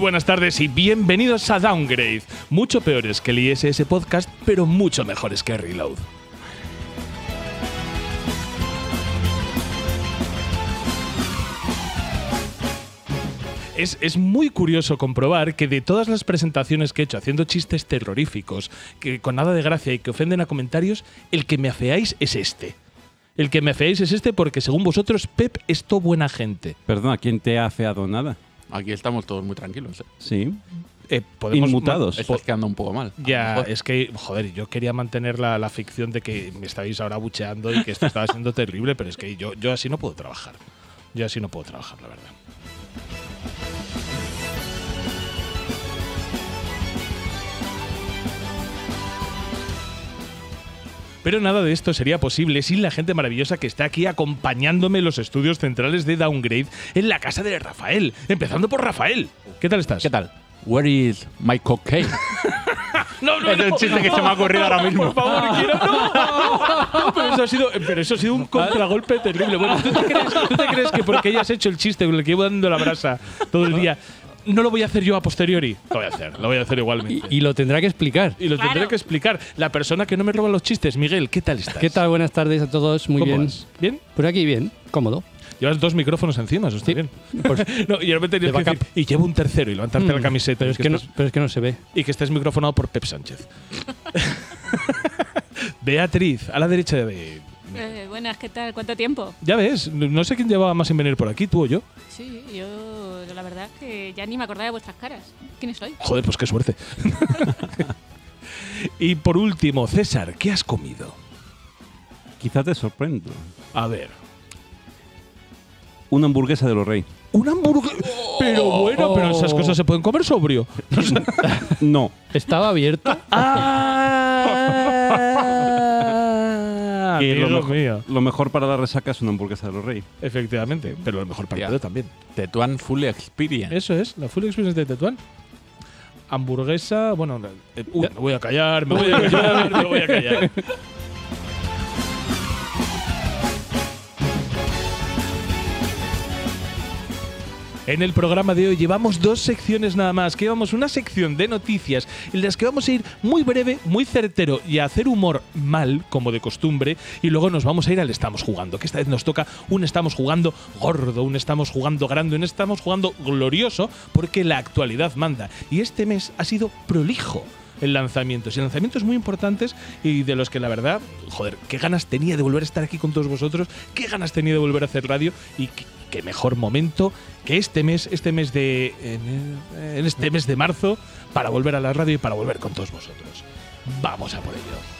Buenas tardes y bienvenidos a Downgrade. Mucho peores que el ISS Podcast, pero mucho mejores que Reload. Es, es muy curioso comprobar que de todas las presentaciones que he hecho haciendo chistes terroríficos, que con nada de gracia y que ofenden a comentarios, el que me afeáis es este. El que me afeáis es este porque según vosotros Pep es todo buena gente. Perdona, ¿quién te ha afeado nada? Aquí estamos todos muy tranquilos. ¿eh? Sí. Eh, podemos Inmutados. Estás quedando un poco mal. Ya, es que, joder, yo quería mantener la, la ficción de que me estabais ahora bucheando y que esto estaba siendo terrible, pero es que yo, yo así no puedo trabajar. Yo así no puedo trabajar, la verdad. Pero nada de esto sería posible sin la gente maravillosa que está aquí acompañándome en los estudios centrales de Downgrade en la casa de Rafael. Empezando por Rafael. ¿Qué tal estás? ¿Qué tal? Where is my cocaine? No, no, Es no. chiste que se me ha ocurrido ahora mismo. Por favor, quiero. No, no, pero, eso ha sido, pero eso ha sido un contragolpe terrible. Bueno, ¿tú te, crees, tú te crees que porque hayas hecho el chiste con el que llevo dando la brasa todo el día, no lo voy a hacer yo a posteriori? Lo voy a hacer, lo voy a hacer igualmente. Y lo tendrá que explicar. Y lo tendré que explicar. La persona que no me roba los chistes, Miguel, ¿qué tal estás? ¿Qué tal? Buenas tardes a todos. Muy ¿Cómo bien. vas? ¿Bien? Por aquí bien, cómodo. Llevas dos micrófonos encima, eso está Sí. bien. no, y de repente tienes que decir, y llevo un tercero y levantarte la Mm, camiseta. Pero es, que no, estés- pero es que no se ve. y que estés microfonado por Pep Sánchez. Beatriz, a la derecha de. Eh, buenas, ¿qué tal? ¿Cuánto tiempo? Ya ves, no sé quién llevaba más sin venir por aquí, tú o yo. Sí, yo la verdad es que ya ni me acordaba de vuestras caras. ¿Quiénes sois? Joder, pues qué suerte. y por último, César, ¿qué has comido? Quizás te sorprendo. A ver. Una hamburguesa de los rey. Un hamburguesa. Pero bueno, pero esas cosas se pueden comer sobrio. No. ¿Estaba abierto? ah, que lo, mejor, mío. lo mejor para la resaca es una hamburguesa de los rey. Efectivamente, pero el mejor Hostia. partido también. Tetuan Full Experience. Eso es, la full experience de Tetuán. Hamburguesa, bueno, eh, me voy a callar, me voy a callar, me voy a callar. En el programa de hoy llevamos dos secciones nada más, que llevamos una sección de noticias en las que vamos a ir muy breve, muy certero y a hacer humor mal, como de costumbre, y luego nos vamos a ir al estamos jugando, que esta vez nos toca un estamos jugando gordo, un estamos jugando grande, un estamos jugando glorioso, porque la actualidad manda. Y este mes ha sido prolijo en lanzamientos. Y lanzamientos muy importantes y de los que la verdad, joder, qué ganas tenía de volver a estar aquí con todos vosotros, qué ganas tenía de volver a hacer radio y qué, mejor momento que este mes, este mes de este mes de marzo para volver a la radio y para volver con todos vosotros. Vamos a por ello.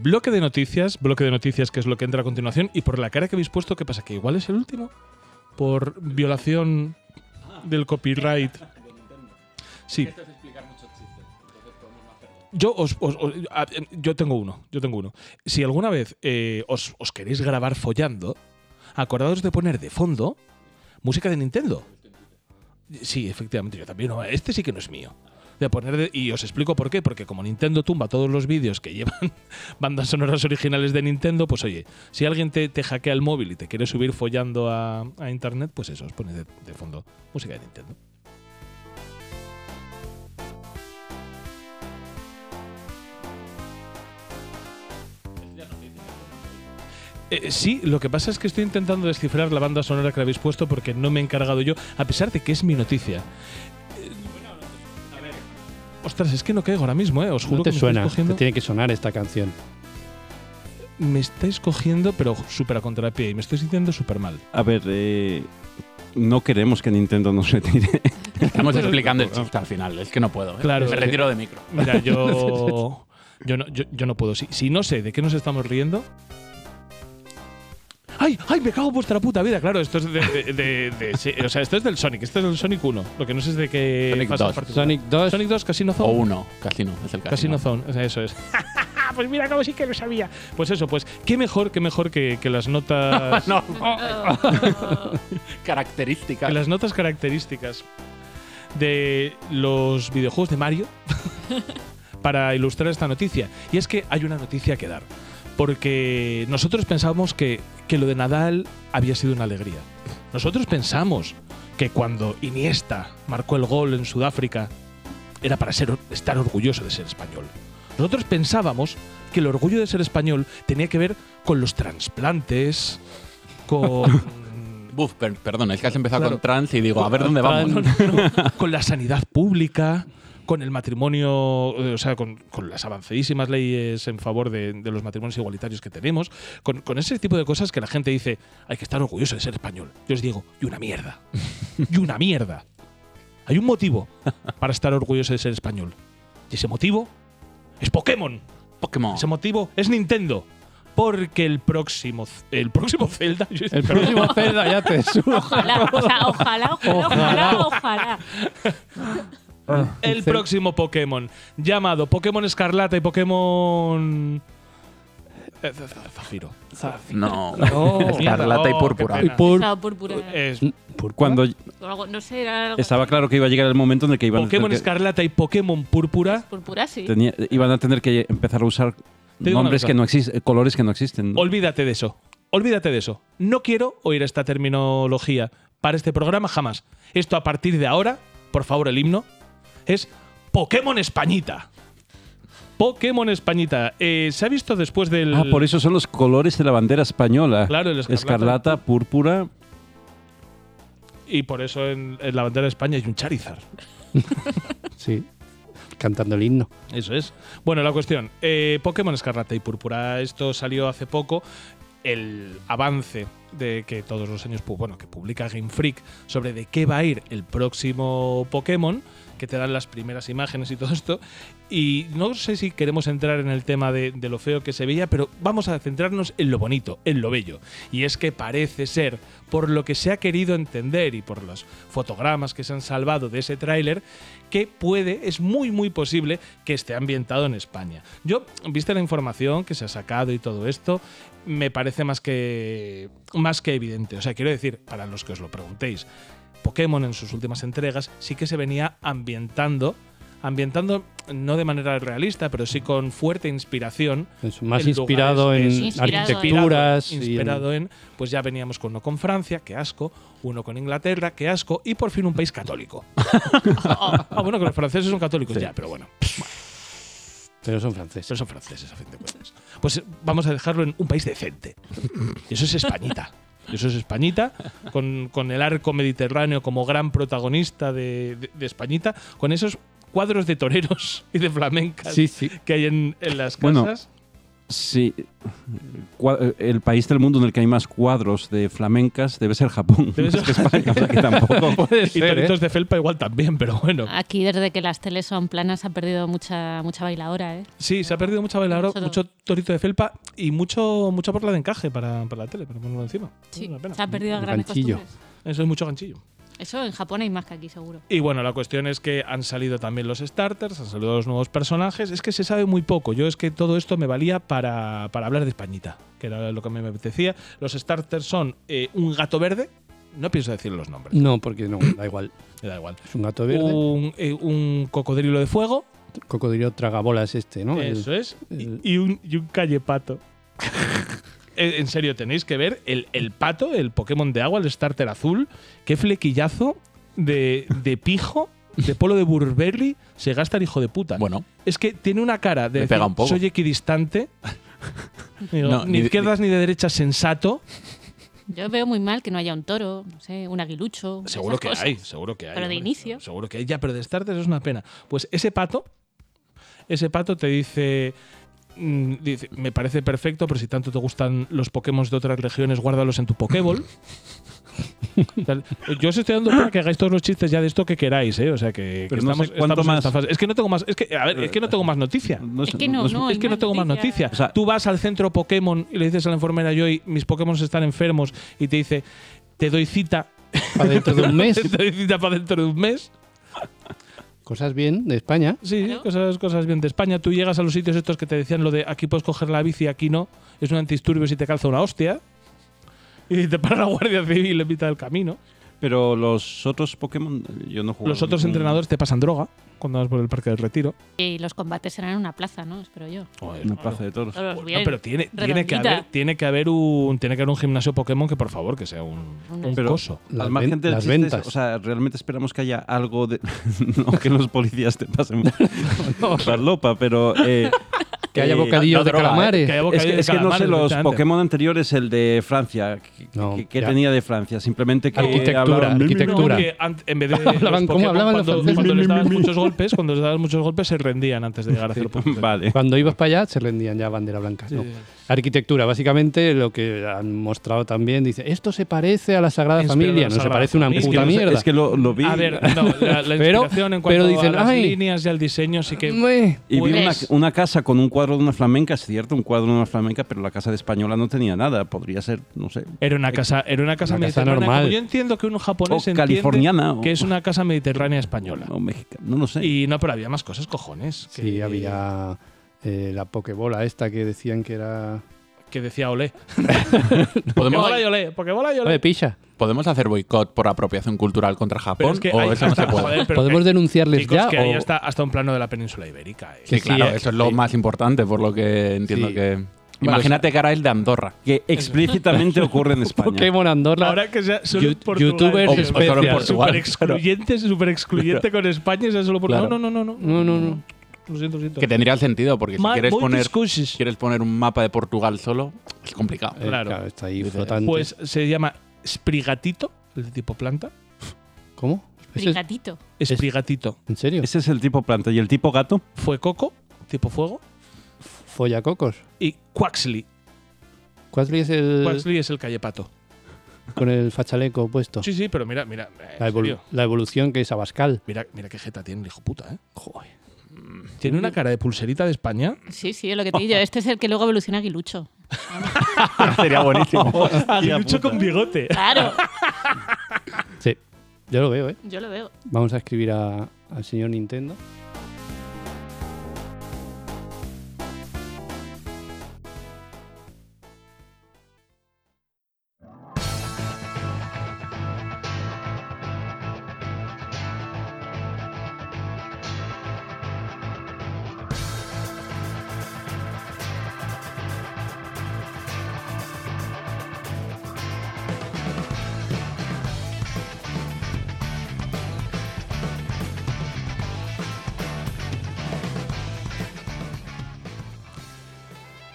Bloque de noticias, bloque de noticias que es lo que entra a continuación y por la cara que habéis puesto, ¿qué pasa? ¿Que igual es el último? Por violación del copyright. Sí. Yo os, os- os- yo tengo uno, yo tengo uno. Si alguna vez eh, os, os queréis grabar follando, acordaos de poner de fondo música de Nintendo. Sí, efectivamente, yo también. no, Este sí que no es mío. De poner de- y os explico por qué. Porque como Nintendo tumba todos los vídeos que llevan bandas sonoras originales de Nintendo, pues oye, si alguien te, te hackea el móvil y te quiere subir follando a, a internet, pues eso, os pone de, fondo música de Nintendo. Eh, sí, lo que pasa es que estoy intentando descifrar la banda sonora que habéis puesto porque no me he encargado yo, a pesar de que es mi noticia. Ostras, es que no caigo ahora mismo, ¿eh? Os juro No te que me suena, estáis te cogiendo. tiene que sonar esta canción. Me estáis cogiendo, pero súper a contrapié y me estoy sintiendo súper mal. A ver, eh, no queremos que Nintendo nos retire. Estamos explicando el chiste al final. Es que no puedo. ¿eh? Claro, Me retiro de micro. Mira, yo. Yo no, yo, yo no puedo. Si, si no sé de qué nos estamos riendo. ¡Ay! ¡Ay! Me cago en vuestra puta vida. Claro, esto es de. de- de- de- sí, o sea, esto es del Sonic. Esto es del Sonic 1. Lo que no sé es de qué. Sonic fase 2. particular. Sonic 2. Sonic 2, Casino O Zone. uno. Casino. Es el casino. Casino Zone. O sea, eso es. pues mira, como sí que lo sabía. Pues eso, pues. Qué mejor, qué mejor que, que las notas. no. Características. que las notas características de los videojuegos de Mario para ilustrar esta noticia. Y es que hay una noticia que dar. Porque nosotros pensábamos que, que lo de Nadal había sido una alegría. Nosotros pensamos que cuando Iniesta marcó el gol en Sudáfrica era para ser, estar orgulloso de ser español. Nosotros pensábamos que el orgullo de ser español tenía que ver con los trasplantes, con per- perdón, es que has empezado Claro. con trans y digo, a ver dónde vamos. no, no, no. con la sanidad pública, con el matrimonio, eh, o sea, con, con las avanzadísimas leyes en favor de, de los matrimonios igualitarios que tenemos, con, con ese tipo de cosas que la gente dice, hay que estar orgulloso de ser español. Yo os digo, y una mierda. y una mierda. Hay un motivo para estar orgulloso de ser español. Y ese motivo es Pokémon. Pokémon. Ese motivo es Nintendo. Porque el próximo, el próximo Zelda. El próximo Zelda ya te subo. Ojalá, o sea, ojalá, ojalá, ojalá, ojalá. El próximo Pokémon llamado Pokémon Escarlata y Pokémon eh, Z- Z- Zafiro. No. No. Escarlata y Oh, púrpura. Pur- Esa púrpura. Es Cuando no sé, era algo estaba claro que iba a llegar el momento en el que iban, a Pokémon tener que, Escarlata y Pokémon Púrpura. púrpura, sí. tenía- iban a tener que empezar a usar nombres que no existen, colores que no existen. Olvídate de eso. Olvídate de eso. No quiero oír esta terminología para este programa jamás. Esto a partir de ahora, por favor, el himno es Pokémon Españita. Pokémon Españita. Eh, Se ha visto después del. Ah, por eso son los colores de la bandera española. Claro, el escarlata. Escarlata, púrpura. Y por eso en, en la bandera de España hay un Charizard. Sí. Cantando el himno. Eso es. Bueno, la cuestión. eh, Pokémon Escarlata y Púrpura. Esto salió hace poco. El avance de que todos los años, bueno, que publica Game Freak sobre de qué va a ir el próximo Pokémon, que te dan las primeras imágenes y todo esto. Y no sé si queremos entrar en el tema de, lo feo que se veía, pero vamos a centrarnos en lo bonito, en lo bello. Y es que parece ser, por lo que se ha querido entender y por los fotogramas que se han salvado de ese tráiler, que puede, es muy muy posible que esté ambientado en España. Yo, viste la información que se ha sacado y todo esto, me parece más que más que evidente. O sea, quiero decir, para los que os lo preguntéis, Pokémon en sus últimas entregas sí que se venía ambientando, ambientando no de manera realista, pero sí con fuerte inspiración Es más En inspirado en es Inspirado en- arquitecturas. y en- inspirado en, pues ya veníamos con uno con Francia, que asco, uno con Inglaterra, que asco, y por fin un país católico. ah, bueno, que los franceses son católicos ya, pero bueno, Pero son franceses. pero son franceses a fin de cuentas. Pues vamos a dejarlo en un país decente. Y eso es Españita. Eso es Españita, con, con el arco mediterráneo como gran protagonista de, de- de Españita, con esos cuadros de toreros y de flamencas Sí, sí. que hay en, en las Bueno, casas. Sí. Cua- El país del mundo en el que hay más cuadros de flamencas debe ser Japón. Debe ser España, o sea que tampoco. Puede y ¿eh? toritos de felpa igual también, pero bueno. Aquí, desde que las teles son planas, ha perdido mucha, mucha bailadora, ¿eh? Sí, se ha perdido mucha bailadora, Mucho- mucho torito de felpa y mucho mucha porla de encaje para, para la tele, para ponerlo encima. Sí, Es una pena. se ha perdido grandes costumbres. Eso es mucho ganchillo. Eso en Japón hay más que aquí, seguro. Y bueno, la cuestión es que han salido también los starters, han salido los nuevos personajes. Es que se sabe muy poco. Yo es que todo esto me valía para, para hablar de Españita, que era lo que a mí me apetecía. Los starters son eh, un gato verde. No pienso decir los nombres, No, porque no, da igual. me da igual. Es un gato verde. Un, eh, un cocodrilo de fuego, Cocodrilo tragabolas este, ¿no? El- Eso es. Y, un, y un callepato. Eh, en serio, tenéis que ver el, el pato, el Pokémon de agua, el starter azul. Qué flequillazo de, de pijo, de polo de Burberry se gasta el hijo de puta. Bueno, Es que tiene una cara de Le pega un poco. soy equidistante. Digo, No, ni ni de de- izquierdas ni de derechas sensato. Yo veo muy mal que no haya un toro, no sé, un aguilucho. Seguro esas que cosas. hay, seguro que hay. Pero de inicio. Seguro que hay. Ya, pero de starters es una pena. Pues ese pato, ese pato te dice. Mm, Dice, me parece perfecto, pero si tanto te gustan los Pokémon de otras regiones, guárdalos en tu Pokéball. Yo os estoy dando para que hagáis todos los chistes ya de esto que queráis, ¿eh? O sea que, no estamos, en esta fase. Es que no tengo más. Es que, a ver, es que no tengo más noticia. No Es que no, es- no, es que no tengo más noticia. O sea- Tú vas al centro Pokémon y le dices a la enfermera Joy, mis Pokémon están enfermos, y te dice, te doy cita. Para dentro de un mes. te doy cita para dentro de un mes. Cosas bien de España. Sí, Claro. cosas, cosas bien de España. Tú llegas a los sitios estos que te decían lo de aquí puedes coger la bici, aquí no. Es un antidisturbio si te calza una hostia. Y te para la Guardia Civil en mitad del camino. Pero los otros Pokémon, yo no juego. Los otros ningún- entrenadores te pasan droga cuando vas por el Parque del Retiro. Y los combates serán en una plaza, ¿no? Espero yo. Una plaza de toros. Todos No, pero tiene, tiene, que haber, tiene que haber un tiene que haber un gimnasio Pokémon que por favor que sea un, un Pero- coso. Las, Al margen del las chiste, ventas. O sea, realmente esperamos que haya algo de. no que los policías te pasen farlopa, pero. eh, que haya bocadillos de calamares. Es que, de es que no sé los. Pokémon anteriores, el de Francia, que, No, que- tenía de Francia, simplemente que Arquitectura, hablaban- arquitectura. No, que en vez de Hablaban los hablaban los cuando, franceses. cuando les dabas muchos golpes, cuando les dabas muchos golpes se rendían antes de llegar a hacer puntos. Vale. Cuando ibas para allá se rendían ya bandera blanca. no. Arquitectura, básicamente lo que han mostrado también, dice, esto se parece a la Sagrada Inspirado Familia, la no se parece una Familia. Es que puta no sé, mierda. Es que lo, lo vi. A ver, no, la, la Pero- inspiración en pero cuanto dicen, a las "Ay". líneas y al diseño sí que Meh. y vi una, Pues- una casa con un cuadro de una flamenca, es cierto, un cuadro de una flamenca, pero la casa de española no tenía nada. Podría ser, no sé. era una casa, era una casa Una casa mediterránea. normal. Como yo entiendo que un japonés O californiana, o- que es una casa mediterránea española. No, mexicano, no lo sé. Y no, pero había más cosas, cojones. Sí, que- había eh, la pokebola esta que decían que era... Que decía olé. ¿Podemos, Pokebola y olé, Pokebola y olé. Oye, picha, ¿Podemos hacer boicot por apropiación cultural contra Japón? Es que ¿O hay- eso no se hasta- puede? joder, pero ¿podemos que- denunciarles chicos, ya? que hasta, hasta un plano de la península ibérica. eh. Sí, Sí, claro, eh, eso es lo sí. más importante, por lo que entiendo Sí. que. Imagínate que ahora el de Andorra. que explícitamente ocurre en España. Pokémon Andorra. Ahora que sea solo Portugal. youtubers O- o solo en especial. Portugal. Súper excluyente, súper excluyente con España. sea solo por... Claro. No, no, no, no, No, no, no. Lo siento, lo siento. Que tendría sentido, porque si Ma- quieres muy poner, discusis. quieres poner un mapa de Portugal solo, es complicado. Eh, Claro. está ahí Dice, flotante. Pues se llama Sprigatito, el de tipo planta. ¿Cómo? ¿Ese es- Brigatito. Sprigatito. ¿En serio? Ese es el tipo planta. ¿Y el tipo gato? Fue Coco, tipo fuego. Follacocos. Y Quaxley. Quaxley es el Quaxley es el callepato. con el fachaleco puesto. Sí, sí, pero mira, mira. eh, la, en evolu- serio. la evolución que es Abascal. Mira, mira qué jeta tiene el hijo puta, ¿eh? Joder. Tiene una cara de pulserita de España. Sí, sí, es lo que te digo. Este es el que luego evoluciona a Aguilucho. Sería buenísimo. Aguilucho con bigote. Claro, Sí, yo lo veo, ¿eh? yo lo veo. Vamos a escribir a- al señor Nintendo.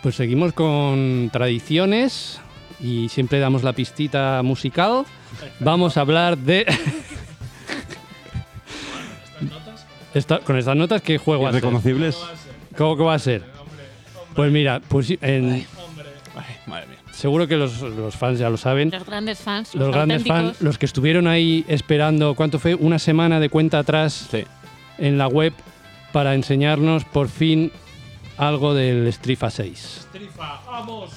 Pues seguimos con tradiciones y siempre damos la pistita musical. Vamos a hablar de. Esta- con estas notas, ¿qué juego ser? Reconocibles. ¿Cómo que va a ser? Pues mira, pues en- Ay, madre mía. seguro que los, los fans ya lo saben. Los grandes fans, los, Los grandes fans, los que estuvieron ahí esperando, ¿cuánto fue? Una semana de cuenta atrás Sí. en la web para enseñarnos por fin algo del Strifa 6. Trifa, vamos.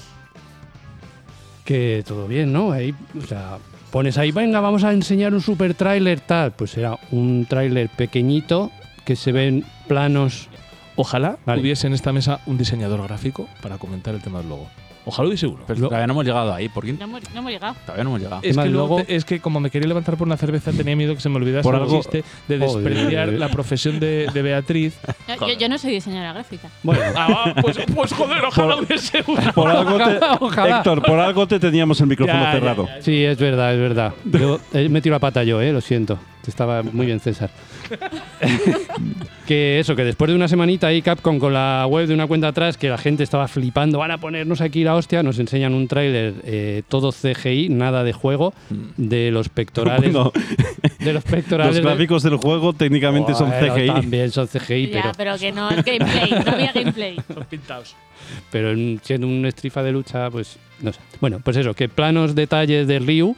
Que todo bien, ¿no? Ahí, o sea, pones ahí, venga, vamos a enseñar un super tráiler tal. Pues era un tráiler pequeñito que se ven planos. Ojalá Vale. hubiese en esta mesa un diseñador gráfico para comentar el tema del logo. Ojalá hubiese uno. Pero Lo- todavía no hemos llegado ahí. ¿Por qué? No hemos, no hemos llegado. Todavía no hemos llegado. Es que, luego es que como me quería levantar por una cerveza tenía miedo que se me olvidase Por el algo- chiste de Joder. despreciar la profesión de, de Beatriz. No, yo, yo no soy diseñadora gráfica. Bueno, Ah, va, pues, pues joder, ojalá hubiese uno. Por algo te, Ojalá. Héctor, por algo te teníamos el micrófono Ya, ya, cerrado. ya, ya. sí, es verdad, es verdad. Yo he metido la pata yo, ¿eh? Lo siento. Estaba muy bien, César. Que eso, que después de una semanita ahí Capcom con la web de una cuenta atrás, que la gente estaba flipando, van a ponernos aquí la hostia, nos enseñan un tráiler eh, todo CGI, nada de juego, de los pectorales. Bueno, de los pectorales. los gráficos del juego técnicamente son Bueno, CGI. También son CGI, ya, pero, pero que no es gameplay, no había gameplay. Son pintados. pero en- siendo un estrifa de lucha, pues no sé. Bueno, pues eso, que planos detalles de Ryu,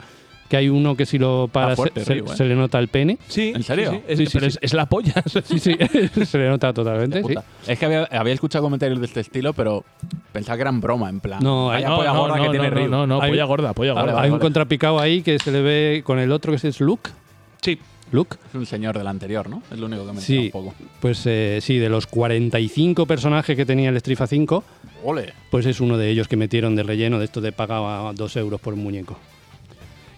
que hay uno que si lo para fuerte, se, se- Ryu, ¿eh? se le nota el pene. Sí. ¿En serio? sí, sí. Es- pero sí. Es, es la polla. Sí, sí, se le nota totalmente. Es que había, había escuchado comentarios de este estilo, pero pensaba que eran broma, en plan. No, hay- no, polla no, gorda no, que tiene no, Ryu. no, no, Hay- polla gorda, polla Vale, gorda. vale, Hay un vale. contrapicado ahí que se le ve con el otro que es Luke. Sí. Luke. Es un señor del anterior, ¿no? Es lo único que me Sí. un poco. Pues eh, sí, de los 45 personajes que tenía el Strifa 5, Ole. pues es uno de ellos que metieron de relleno de esto de pagaba dos euros por un muñeco.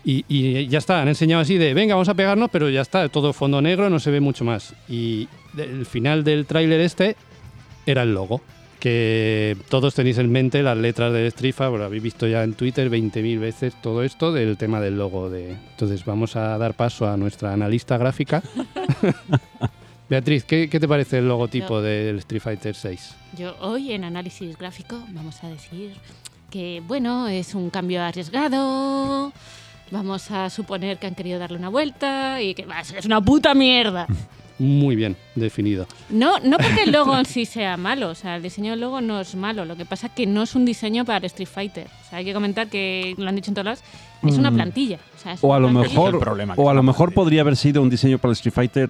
Y, y ya está, han enseñado así de, venga, vamos a pegarnos, pero ya está, todo fondo negro, no se ve mucho más. Y el final del tráiler este era el logo, que todos tenéis en mente las letras de Strifa, lo habéis visto ya en Twitter 20.000 veces todo esto del tema del logo. De... Entonces vamos a dar paso a nuestra analista gráfica. Beatriz, ¿qué, qué te parece el logotipo Yo- del Street Fighter 6? Yo hoy en análisis gráfico vamos a decir que, bueno, es un cambio arriesgado. Vamos a suponer que han querido darle una vuelta y que es una puta mierda. Muy bien definido. No, no porque el logo en sí sea malo, o sea, el diseño del logo no es malo, lo que pasa es que no es un diseño para el Street Fighter. O sea, hay que comentar que lo han dicho en todos lados, es una Mm. plantilla. O, sea, es O a lo mejor, problema, o a lo mejor podría haber sido un diseño para el Street Fighter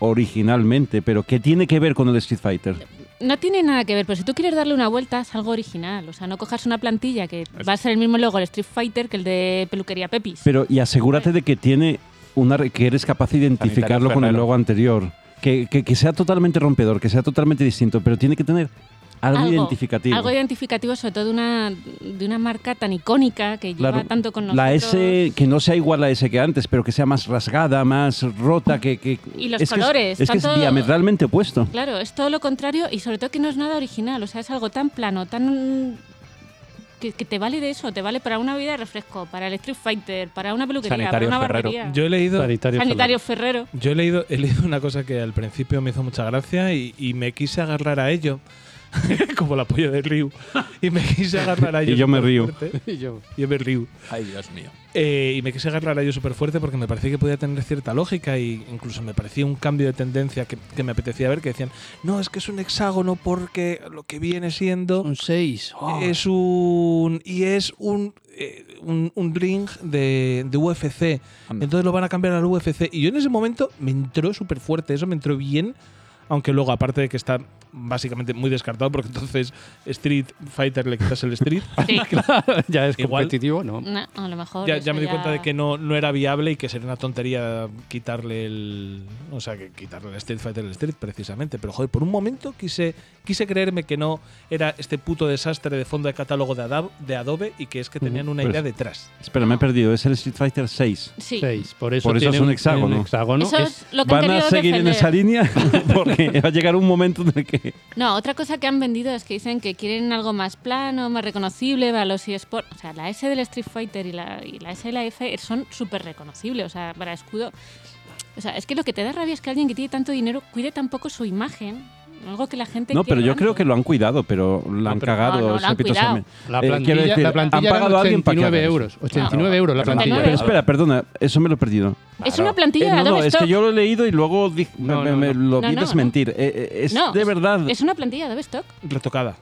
originalmente, pero ¿qué tiene que ver con el Street Fighter? No tiene nada que ver, pero si tú quieres darle una vuelta es algo original. O sea, no cojas una plantilla que va a ser el mismo logo del Street Fighter que el de peluquería Pepis. Pero y asegúrate de que tiene una re- que eres capaz de identificarlo con el logo anterior, que, que- que sea totalmente rompedor, que sea totalmente distinto, pero tiene que tener algo, identificativo. Algo identificativo, sobre todo de una, de una marca tan icónica que lleva Claro, tanto con nosotros. la S que no sea igual a la S que antes, pero que sea más rasgada, más rota, que, que Y los es que es- colores, es, que es diametralmente opuesto. Claro, es todo lo contrario y sobre todo que no es nada original. O sea, es algo tan plano, tan. Que, que te vale de eso, te vale para una vida de refresco, para el Street Fighter, para una peluquería, Sanitario para una Ferrero. barbería. Yo he leído, Sanitario Sanitario Ferrero. yo he leído, he leído una cosa que al principio me hizo mucha gracia y, y me quise agarrar a ello. Como la polla de Ryu. Y me quise agarrar a ello. Y yo me río. Y yo, Yo me río. Ay, Dios mío. Eh, y me quise agarrar a ello súper fuerte porque me parecía que podía tener cierta lógica y incluso me parecía un cambio de tendencia que, que me apetecía ver, que decían, no, es que es un hexágono porque lo que viene siendo un 6. es un... y es un, eh, un, un ring de, de UFC. Anda. Entonces lo van a cambiar al UFC. Y yo en ese momento me entró súper fuerte, eso me entró bien. Aunque luego, aparte de que está básicamente muy descartado, porque entonces Street Fighter le quitas el Street. Sí. ya es Igual. competitivo, ¿no? No, a lo mejor. ya, me di cuenta de que no, no era viable y que sería una tontería quitarle el. O sea, que quitarle el Street Fighter el Street, precisamente. Pero joder, por un momento quise, quise creerme que no era este puto desastre de fondo de catálogo de, Adab- de Adobe y que es que tenían una Pues- idea detrás. Espera, me he perdido, es el Street Fighter 6. Sí. 6. Por eso, Por eso tiene es un hexágono. hexágono. Eso es lo que ¿Van a seguir en esa línea? Porque va a llegar un momento en el que... No, otra cosa que han vendido es que dicen que quieren algo más plano, más reconocible para los eSports. O sea, la S del Street Fighter y la, y la S de la F son súper reconocibles. O sea, para escudo. O sea, es que lo que te da rabia es que alguien que tiene tanto dinero cuide tan poco su imagen. Algo que la gente No, pero yo creo que lo han cuidado, pero lo han pero- cagado No, no, lo han estrepitosamente. La Eh, plantilla, decir, la plantilla han pagado a eran alguien para que 89 haga eso. euros. 89 euros la plantilla. Pero espera, perdona, eso me lo he perdido. Es una plantilla Eh, de no, Adobe no, es Stock. que yo lo he leído y luego me- no, me- no. lo vi no, desmentir. Eh, eh, es No, de verdad. Es una plantilla de Adobe Stock. Retocada.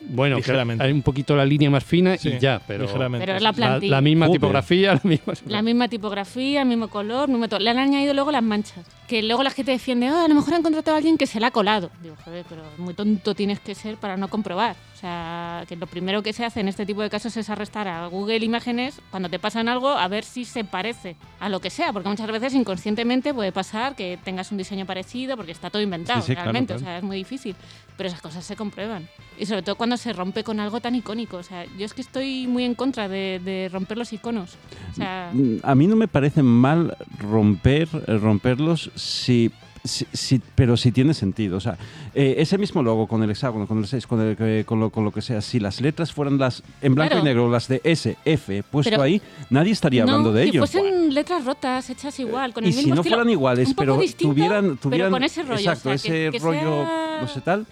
Bueno, Ligeramente. hay un poquito la línea más fina Sí, y ya, pero ligeramente. Pero es la la, plantilla. la misma tipografía, la misma. La misma tipografía, el mismo color, mismo todo. Le han añadido luego las manchas. Que luego la gente defiende, "Ah, a lo mejor han contratado a alguien que se la ha colado. Digo, joder, pero muy tonto tienes que ser para no comprobar. O sea, que lo primero que se hace en este tipo de casos es arrestar a Google Imágenes cuando te pasan algo a ver si se parece a lo que sea. Porque muchas veces inconscientemente puede pasar que tengas un diseño parecido porque está todo inventado Sí, realmente. claro. O sea, es muy difícil. Pero esas cosas se comprueban. Y sobre todo cuando se rompe con algo tan icónico. O sea, yo es que estoy muy en contra de, de romper los iconos. O sea, Mm, A mí no me parece mal romper, eh, romperlos si Sí, sí, pero sí tiene sentido. O sea, eh, ese mismo logo con el hexágono, con el 6, con, el, que- con, lo, con lo que sea, si las letras fueran las en blanco Claro. y negro, las de S, F, puesto Pero- ahí, nadie estaría no, hablando de si ello. fuesen letras rotas, hechas igual, con y el si mismo no estilo, fueran iguales, pero distinto, tuvieran, tuvieran pero con ese rollo. exacto, o sea, que- ese que rollo, sea- no sé tal,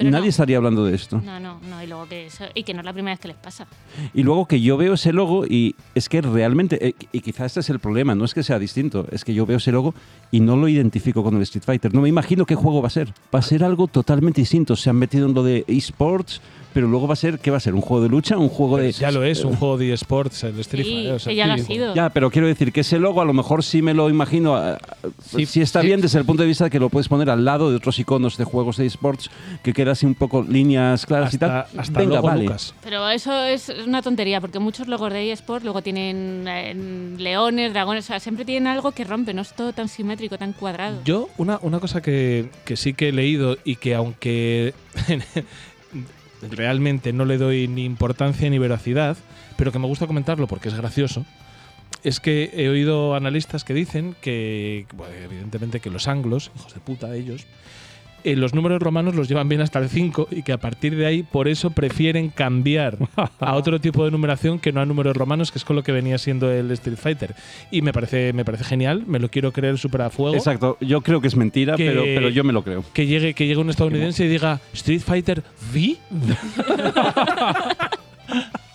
Pero nadie no. estaría hablando de esto. No, no, no, y luego que eso, y que no es la primera vez que les pasa. Y luego que yo veo ese logo y es que realmente, eh, y quizás este es el problema, no es que sea distinto, es que yo veo ese logo y no lo identifico con el Street Fighter. No me imagino qué juego va a ser. Va a ser algo totalmente distinto. Se han metido en lo de esports, pero luego va a ser, ¿qué va a ser? ¿Un juego de lucha? ¿Un juego de...? Ya lo es, un juego de eSports, el Street Sí, Fighter. o sea, ya lo ha sido. Ya, pero quiero decir que ese logo a lo mejor sí me lo imagino, ah, Sí, si está sí. bien desde el punto de vista de que lo puedes poner al lado de otros iconos de juegos de esports, que queda así un poco líneas claras y tal. hasta Venga, vale. Lucas. Pero eso es una tontería, porque muchos logos de eSport luego tienen eh, leones, dragones, o sea, siempre tienen algo que rompe, no es todo tan simétrico, tan cuadrado. Yo, una, una cosa que, que sí que he leído y que aunque realmente no le doy ni importancia ni veracidad, pero que me gusta comentarlo porque es gracioso, es que he oído analistas que dicen que, bueno, evidentemente que los anglos, hijos de puta ellos, eh, los números romanos los llevan bien hasta el 5 y que a partir de ahí por eso prefieren cambiar a otro tipo de numeración que no a números romanos, que es con lo que venía siendo el Street Fighter. Y me parece, me parece genial, me lo quiero creer súper a fuego. Exacto, yo creo que es mentira, Que- pero, pero yo me lo creo. Que llegue, que llegue un estadounidense y diga Street Fighter V.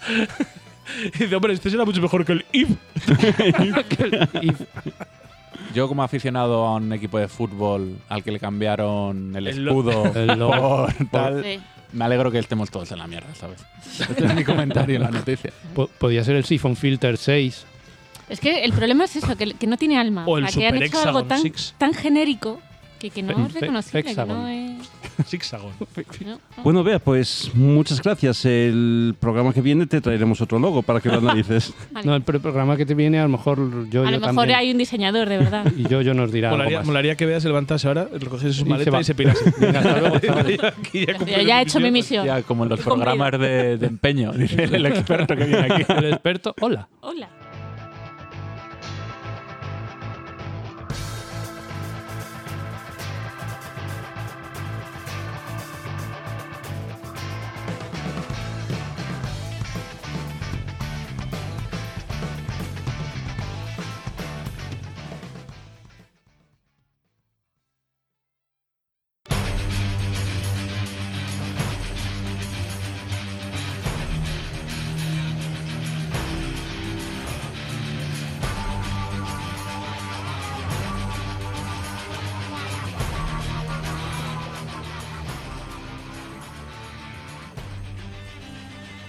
y dice, hombre, este será mucho mejor que el IV. Yo como aficionado a un equipo de fútbol al que le cambiaron el escudo El por tal, Sí. me alegro que estemos todos en la mierda, ¿sabes? Este es mi comentario en la noticia. Po- Podía ser el Siphon Filter 6. Es que el problema es eso, que, que no tiene alma. O el sea, que han Super hecho algo tan, Six. tan genérico que, que no es reconocible, que no es... No. Bueno, vea, pues muchas gracias. El programa que viene te traeremos otro logo para que lo analices. Vale. No, el pro- programa que te viene, a lo mejor yo, a yo lo mejor también. hay un diseñador, de verdad. Y yo, yo nos dirá algo Molaría, más. molaría que veas levantarse ahora, recogiese sus Y se maletas y se pirase. Venga, hasta luego, chavales. Aquí ya Yo cumplió ya he hecho mi misión. Ya, como en los programas de, de empeño, dice el experto que viene aquí. El experto, hola. Hola.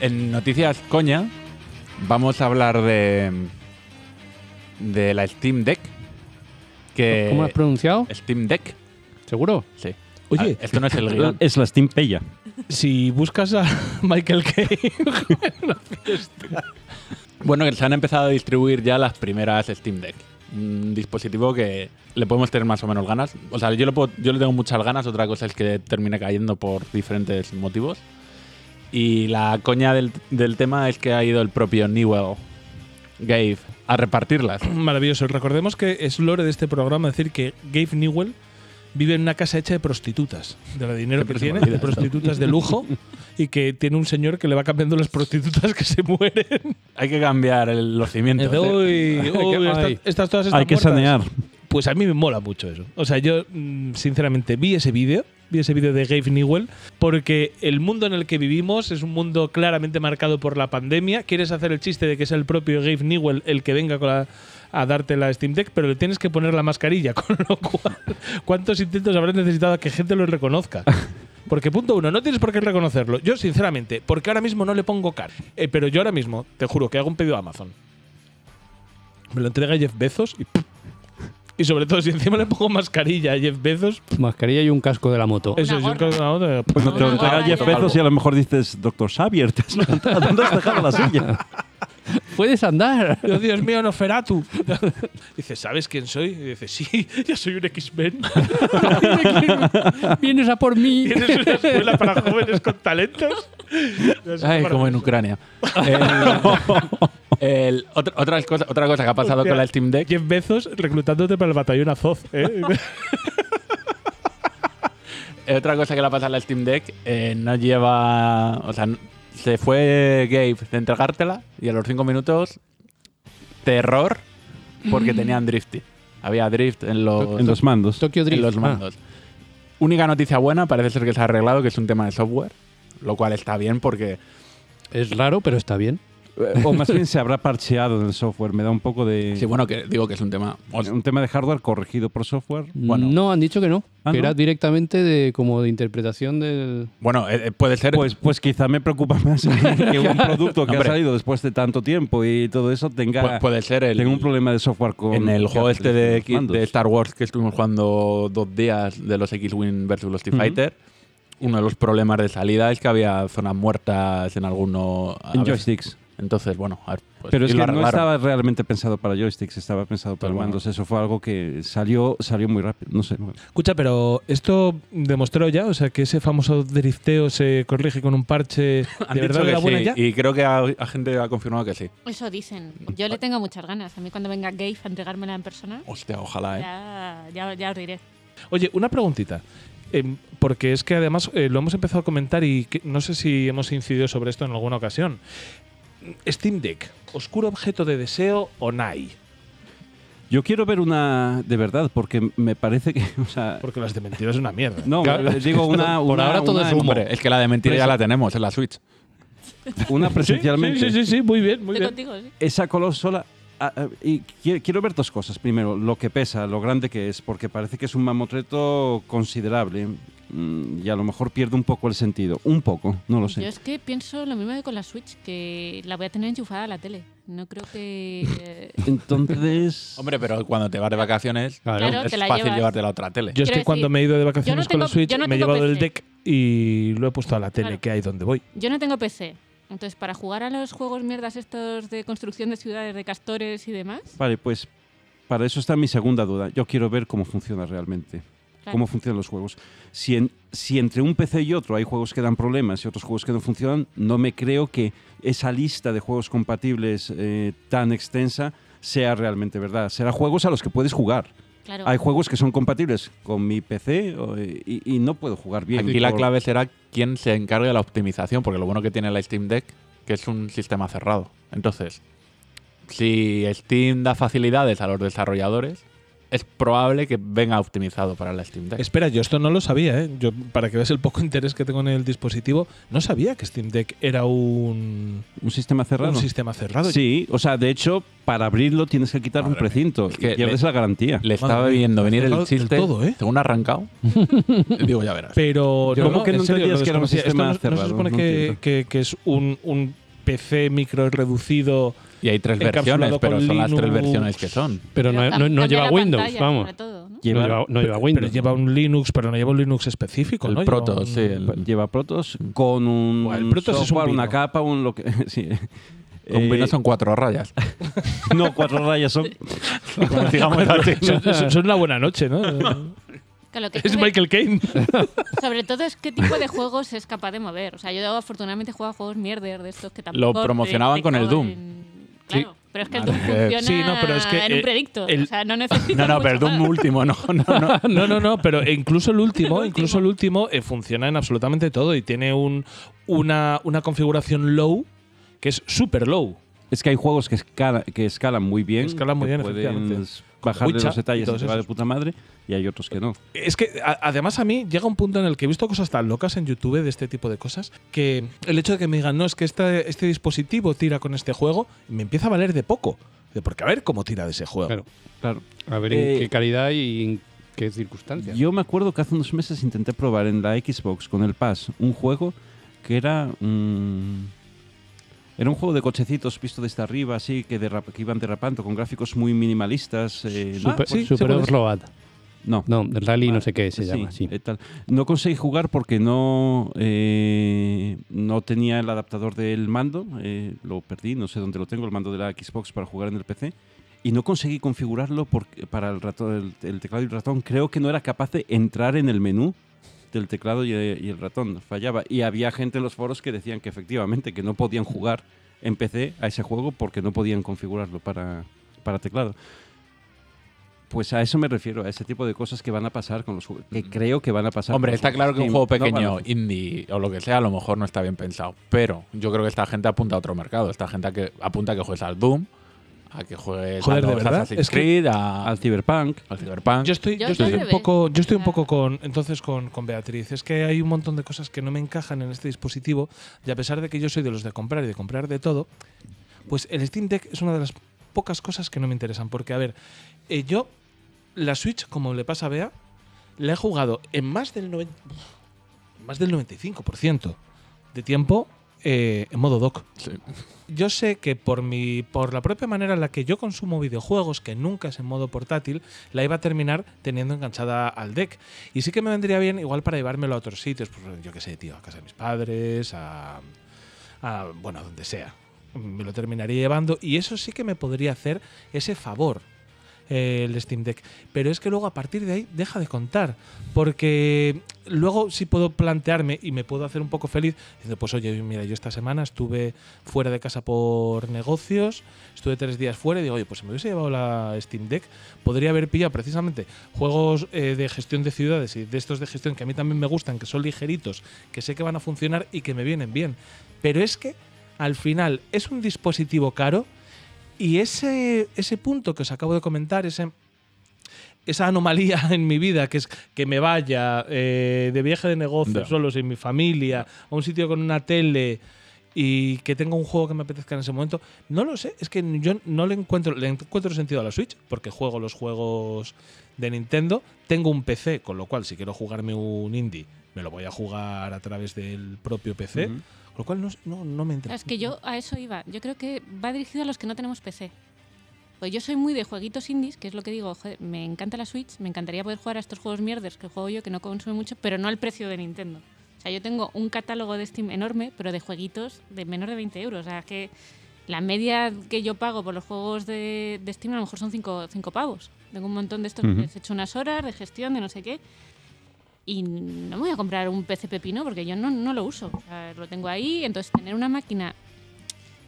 En Noticias Coña vamos a hablar de, de la Steam Deck. Que ¿Cómo lo has pronunciado? Steam Deck, ¿Seguro? sí. Oye, Ah, esto no es el guion. es la Steam Pella. si buscas a Michael Caine Bueno, que se han empezado a distribuir ya las primeras Steam Deck. Un dispositivo que le podemos tener más o menos ganas. O sea, yo le, puedo- yo le tengo muchas ganas, otra cosa es que termine cayendo por diferentes motivos. Y la coña del, del tema es que ha ido el propio Newell Gave a repartirlas. Maravilloso. Recordemos que es lore de este programa decir que Gabe Newell vive en una casa hecha de prostitutas, de la dinero que tiene, de esto. prostitutas de lujo, y que tiene un señor que le va cambiando las prostitutas que se mueren. Hay que cambiar el- los cimientos. ¿eh? "Uy, uy, estas, estas todas están Hay que muertas". sanear. Pues a mí me mola mucho eso. O sea, yo mm, sinceramente vi ese vídeo, vi ese vídeo de Gabe Newell, porque el mundo en el que vivimos es un mundo claramente marcado por la pandemia. Quieres hacer el chiste de que es el propio Gabe Newell el que venga con a darte la Steam Deck, pero le tienes que poner la mascarilla, con lo cual, ¿cuántos intentos habrás necesitado a que gente lo reconozca? Porque punto uno, no tienes por qué reconocerlo. Yo, sinceramente, porque ahora mismo no le pongo car. Eh, pero yo ahora mismo, te juro, que hago un pedido a Amazon. Me lo entrega Jeff Bezos y. Y sobre todo, si encima le pongo mascarilla a Jeff Bezos, Mascarilla y un casco de la moto. eso Una es un gorra. caso de- Pues no te lo Una entrega gorra Jeff ya. Bezos y a lo mejor dices, doctor Xavier, te has levantado. ¿dónde has dejado la silla? ¡Puedes andar! Yo, Dios mío, Noferatu. Dice, ¿sabes quién soy? Y dice, sí, yo soy un X-Men. ¡Vienes a por mí! ¿Tienes una escuela para jóvenes con talentos? Ay, como en Ucrania. El- El- otra, otra, cosa, otra cosa que ha pasado Hostia. con la Steam Deck. Jeff Bezos reclutándote para el batallón Azoz. ¿eh? eh, Otra cosa que le ha pasado a la Steam Deck, eh, no lleva. O sea, se fue Gabe de entregártela y a los 5 minutos, terror, porque tenían drifting. Había drift en los, En los mandos. Tokyo en Drift. los Ah, mandos. Única noticia buena, parece ser que se ha arreglado, que es un tema de software, lo cual está bien porque. es raro, pero está bien. O más bien se habrá parcheado en el software. Me da un poco de. Sí, bueno, que digo que es un tema. un tema de hardware corregido por software. Bueno. No, han dicho que no. Ah, que ¿no? era directamente de como de interpretación del. bueno, eh, eh, puede ser. Pues, pues quizá me preocupa más que un producto que Hombre. ha salido después de tanto tiempo y todo eso tenga, pu- puede ser el. tenga un problema de software con. En el juego este de, Star Wars que estuvimos jugando dos días de los X-Wing versus los Street Ujú. Fighter, uno de los problemas de salida es que había zonas muertas en alguno. a En veces. joysticks. Entonces, bueno, a ver, pues, Pero es que no estaba realmente pensado para joysticks, estaba pensado para Pero bueno. mandos. Eso fue algo que salió, salió muy rápido. No sé. Escucha, pero esto demostró ya, o sea, que ese famoso drifteo se corrige con un parche. Han ¿De verdad que buena sí, ya? y creo que a, a gente ha confirmado que sí. Eso dicen. Yo le tengo muchas ganas. A mí cuando venga Gabe a entregármela en persona, Hostia, ojalá, ¿eh? ya, ya, ya os diré. Oye, una preguntita. Em, porque es que además eh, lo hemos empezado a comentar y que- no sé si hemos incidido sobre esto en alguna ocasión. Steam Deck, oscuro objeto de deseo o NAI. Yo quiero ver una de verdad, porque me parece que. O sea, Porque las de mentiras es una mierda. no, Claro. digo una. Por una- ahora todo una- es humo. Hombre, es que la de mentira ya la tenemos en la Switch. Una presencialmente. Sí, sí, sí, sí, muy bien, muy Estoy bien. contigo, sí. esa consola. ah, ah, y qui- quiero ver dos cosas. Primero, lo que pesa, lo grande que es, porque parece que es un mamotreto considerable. Mm, Y a lo mejor pierde un poco el sentido. Un poco, no lo sé. Yo es que pienso lo mismo que con la Switch, que la voy a tener enchufada a la tele. No creo que... eh, Entonces. Hombre, pero cuando te vas de vacaciones, Claro. Claro, es te la fácil llevas. llevarte la otra tele. Yo es que cuando me he ido de vacaciones no con la Switch no me he llevado el deck y lo he puesto a la tele Claro. que hay donde voy. Yo no tengo PC. Entonces, para jugar a los juegos mierdas estos de construcción de ciudades, de castores y demás, Vale, pues para eso está mi segunda duda. Yo quiero ver cómo funciona realmente. Claro. Cómo funcionan los juegos. Si, en- si entre un PC y otro hay juegos que dan problemas y otros juegos que no funcionan, no me creo que esa lista de juegos compatibles eh, tan extensa sea realmente verdad. Será juegos a los que puedes jugar. claro. Hay juegos que son compatibles con mi PC y, y no puedo jugar bien. Aquí la clave será quién se encargue de la optimización, porque lo bueno que tiene la Steam Deck que es un sistema cerrado. Entonces, si Steam da facilidades a los desarrolladores, es probable que venga optimizado para la Steam Deck. Espera, yo esto no lo sabía, ¿eh? Yo, para que veas el poco interés que tengo en el dispositivo, no sabía que Steam Deck era un, un sistema cerrado. un sistema cerrado. Sí, o sea, de hecho, para abrirlo tienes que quitar un Madre precinto Es que pierdes le- la garantía. Le estaba Madre viendo venir el cerrado chiste todo, ¿eh? según ha arrancado. Digo, ya verás. Pero Yo no, como que no serio, entendías que era un. Esto sistema no- no, se cerrado, supone no que, entiendo. que- que es un, un PC micro reducido. Y hay tres versiones, pero son las tres versiones que son. Pero no, Pero no- lleva Windows, pantalla, vamos. todo, ¿no? Lleva, no lleva, no lleva Windows. Pero lleva un Linux, pero no lleva un Linux específico, El ¿no? Proto, Lleva un- sí, el- lleva Protos con un Bueno, el Protoss es un una capa, un lo que sí. Con Eh, Windows son cuatro rayas. no cuatro rayas son. Como digamos así. Son, una buena noche, ¿no? Que lo que es Michael Caine. Sobre todo es qué tipo de juegos es capaz de mover. O sea, yo afortunadamente juego a juegos mierder de estos que tampoco... Lo promocionaban te- te con el Doom. Claro, pero es que el. Doom funciona Sí, no, pero es que en un predicto. el- o sea, no necesita No, no, mucho pero el Doom más. último, no, no, no. No, no, no, pero incluso el último, El incluso el último eh, funciona en absolutamente todo y tiene un, una, una configuración low que es super low. Es que hay juegos que, escala- que escalan muy bien. Escalan muy que bien, puedes efectivamente. bajar de Witcher los detalles y te va de puta madre. Y hay otros que no. Es que a- además a mí llega un punto en el que he visto cosas tan locas en YouTube de este tipo de cosas que el hecho de que me digan, no, es que este, este dispositivo tira con este juego, me empieza a valer de poco. De porque a ver cómo tira de ese juego. Claro. Claro. A ver Eh, en qué calidad y en qué circunstancias. Yo me acuerdo que hace unos meses intenté probar en la Xbox con el Pass un juego que era un. Era un juego de cochecitos visto desde arriba, así, que, iban derrapando con gráficos muy minimalistas. eh, Super, sí, sí, Super no, No, rally no sé qué se Sí, llama. Sí. eh, tal. No conseguí jugar porque no, eh, no tenía el adaptador del mando. eh, lo perdí, no sé dónde lo tengo, el mando de la Xbox para jugar en el PC. Y no conseguí configurarlo porque, para el, ratón, el, el teclado y el ratón. Creo que no era capaz de entrar en el menú del teclado y, y el ratón. Fallaba. Y había gente en los foros que decían que efectivamente que no podían jugar en PC a ese juego porque no podían configurarlo para, para teclado. Pues a eso me refiero, a ese tipo de cosas que van a pasar con los juegos, que creo que van a pasar. Hombre, está claro que un juego. No pequeño, a- indie o lo que sea, a lo mejor no está bien pensado. Pero yo creo que esta gente apunta a otro mercado. Esta gente que apunta a que juegues al Doom, a que juegues Joder, a de verdad, Assassin's es que- Creed, a- al Cyberpunk. al Cyberpunk. Yo estoy, Yo estoy un revés. poco, yo estoy un poco con, entonces con, con Beatriz. Es que hay un montón de cosas que no me encajan en este dispositivo y a pesar de que yo soy de los de comprar y de comprar de todo, pues el Steam Deck es una de las pocas cosas que no me interesan. Porque, a ver, eh, yo la Switch, como le pasa a Bea, la he jugado en más del, 90 más del 95% de tiempo eh, en modo dock. Sí. Yo sé que por mi por la propia manera en la que yo consumo videojuegos, que nunca es en modo portátil, la iba a terminar teniendo enganchada al deck. Y sí que me vendría bien igual para llevármelo a otros sitios, pues yo qué sé, tío, a casa de mis padres, a, a bueno, a donde sea. Me lo terminaría llevando y eso sí que me podría hacer ese favor el Steam Deck. Pero es que luego a partir de ahí deja de contar. Porque luego sí puedo plantearme y me puedo hacer un poco feliz. Pues oye, mira, yo esta semana estuve fuera de casa por negocios, estuve tres días fuera y digo, oye, pues si me hubiese llevado la Steam Deck, podría haber pillado precisamente juegos eh, de gestión de ciudades y de estos de gestión que a mí también me gustan, que son ligeritos, que sé que van a funcionar y que me vienen bien. Pero es que al final es un dispositivo caro y ese, ese punto que os acabo de comentar, ese, esa anomalía en mi vida, que es que me vaya eh, de viaje de negocio Ya. solo sin mi familia, a un sitio con una tele y que tenga un juego que me apetezca en ese momento, no lo sé, es que yo no le encuentro, le encuentro sentido a la Switch, porque juego los juegos de Nintendo, tengo un PC, con lo cual si quiero jugarme un indie, me lo voy a jugar a través del propio PC, lo cual no, no, no me interesa. Es que yo a eso iba. Yo creo que va dirigido a los que no tenemos PC. Pues yo soy muy de jueguitos indies, que es lo que digo, joder, me encanta la Switch, me encantaría poder jugar a estos juegos mierdes que juego yo, que no consume mucho, pero no al precio de Nintendo. O sea, yo tengo un catálogo de Steam enorme, pero de jueguitos de menos de 20 euros. O sea, que la media que yo pago por los juegos de, de Steam a lo mejor son 5 pavos. Tengo un montón de estos, Ujú. les he hecho unas horas de gestión, de no sé qué. Y no me voy a comprar un PC pepino porque yo no, no lo uso. O sea, lo tengo ahí, entonces tener una máquina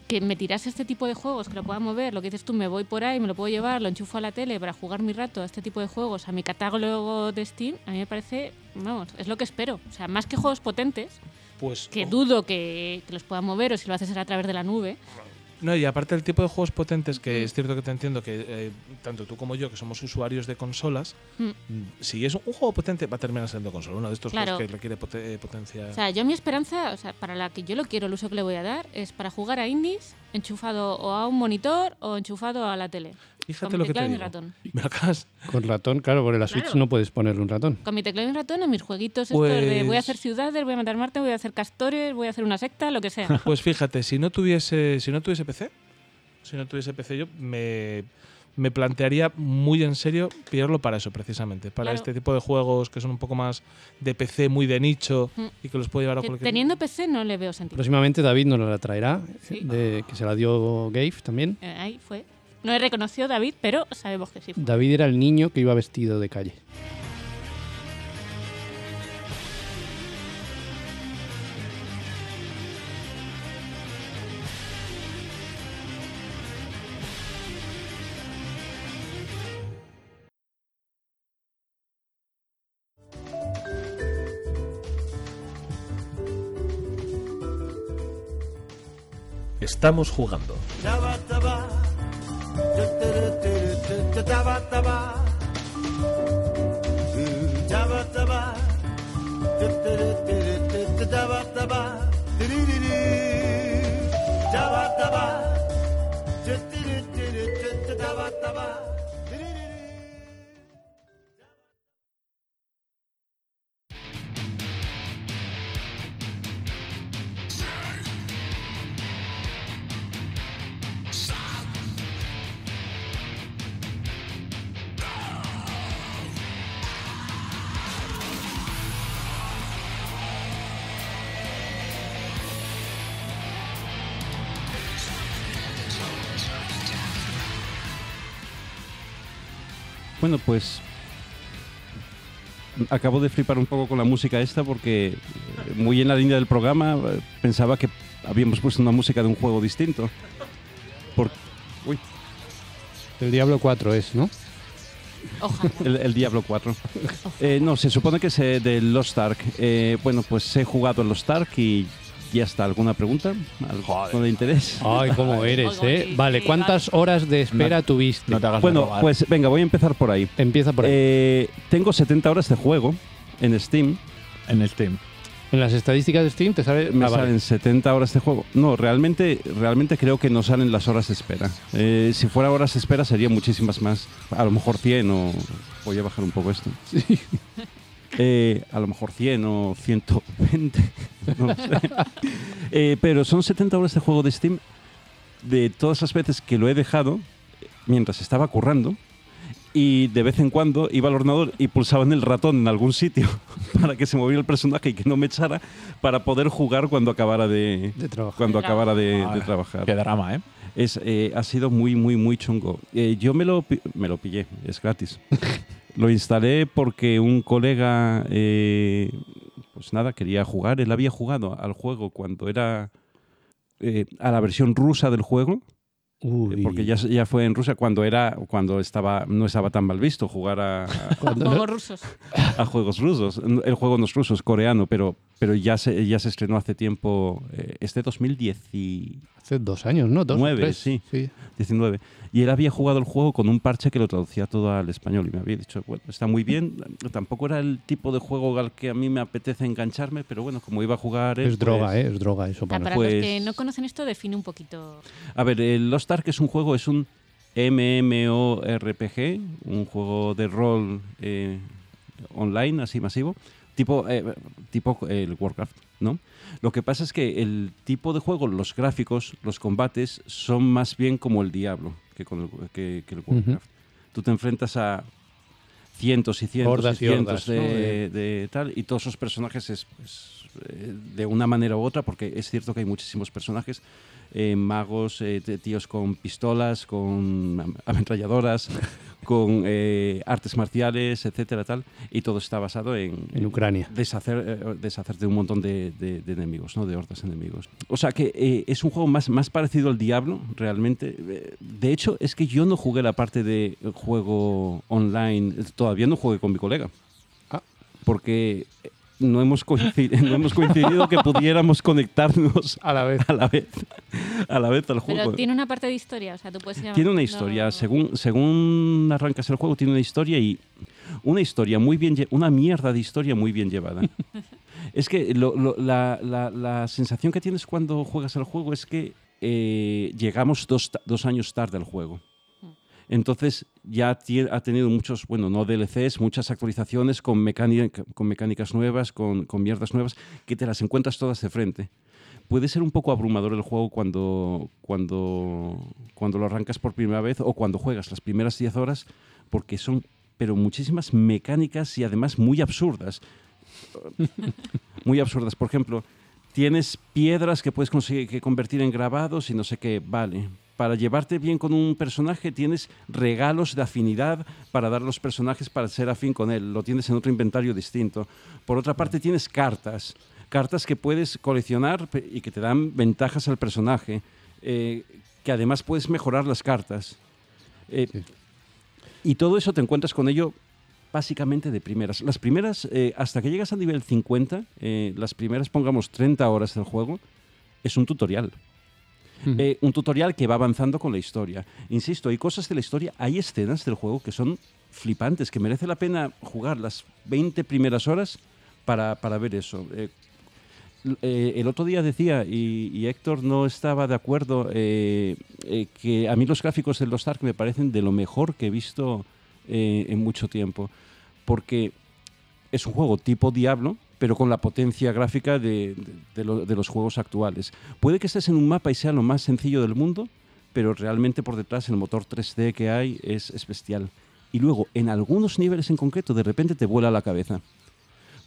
que me tirase este tipo de juegos, que lo pueda mover, lo que dices tú, me voy por ahí, me lo puedo llevar, lo enchufo a la tele para jugar mi rato a este tipo de juegos, a mi catálogo de Steam, a mí me parece, vamos, es lo que espero. O sea, más que juegos potentes, Pues, que dudo que, que los pueda mover o si lo haces será a través de la nube. No, y aparte del tipo de juegos potentes, que es cierto que te entiendo que eh, tanto tú como yo, que somos usuarios de consolas, Mm. mm, si es un juego potente, va a terminar siendo consola. Uno de estos Claro. juegos que requiere eh, potencia. O sea, yo mi esperanza, o sea, para la que yo lo quiero, el uso que le voy a dar, es para jugar a indies enchufado o a un monitor o enchufado a la tele. Fíjate con lo mi que te teclado y digo. ratón. Me. Con ratón, claro, porque la Switch Claro. no puedes ponerle un ratón. Con mi teclado y ratón, a mis jueguitos estos de voy a Pues- hacer ciudades, voy a matar Marte, voy a hacer castores, voy a hacer una secta, lo que sea. Pues fíjate, si no tuviese, si no tuviese PC, si no tuviese PC, yo me, me plantearía muy en serio pillarlo para eso, precisamente. Para Claro. este tipo de juegos que son un poco más de PC, muy de nicho Mm. y que los puedo llevar a cualquier Teniendo PC no le veo sentido. Próximamente David nos la traerá, Sí. de, que se la dio Gabe también. Eh, ahí fue. No he reconocido David, pero sabemos que sí. fue. David era el niño que iba vestido de calle. Estamos jugando. Bueno, pues acabo de flipar un poco con la música esta porque eh, muy en la línea del programa, eh, pensaba que habíamos puesto una música de un juego distinto. Por, uy, El Diablo 4 es, ¿no? Ojalá. el, el Diablo 4. Eh, no, se supone que es del Lost Ark. Eh, bueno, pues he jugado el Lost Ark y ya está. ¿Alguna pregunta? ¿Algo de interés? Ay, cómo eres, ¿eh? sí, Vale, sí, ¿cuántas horas de espera tuviste? No te hagas Bueno, robar. pues venga, voy a empezar por ahí. Empieza por ahí. Eh, tengo 70 horas de juego en Steam. en Steam. en las estadísticas de Steam te sale... Me ah, vale. salen 70 horas de juego. No, realmente, realmente creo que no salen las horas de espera. Eh, si fuera horas de espera serían muchísimas más. A lo mejor 100 o... Voy a bajar un poco esto. Eh, a lo mejor 100 o 120. no sé. Eh, pero son 70 horas de juego de Steam de todas las veces que lo he dejado mientras estaba currando. Y de vez en cuando iba al ordenador y pulsaba en el ratón en algún sitio para que se moviera el personaje y que no me echara para poder jugar cuando acabara de, De trabajar. cuando De acabara de, de trabajar. Qué drama, ¿eh? Es, eh, ha sido muy, muy, muy chungo. Eh, yo me lo, me lo pillé, es gratis. lo instalé porque un colega, eh, pues nada, quería jugar. Él había jugado al juego cuando era eh, a la versión rusa del juego, eh, Uy. porque ya, ya fue en Rusia cuando era cuando estaba no estaba tan mal visto jugar a, Cuando- Juegos rusos. a juegos rusos. El juego no es ruso, es coreano, pero, pero ya, se, ya se estrenó hace tiempo, eh, este 2019. Hace dos años, ¿no? Dos, Nueve, tres. sí. Y él había jugado el juego con un parche que lo traducía todo al español y me había dicho, bueno, está muy bien. Tampoco era el tipo de juego al que a mí me apetece engancharme, pero bueno, como iba a jugar... él, Es droga, pues- ¿eh? Es droga eso Ah, para para nosotros. los Pues- que no conocen esto, define un poquito. A ver, el Lost Ark es un juego, es un MMORPG, un juego de rol eh, online, así masivo, tipo, eh, tipo el Warcraft, ¿no? Lo que pasa es que el tipo de juego, los gráficos, los combates, son más bien como el Diablo que, con el, que, que el Warcraft. Tú te enfrentas a cientos y cientos Hordas y y cientos hordas, de, ¿no? De- de tal, y todos esos personajes es, es, eh, de una manera u otra, porque es cierto que hay muchísimos personajes, eh, magos, eh, tíos con pistolas, con am- ametralladoras, con eh, artes marciales, etcétera, tal, y todo está basado en, En Ucrania. deshacer, eh, deshacerte de un montón de, de- de enemigos, ¿no? de hordas enemigos. O sea que es un juego más, más parecido al Diablo, realmente. De hecho, es que yo no jugué la parte de juego online, todavía no jugué con mi colega. Ah. Porque no hemos, coincidido, no hemos coincidido que pudiéramos conectarnos A la vez. a la vez, a la vez al juego. Pero tiene una parte de historia, o sea, tú puedes Tiene una no- historia, según, según arrancas el juego, tiene una historia y una historia muy bien, una mierda de historia muy bien llevada. es que lo- lo- la, la- la sensación que tienes cuando juegas el juego es que eh, llegamos dos, dos años tarde al juego. Entonces ya ha tenido muchos, bueno, no DLCs, muchas actualizaciones con mecánicas nuevas, con, con mierdas nuevas, que te las encuentras todas de frente puede ser un poco abrumador el juego cuando, cuando, cuando lo arrancas por primera vez o cuando juegas las primeras 10 horas, porque son pero muchísimas mecánicas y además muy absurdas. muy absurdas. Por ejemplo, tienes piedras que puedes conseguir que convertir en grabados y no sé qué, vale. Para llevarte bien con un personaje tienes regalos de afinidad para dar a los personajes para ser afín con él. Lo tienes en otro inventario distinto. Por otra parte tienes cartas. Cartas que puedes coleccionar y que te dan ventajas al personaje. eh, que además puedes mejorar las cartas. Eh, Y todo eso te encuentras con ello básicamente de primeras. Las primeras, eh, hasta que llegas a nivel 50, eh, las primeras, pongamos 30 horas del juego, es un tutorial. Eh, un tutorial que va avanzando con la historia. Insisto, hay cosas de la historia, hay escenas del juego que son flipantes, que merece la pena jugar las 20 primeras horas para, para ver eso. Eh, eh, el otro día decía, y, Héctor no estaba de acuerdo, que a mí los gráficos de los Ark me parecen de lo mejor que he visto en mucho tiempo. Porque es un juego tipo Diablo, pero con la potencia gráfica de, de- de lo- de los juegos actuales. Puede que estés en un mapa y sea lo más sencillo del mundo, pero realmente por detrás el motor 3D que hay es, es bestial. Y luego, en algunos niveles en concreto, de repente te vuela la cabeza.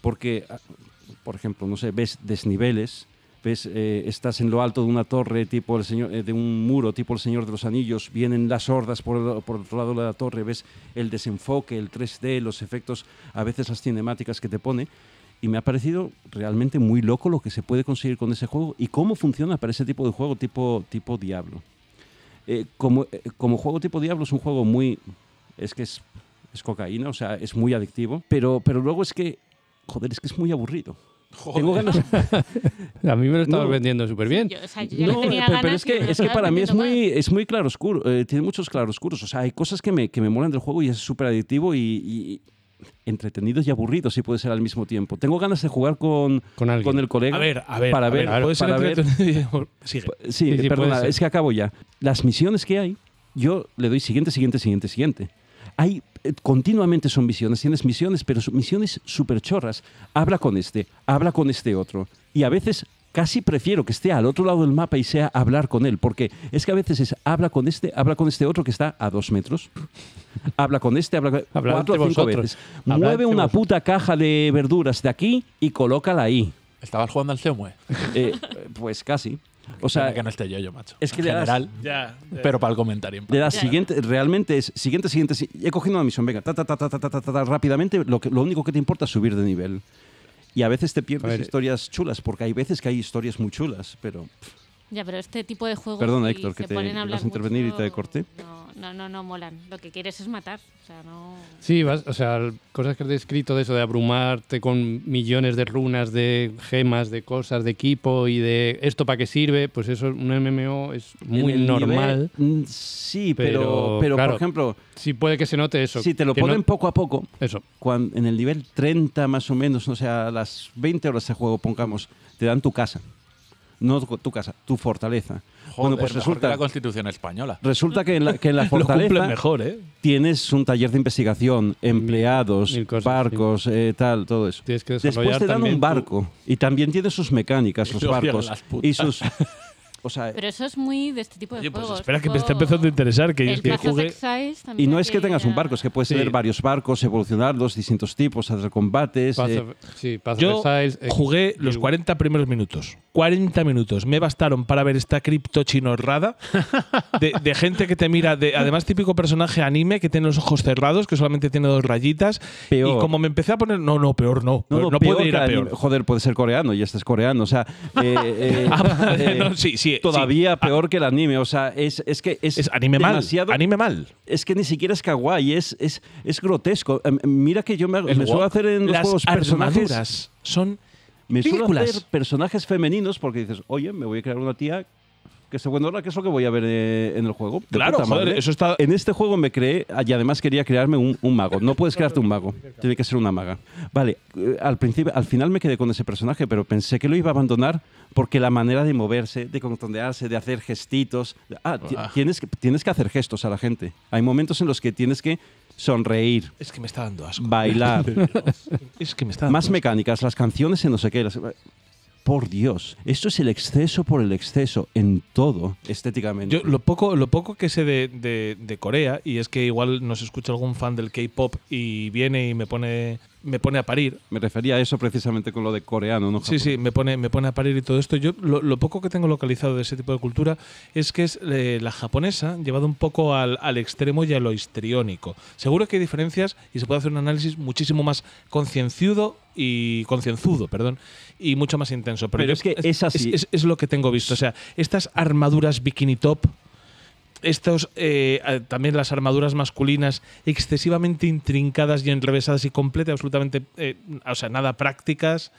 Porque, ah, por ejemplo, no sé, ves desniveles, ves, eh, estás en lo alto de una torre, tipo el señor, eh, de un muro, tipo el Señor de los Anillos, vienen las hordas por por el otro lado de la torre, ves el desenfoque, el 3D, los efectos, a veces las cinemáticas que te pone. Y me ha parecido realmente muy loco lo que se puede conseguir con ese juego y cómo funciona para ese tipo de juego tipo, tipo Diablo. Eh, como, eh, como juego tipo Diablo es un juego muy... Es que es, es cocaína, o sea, es muy adictivo, pero, pero luego es que, joder, es que es muy aburrido. Tengo ganas, A mí me lo estabas No. vendiendo súper bien. Yo, o sea, yo no, tenía pero, ganas es que, es que para mí es muy, es muy claroscuro, eh, tiene muchos claroscuros. O sea, hay cosas que me, que me molan del juego y es súper adictivo y, y entretenidos y aburridos, si puede ser al mismo tiempo. Tengo ganas de jugar con, Con el colega. A ver, a ver, Para a ver, puede ser para ver. entretenido. Sigue. Sí, Sí, sí, perdona, es que acabo ya. Las misiones que hay, yo le doy siguiente, siguiente, siguiente, siguiente. Hay eh, continuamente son misiones, tienes misiones, pero son misiones súper chorras. Habla con este, habla con este otro. Y a veces casi prefiero que esté al otro lado del mapa y sea hablar con él, porque es que a veces es habla con este, habla con este otro que está a dos metros. Habla con este, habla con Hablad cuatro o cinco vosotros. veces. Hablad Mueve una vosotros. puta caja de verduras de aquí y colócala ahí. ¿Estabas jugando al Semue? Eh, pues casi. O sea, que no esté yo, yo, macho. es que en le das- general, Ya. pero para el comentario. en Le das Ya. siguiente, realmente es siguiente, siguiente, si- he cogido una misión, venga, ta, ta, ta, ta, ta, ta, ta, ta, rápidamente, lo, que, lo único que te importa es subir de nivel. Y a veces te pierdes historias chulas, porque hay veces que hay historias muy chulas, pero Ya, pero este tipo de juegos. Perdona, si Héctor, que te ponen a ibas hablar a intervenir y mucho, te corté. No, no, no, no molan. Lo que quieres es matar. O sea, no. Sí, vas, o sea, cosas que has descrito de eso, de abrumarte con millones de runas, de gemas, de cosas, de equipo y de esto para qué sirve, pues eso, un MMO es muy normal. nivel- mm, sí, pero, Pero, pero claro, por ejemplo, Sí puede que se note eso. si te lo no- ponen poco a poco, eso. cuan- en el nivel 30 más o menos, o sea, a las 20 horas de juego, pongamos, te dan tu casa. No tu, casa, tu fortaleza. bueno, pues Joder, mejor que resulta, la Constitución española. resulta que en la, que en la fortaleza mejor, ¿eh? tienes un taller de investigación, empleados, mil cosas, barcos, eh, tal, todo eso. Tienes que Después te dan un tu- barco y también tiene sus mecánicas, luego barcos y sus... O sea, Pero eso es muy de este tipo de Oye, pues juegos. espera que me está empezando a interesar, que yo el es que Path of jugué... Exiles también y no es que tengas un barco, es que puedes Sí. tener varios barcos, evolucionarlos, distintos tipos, hacer combates. Path eh, of- sí, Path of Yo Exiles, eh, jugué los Guild- 40 primeros minutos. 40 minutos. Me bastaron para ver esta cripto chinorrada de, de gente que te mira, de, además típico personaje anime que tiene los ojos cerrados, que solamente tiene dos rayitas. Peor. Y como me empecé a poner, no, no, peor no. no, No, no, puede ir a peor. anime. Joder, puede ser coreano y este es coreano. O sea, eh, eh, Ah, vale, eh, no, sí, sí, todavía sí. Ah, peor que el anime. O sea, es, es que es, Es anime mal. demasiado. Anime mal. Es que ni siquiera es kawaii, es, es, es grotesco. Em, Mira que yo me, me suelo hacer en los Las juegos personajes. son Me suelo hacer personajes femeninos porque dices, oye, me voy a crear una tía que esté buena, que es lo que voy a ver eh, en el juego. De Claro, puta joder, madre. eso está- En este juego me creé, y además quería crearme un, un mago. No puedes crearte un mago, tiene que ser una maga. Vale, eh, al principio, al final me quedé con ese personaje, pero pensé que lo iba a abandonar porque la manera de moverse, de contondearse, de hacer gestitos. Ah, Ah. tienes, que, tienes que hacer gestos a la gente. Hay momentos en los que tienes que sonreír, Es que me está dando asco. bailar. Es que me está dando Más mecánicas, las canciones en no sé qué. las- Por Dios, esto es el exceso por el exceso en todo, estéticamente. Yo lo poco, lo poco que sé de, de- de Corea, y es que igual nos escucha algún fan del K-pop y viene y me pone, me pone a parir. Me refería a eso precisamente con lo de coreano, ¿no? Sí, sí, me pone, me pone a parir y todo esto. Yo lo, lo poco que tengo localizado de ese tipo de cultura es que es eh, la japonesa llevado un poco al, al extremo y a lo histriónico. Seguro que hay diferencias y se puede hacer un análisis muchísimo más concienciudo y concienzudo, perdón, y mucho más intenso. Pero, Pero yo- es que es así. Es, es lo que tengo visto. O sea, estas armaduras bikini top. Estos, eh, también las armaduras masculinas excesivamente intrincadas y enrevesadas y completamente, absolutamente, eh, o sea, nada prácticas.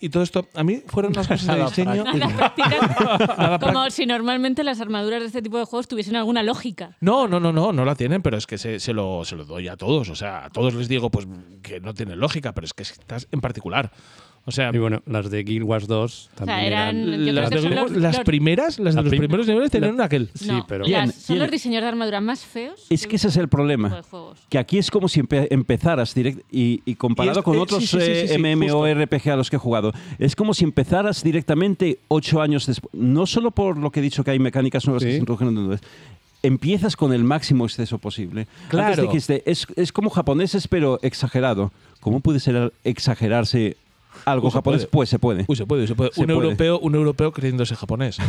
Y todo esto, a mí fueron unas cosas de diseño. Nada Como si normalmente las armaduras de este tipo de juegos tuviesen alguna lógica. No, no, no, no, no la tienen, pero es que se, se lo, se lo doy a todos. O sea, a todos les digo pues que no tiene lógica, pero es que estás en particular. O sea, Y bueno, las de Guild Wars 2 también eran- las, de- los- las los- primeras, las de los prim- primeros niveles tenían la- aquel. Sí, No, pero. las- Bien, son los diseños de armadura más feos. Es que ese es el de problema. juegos. Que aquí es como si empe- empezaras direct y, y comparado Y es- con eh, otros sí, sí, sí, eh, sí, sí, MMORPG a los que he jugado, es como si empezaras directamente ocho años después. No solo por lo que he dicho que hay mecánicas nuevas que se introdujeron en el Empiezas con el máximo exceso posible. Claro. Antes dijiste, es, es como japoneses, pero exagerado. ¿Cómo puede ser exagerarse algo Uy, japonés? puede. Pues se puede. Uy, se puede, se puede. Se un puede. europeo, un europeo creyéndose japonés.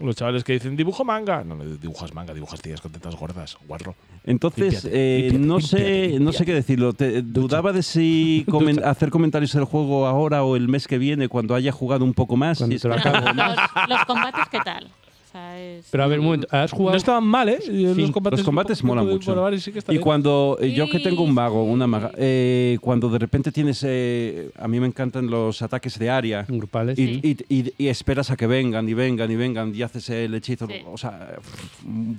Los chavales que dicen dibujo manga. No, no dibujas manga, dibujas tías con tetas gordas. Guarro. Entonces, Límpiate, eh, límpiate, no límpiate, sé, no sé qué decirlo. Te- dudaba de si comen- hacer comentarios del juego ahora o el mes que viene cuando haya jugado un poco más. Y lo los combates, ¿qué tal? O sea, es- Pero a ver, un momento, ¿has No jugado? estaban mal, ¿eh? los combates, los combates molan mucho. probar y sí que está Y bien. cuando eh, yo que tengo un mago, una maga, eh, cuando de repente tienes, eh, a mí me encantan los ataques de área grupales. y, Sí. y- y- y esperas a que vengan y vengan y vengan y haces el hechizo, Sí. o sea,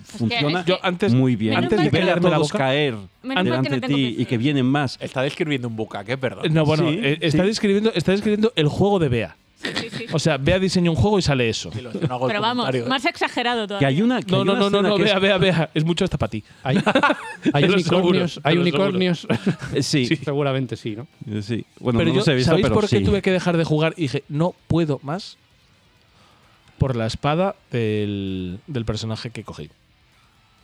funciona es que- Yo antes, muy bien. Antes de ver a la boca, caer Menos delante no de ti y que vienen más. Está describiendo un bucaque, perdón. No, bueno, Sí, eh, está, sí. describiendo, está describiendo el juego de Bea. Sí, sí, sí. O sea, Bea diseña un juego y sale eso. Sí, lo- yo no hago el Pero vamos, comentario, ¿eh? más exagerado Que todavía. hay una, que No, hay no, una no, no, escena no, que es- Bea, Bea, Bea. Es mucho hasta para ti. Hay, hay Te lo unicornios, te hay lo unicornios. sí, Seguramente sí, ¿no? sí. Bueno, pero no yo, los he visto, ¿sabéis pero por qué sí. tuve que dejar de jugar? Y dije, no puedo más por la espada del, del personaje que cogí.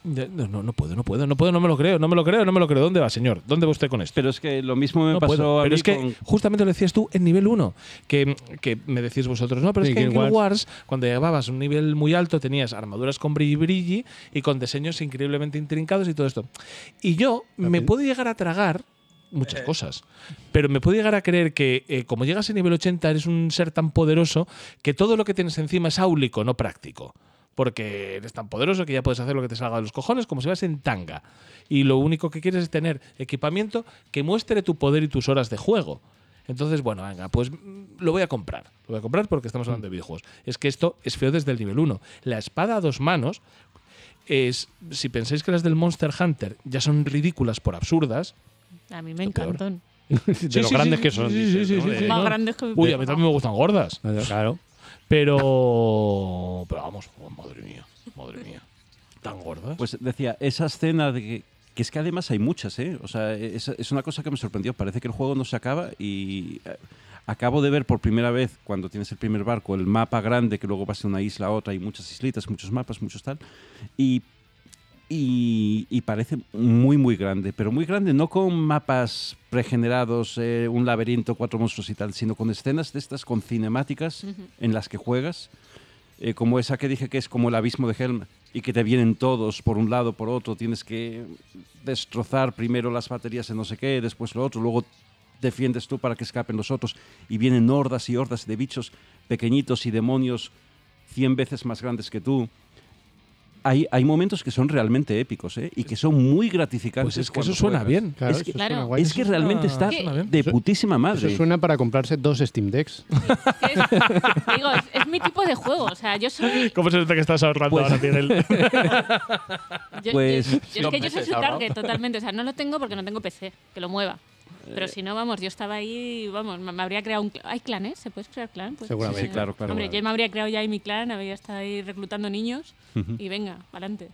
No, no, no puedo, no puedo, no puedo, no me lo creo, no me lo creo, no me lo creo. ¿Dónde va, señor? ¿Dónde va usted con esto? Pero es que lo mismo me no pasó puedo. a Pero mí es que con- justamente lo decías tú en nivel 1, que, que me decís vosotros, no, pero Sí, es que en Guild Wars, cuando llegabas a un nivel muy alto, tenías armaduras con brilli brilli y con diseños increíblemente intrincados y todo esto. Y yo me puedo llegar a tragar muchas cosas, pero me puedo llegar a creer que eh, como llegas a nivel 80 eres un ser tan poderoso que todo lo que tienes encima es áulico, no práctico. Porque eres tan poderoso que ya puedes hacer lo que te salga de los cojones como si vas en tanga. Y lo único que quieres es tener equipamiento que muestre tu poder y tus horas de juego. Entonces, bueno, venga, pues mm, lo voy a comprar. Lo voy a comprar porque estamos hablando de videojuegos. Es que esto es feo desde el nivel 1. La espada a dos manos es, si pensáis que las del Monster Hunter ya son ridículas por absurdas, A mí me encantan. de Sí, lo sí, grandes sí, que son. sí, dices, sí, ¿no? sí, De- sí, Más no. grandes que uy, a mí también me gustan gordas. Claro. Pero, pero vamos, madre mía, madre mía. Tan gordas. Pues decía, esa escena de que, que es que además hay muchas, ¿eh? O sea, es, es una cosa que me sorprendió. Parece que el juego no se acaba y eh, acabo de ver por primera vez, cuando tienes el primer barco, el mapa grande que luego vas de una isla a otra y muchas islitas, muchos mapas, muchos tal. Y, y, y parece muy, muy grande, pero muy grande, no con mapas pregenerados, eh, un laberinto, cuatro monstruos y tal, sino con escenas de estas, con cinemáticas en las que juegas eh, como esa que dije que es como el abismo de Helm y que te vienen todos por un lado, por otro, tienes que destrozar primero las baterías de no sé qué, después lo otro, luego defiendes tú para que escapen los otros y vienen hordas y hordas de bichos pequeñitos y demonios 100 veces más grandes que tú. Hay, hay momentos que son realmente épicos ¿eh? y que son muy gratificantes. pues es que eso suena juegas. bien. Claro, Es que- Claro. suena guay. Es que realmente está de putísima madre. Eso suena para comprarse dos Steam Decks. Es- digo, es, es mi tipo de juego. O sea, yo soy. ¿Cómo se nota que estás ahorrando Pues- ahora, Miguel? Yo, Pues- yo- yo- es que yo soy su target totalmente. O sea, no lo tengo porque no tengo PC, que lo mueva. Pero si no, vamos, yo estaba ahí, vamos, me habría creado un clan. ¿Hay clanes? ¿Se puede crear clan? Pues, Seguramente. Sí, sí, claro, claro. Hombre, yo me habría creado ya ahí mi clan, habría estado ahí reclutando niños Y venga, adelante.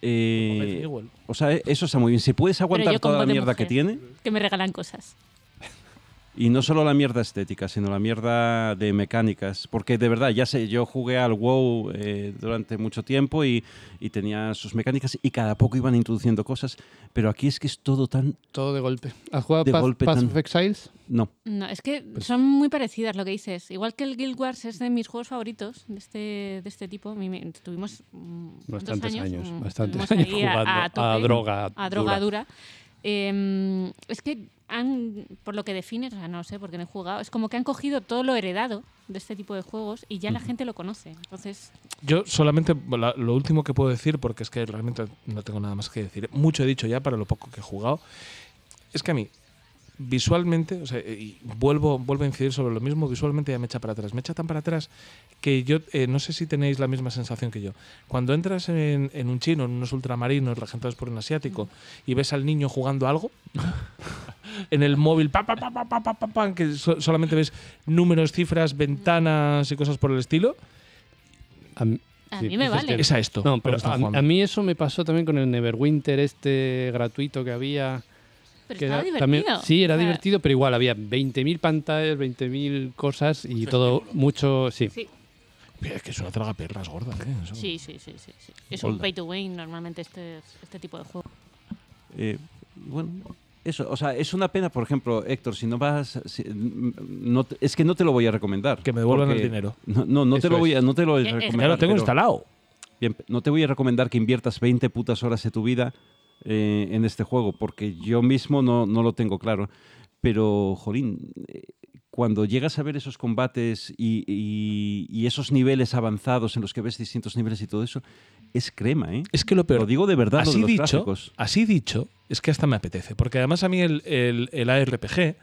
Eh, o sea, eso está muy bien. Si puedes aguantar toda la mierda que tiene, Que me regalan cosas. Y no solo la mierda estética, sino la mierda de mecánicas. Porque de verdad, ya sé, yo jugué al WoW eh, durante mucho tiempo y, y tenía sus mecánicas y cada poco iban introduciendo cosas. Pero aquí es que es todo tan. Todo de golpe. ¿Has jugado De Path, golpe Path tan- of Exiles? No. No, es que Pues son muy parecidas lo que dices. Igual que el Guild Wars es de mis juegos favoritos de este, de este tipo. Tuvimos mm, ¿cuántos Bastantes años. Mm, bastantes años a- jugando a, a, tope, droga. a droga dura. dura. Eh, es que han, por lo que defines, o sea, no sé, porque no he jugado, es como que han cogido todo lo heredado de este tipo de juegos y ya la gente lo conoce. Entonces, Yo solamente la- lo último que puedo decir, porque es que realmente no tengo nada más que decir. Mucho he dicho ya para lo poco que he jugado. Es que a mí, visualmente, o sea, y vuelvo, vuelvo a incidir sobre lo mismo, visualmente ya me echa para atrás. Me echa tan para atrás que yo eh, no sé si tenéis la misma sensación que yo. Cuando entras en, en un chino, en unos ultramarinos regentados por un asiático, y ves al niño jugando algo, en el móvil, pa, pa, pa, que so solamente ves números, cifras, ventanas y cosas por el estilo. Um. A sí, mí me vale. Es a esto. No, pero a, a, mí eso me pasó también con el Neverwinter este gratuito que había. Pero que estaba era divertido. también- sí, era O sea, divertido, pero igual había 20.000 pantallas, 20.000 cosas y todo mucho. Sí. Sí, Es que es una traga perras gorda, ¿eh? Eso. sí, sí, sí, sí, sí. Es un pay to win normalmente este, este tipo de juego. Eh, bueno, Eso, o sea, es una pena, por ejemplo, Héctor, si no vas, si- no es que no te lo voy a recomendar. Que me devuelvan el dinero. No, no, no te lo voy a, no te lo voy a Eh, eh, recomendar. Ya lo tengo pero- instalado. Bien, no te voy a recomendar que inviertas 20 putas horas de tu vida eh, en este juego, porque yo mismo no, no lo tengo claro. Pero, jolín, eh, cuando llegas a ver esos combates y, y- y esos niveles avanzados en los que ves distintos niveles y todo eso, es crema, ¿eh? Es que lo peor. Lo digo de verdad, lo así de los dicho, gráficos. así dicho, es que hasta me apetece. Porque además a mí el, el- el ARPG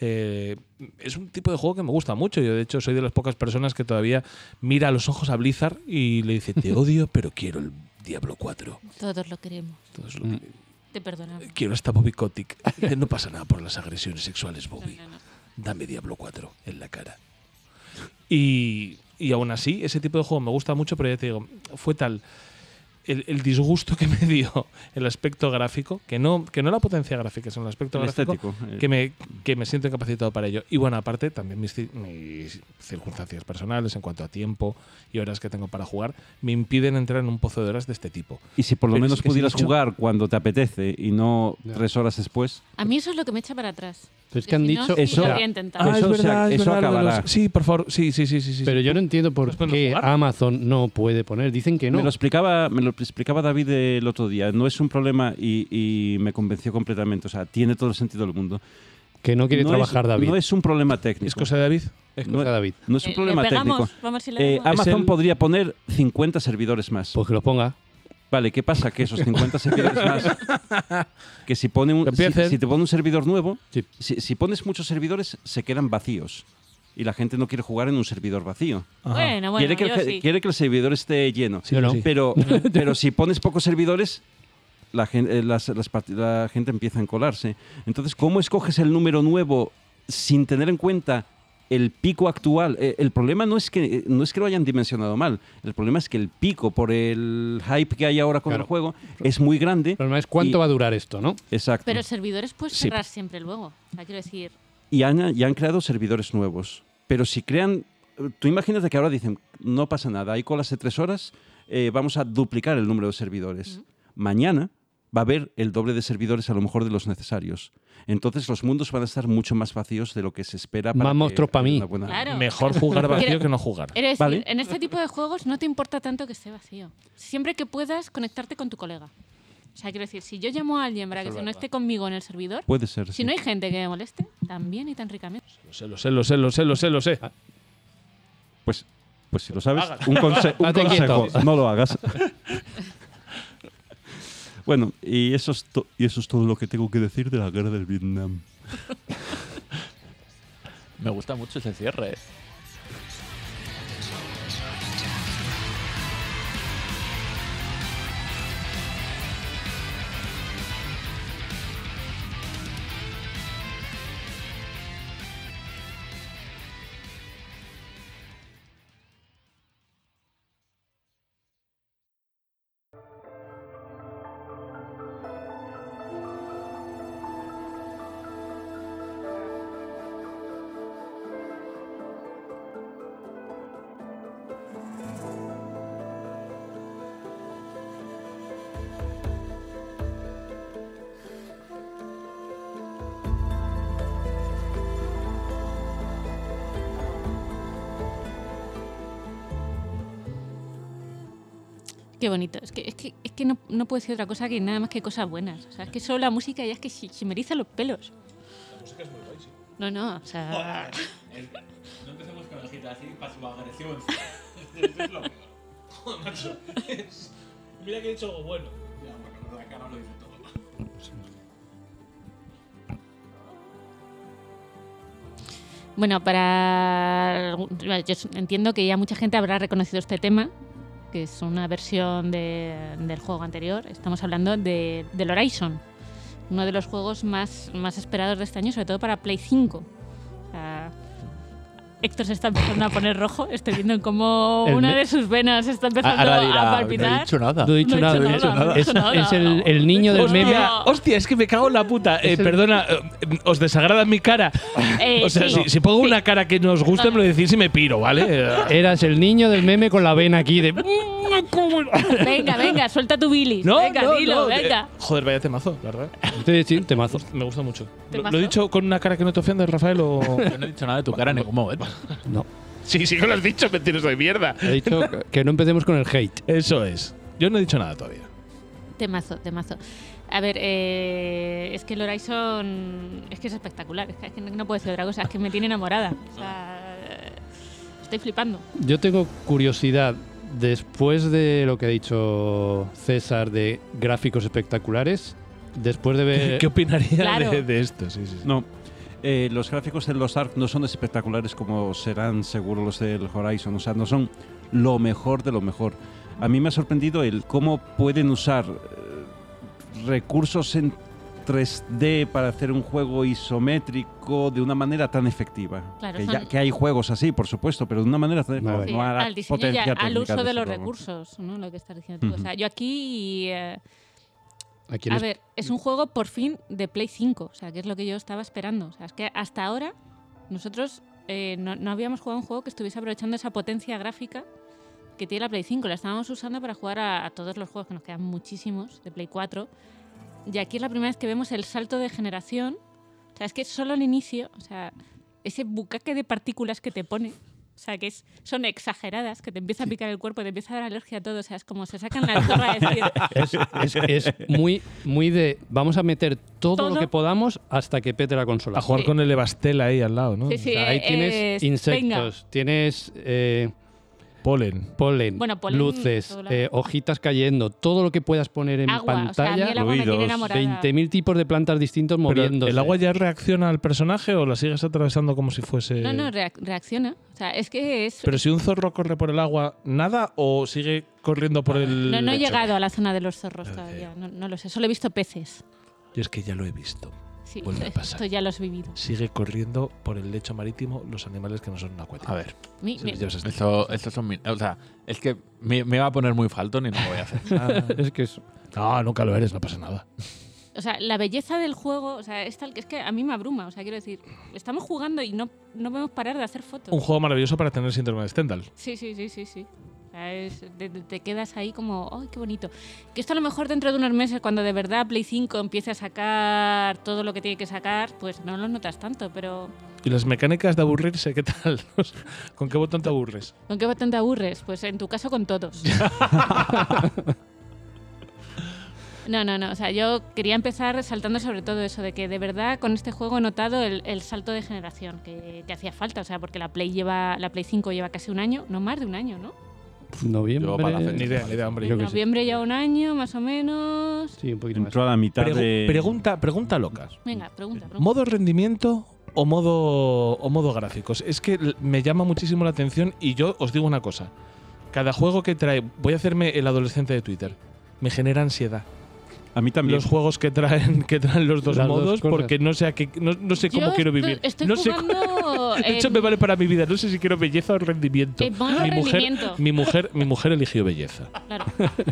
eh, es un tipo de juego que me gusta mucho. Yo, de hecho, soy de las pocas personas que todavía mira a los ojos a Blizzard y le dice: Te odio, pero quiero el Diablo 4. Todos lo queremos. Entonces, lo Mm. que- Te perdonamos. quiero hasta Bobby Kotick. No pasa nada por las agresiones sexuales, Bobby. No, no, no. Dame Diablo 4 en la cara. Y, y aún así, ese tipo de juego me gusta mucho, pero ya te digo, fue tal el, el disgusto que me dio el aspecto gráfico, que no, que no la potencia gráfica, sino el aspecto El gráfico, estético. eh. que me, que me siento incapacitado para ello. Y bueno, aparte, también mis, ci- mis circunstancias personales en cuanto a tiempo y horas que tengo para jugar me impiden entrar en un pozo de horas de este tipo. Y si por lo Pero menos es que pudieras jugar cuando te apetece y no tres horas después, A mí eso es lo que me echa para atrás. Pero es que Que han si no, dicho. sí Eso-. Ah, Eso se- eso lo de acabará. los- Sí, por favor, sí, sí, sí, sí. sí. Pero yo no entiendo por ¿Los podemos qué jugar? Amazon no puede poner. Dicen que no. Me lo explicaba, me lo explicaba David el otro día. No es un problema y, y me convenció completamente. O sea, tiene todo el sentido del mundo. Que no quiere no trabajar es, David. No es un problema técnico. ¿Es cosa de David? Es no- cosa de David. no es un Eh, problema técnico. Vamos a ver si Eh. Amazon el- podría poner 50 servidores más. Pues que los ponga. Vale, ¿qué pasa? Que esos 50 servidores más, que si, pone un, si, si te pone un servidor nuevo, Sí. si, si pones muchos servidores, se quedan vacíos. Y la gente no quiere jugar en un servidor vacío. Ajá. Bueno, bueno, quiere, que el, yo ge- sí. quiere que el servidor esté lleno. Sí, no. Pero, pero si pones pocos servidores, la gente, las- las part- la gente empieza a encolarse. Entonces, ¿cómo escoges el número nuevo sin tener en cuenta el pico actual? Eh, el problema no es, que, no es que lo hayan dimensionado mal. El problema es que el pico, por el hype que hay ahora con Claro. el juego, es muy grande. El problema es cuánto Y- va a durar esto, ¿no? Exacto. Pero servidores puedes Sí. cerrar siempre luego. O sea, quiero decir, y, han, y han creado servidores nuevos. Pero si crean, tú imagínate que ahora dicen, no pasa nada, hay colas de tres horas, eh, vamos a duplicar el número de servidores. Mañana va a haber el doble de servidores a lo mejor de los necesarios. Entonces los mundos van a estar mucho más vacíos de lo que se espera. para Más monstruos pa' haya mí. buena- Claro. Mejor jugar vacío que no jugar. es decir, Vale. en este tipo de juegos no te importa tanto que esté vacío. Siempre que puedas conectarte con tu colega. O sea, quiero decir, si yo llamo a alguien para que no esté conmigo en el servidor, Puede ser. si sí. no hay gente que me moleste, también y tan ricamente. Lo sé, lo sé, lo sé, lo sé, lo sé, lo sé. Pues, pues si lo sabes, un, conse- un Estate consejo, no lo hagas. bueno, y eso, es y eso es todo lo que tengo que decir de la guerra del Vietnam. Me gusta mucho ese cierre. Qué que, es no, no puedo decir otra cosa que nada más que cosas buenas. O sea, es que solo la música ya es que se, se me erizan los pelos. No, no, o sea... No empecemos con la gita así, pasiva agresión. Mira que he hecho algo bueno. Ya, bueno, la cara lo dice todo. Bueno, para. Yo entiendo que ya mucha gente habrá reconocido este tema, que es una versión de- del juego anterior. Estamos hablando de, del Horizon, uno de los juegos más, más esperados de este año, sobre todo para Play 5. Héctor se está empezando a poner rojo. Estoy viendo cómo El una de sus venas está empezando Ahora a dirá, no he palpitar. dicho nada. No he dicho No nada. no he dicho nada, no he Es, dicho nada. es el, el niño del Hostia. meme. Hostia, es que me cago en la puta. Eh, Perdona, eh, ¿os desagrada mi cara? Eh, o sea, sí. si, si pongo Sí. una cara que no os guste, me lo decís y me piro, ¿vale? Eras el niño del meme con la vena aquí de. Venga, venga, suelta tu bilis. no, venga, no, dilo, no, venga. eh, joder, vaya temazo, la verdad. Sí, sí, temazo. Me gusta mucho. ¿Lo, ¿Temazo? lo he dicho con una cara que no te ofende, Rafael? O... Yo no he dicho nada de tu cara en ningún momento. No. sí, sí que lo has dicho, mentiroso de mierda. He dicho que no empecemos con el hate. Eso es. Yo no he dicho nada todavía. Temazo, temazo. A ver, eh, es que el Horizon es que es espectacular. Es que, es que no puedo decir otra cosa. Es que me tiene enamorada. O sea, estoy flipando. Yo tengo curiosidad, después de lo que ha dicho César de gráficos espectaculares, después de ver. ¿Qué opinaría Claro. de, de esto? Sí, sí, sí. No. Eh, los gráficos de los Ark no son espectaculares como serán seguro los del Horizon. O sea, no son lo mejor de lo mejor. A mí me ha sorprendido el cómo pueden usar eh, recursos en 3D para hacer un juego isométrico de una manera tan efectiva. Claro, que, son- ya- que hay juegos así, por supuesto, pero de una manera tan Vale. Sí, no a la al diseño y al uso de los recursos, ¿no? Lo que estás diciendo tú. O sea, yo aquí. eh, Aquí a les- ver, es un juego por fin de Play 5. O sea, que es lo que yo estaba esperando. O sea, es que hasta ahora nosotros eh, no, no habíamos jugado un juego que estuviese aprovechando esa potencia gráfica que tiene la Play 5. La estábamos usando para jugar a, a todos los juegos, que nos quedan muchísimos, de Play 4. Y aquí es la primera vez que vemos el salto de generación. O sea, es que solo al inicio, o sea, ese bucaque de partículas que te pone. O sea, que es, son exageradas, que te empieza a picar el cuerpo, te empieza a dar alergia a todo. O sea, es como se sacan la zorra de decir, es, es- es muy, muy de. Vamos a meter todo, Todo. lo que podamos hasta que pete la consola. A jugar Sí. con el Evastel ahí al lado, ¿no? Sí, sí. O sea, ahí eh, tienes es- insectos, tienes eh, Polen. polen, Bueno, polen, luces, todo lo- eh, hojitas cayendo, todo lo que puedas poner en agua. O sea, a mí pantalla. agua me tiene ruidos, enamorada. 20.000 tipos de plantas distintos Pero moviéndose. ¿El agua ya reacciona al personaje o la sigues atravesando como si fuese.? No, no, reac- reacciona. O sea, es que es. Pero si un zorro corre por el agua, ¿nada o sigue corriendo por el.? no, no he lecho? llegado a la zona de los zorros todavía. No, no lo sé. Solo he visto peces. Yo es que ya lo he visto. Sí, Vuelve a esto pasar. ya lo has vivido. Sigue corriendo por el lecho marítimo los animales que no son acuáticos. A ver, Mi- mi- eso, eso son. O sea, es que me, me va a poner muy faltón y no lo voy a hacer. Ah, Es que es, no, nunca lo eres, no pasa nada. o sea, la belleza del juego, o sea, es tal que es que a mí me abruma. O sea, quiero decir, estamos jugando y no, no podemos parar de hacer fotos. Un juego maravilloso para tener síndrome de Stendhal. Sí, sí, sí, sí, sí. Sea, es- te, te- te quedas ahí como, ¡ay, qué bonito! Que esto a lo mejor dentro de unos meses, cuando de verdad Play 5 empiece a sacar todo lo que tiene que sacar, pues no lo notas tanto, pero ¿Y las mecánicas de aburrirse, qué tal? ¿Con qué botón te aburres? ¿con qué botón te aburres? Pues en tu caso con todos. No, no, no. O sea, yo quería empezar resaltando sobre todo eso, de que de verdad con este juego he notado el, el salto de generación que, que hacía falta. O sea, porque la Play lleva, la Play 5 lleva casi un año, no más de un año, ¿no? Noviembre. Yo para la Ni idea, ni idea, hombre. Noviembre ya un año, más o menos. Sí, un poquito más. Entró a la mitad Pregu- de. pregunta, pregunta loca. Venga, pregunta, pregunta. ¿Modo rendimiento o modo, o modo gráficos? Es que me llama muchísimo la atención y yo os digo una cosa. Cada juego que trae, voy a hacerme el adolescente de Twitter, me genera ansiedad. A mí también. Los juegos que traen, que traen los dos Las dos modos, cosas. porque no sé, a qué, no, no sé cómo Yo quiero vivir. Estoy no sé de hecho, en- me vale para mi vida. No sé si quiero belleza o rendimiento. En modo mi, mujer, rendimiento. mi, mujer, mi mujer eligió belleza. Claro.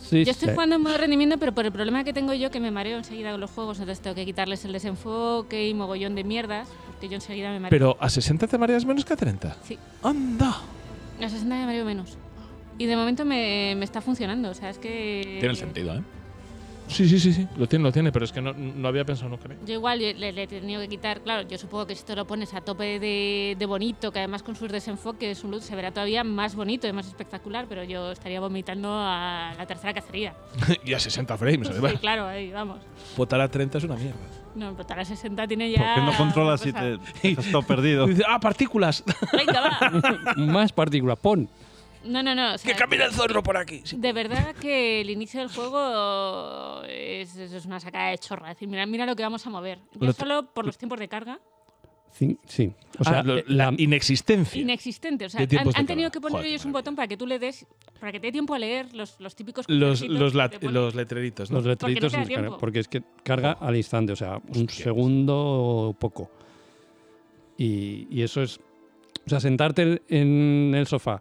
Sí, Yo estoy sí. jugando en modo rendimiento, pero por el problema que tengo yo, que me mareo enseguida con los juegos, entonces tengo que quitarles el desenfoque y mogollón de mierdas, porque yo enseguida me mareo. Pero a 60 te mareas menos que a 30. Sí. ¡Anda! A 60 me mareo menos. Y de momento me, me está funcionando, o sea, es que... Tiene sentido, ¿eh? Sí, sí, sí, sí. Lo tiene, lo tiene, pero es que no, no había pensado, no creo. Yo igual le, le he tenido que quitar, claro, yo supongo que si te lo pones a tope de, de bonito, que además con sus desenfoques, su luz se verá todavía más bonito y más espectacular, pero yo estaría vomitando a la tercera cacería. y a 60 frames, además. Sí, claro, ahí, vamos. Votar a 30 es una mierda. No, pero a 60 tiene ¿Por ya... qué no controlas si cosa. te has estado perdido? Dice, ah, partículas. Venga, va. Más partícula, pon. No, no, no. o sea, que camina el zorro por aquí. Sí. de verdad que el inicio del juego es, es una sacada de chorra. Es decir, mira, mira lo que vamos a mover. Ya Lo- solo por los tiempos de carga, Cin- Sí. O sea, Ah, lo- eh, la la- inexistencia. inexistente. O sea, han, tenido que poner Joder, ellos un botón para que tú le des, para que te dé tiempo a leer los, los típicos Los, los, los letreritos, ¿no? los tiempo. porque es que carga al instante, o sea, un Hostias. segundo o poco. Y, y eso es O sea, sentarte en el sofá,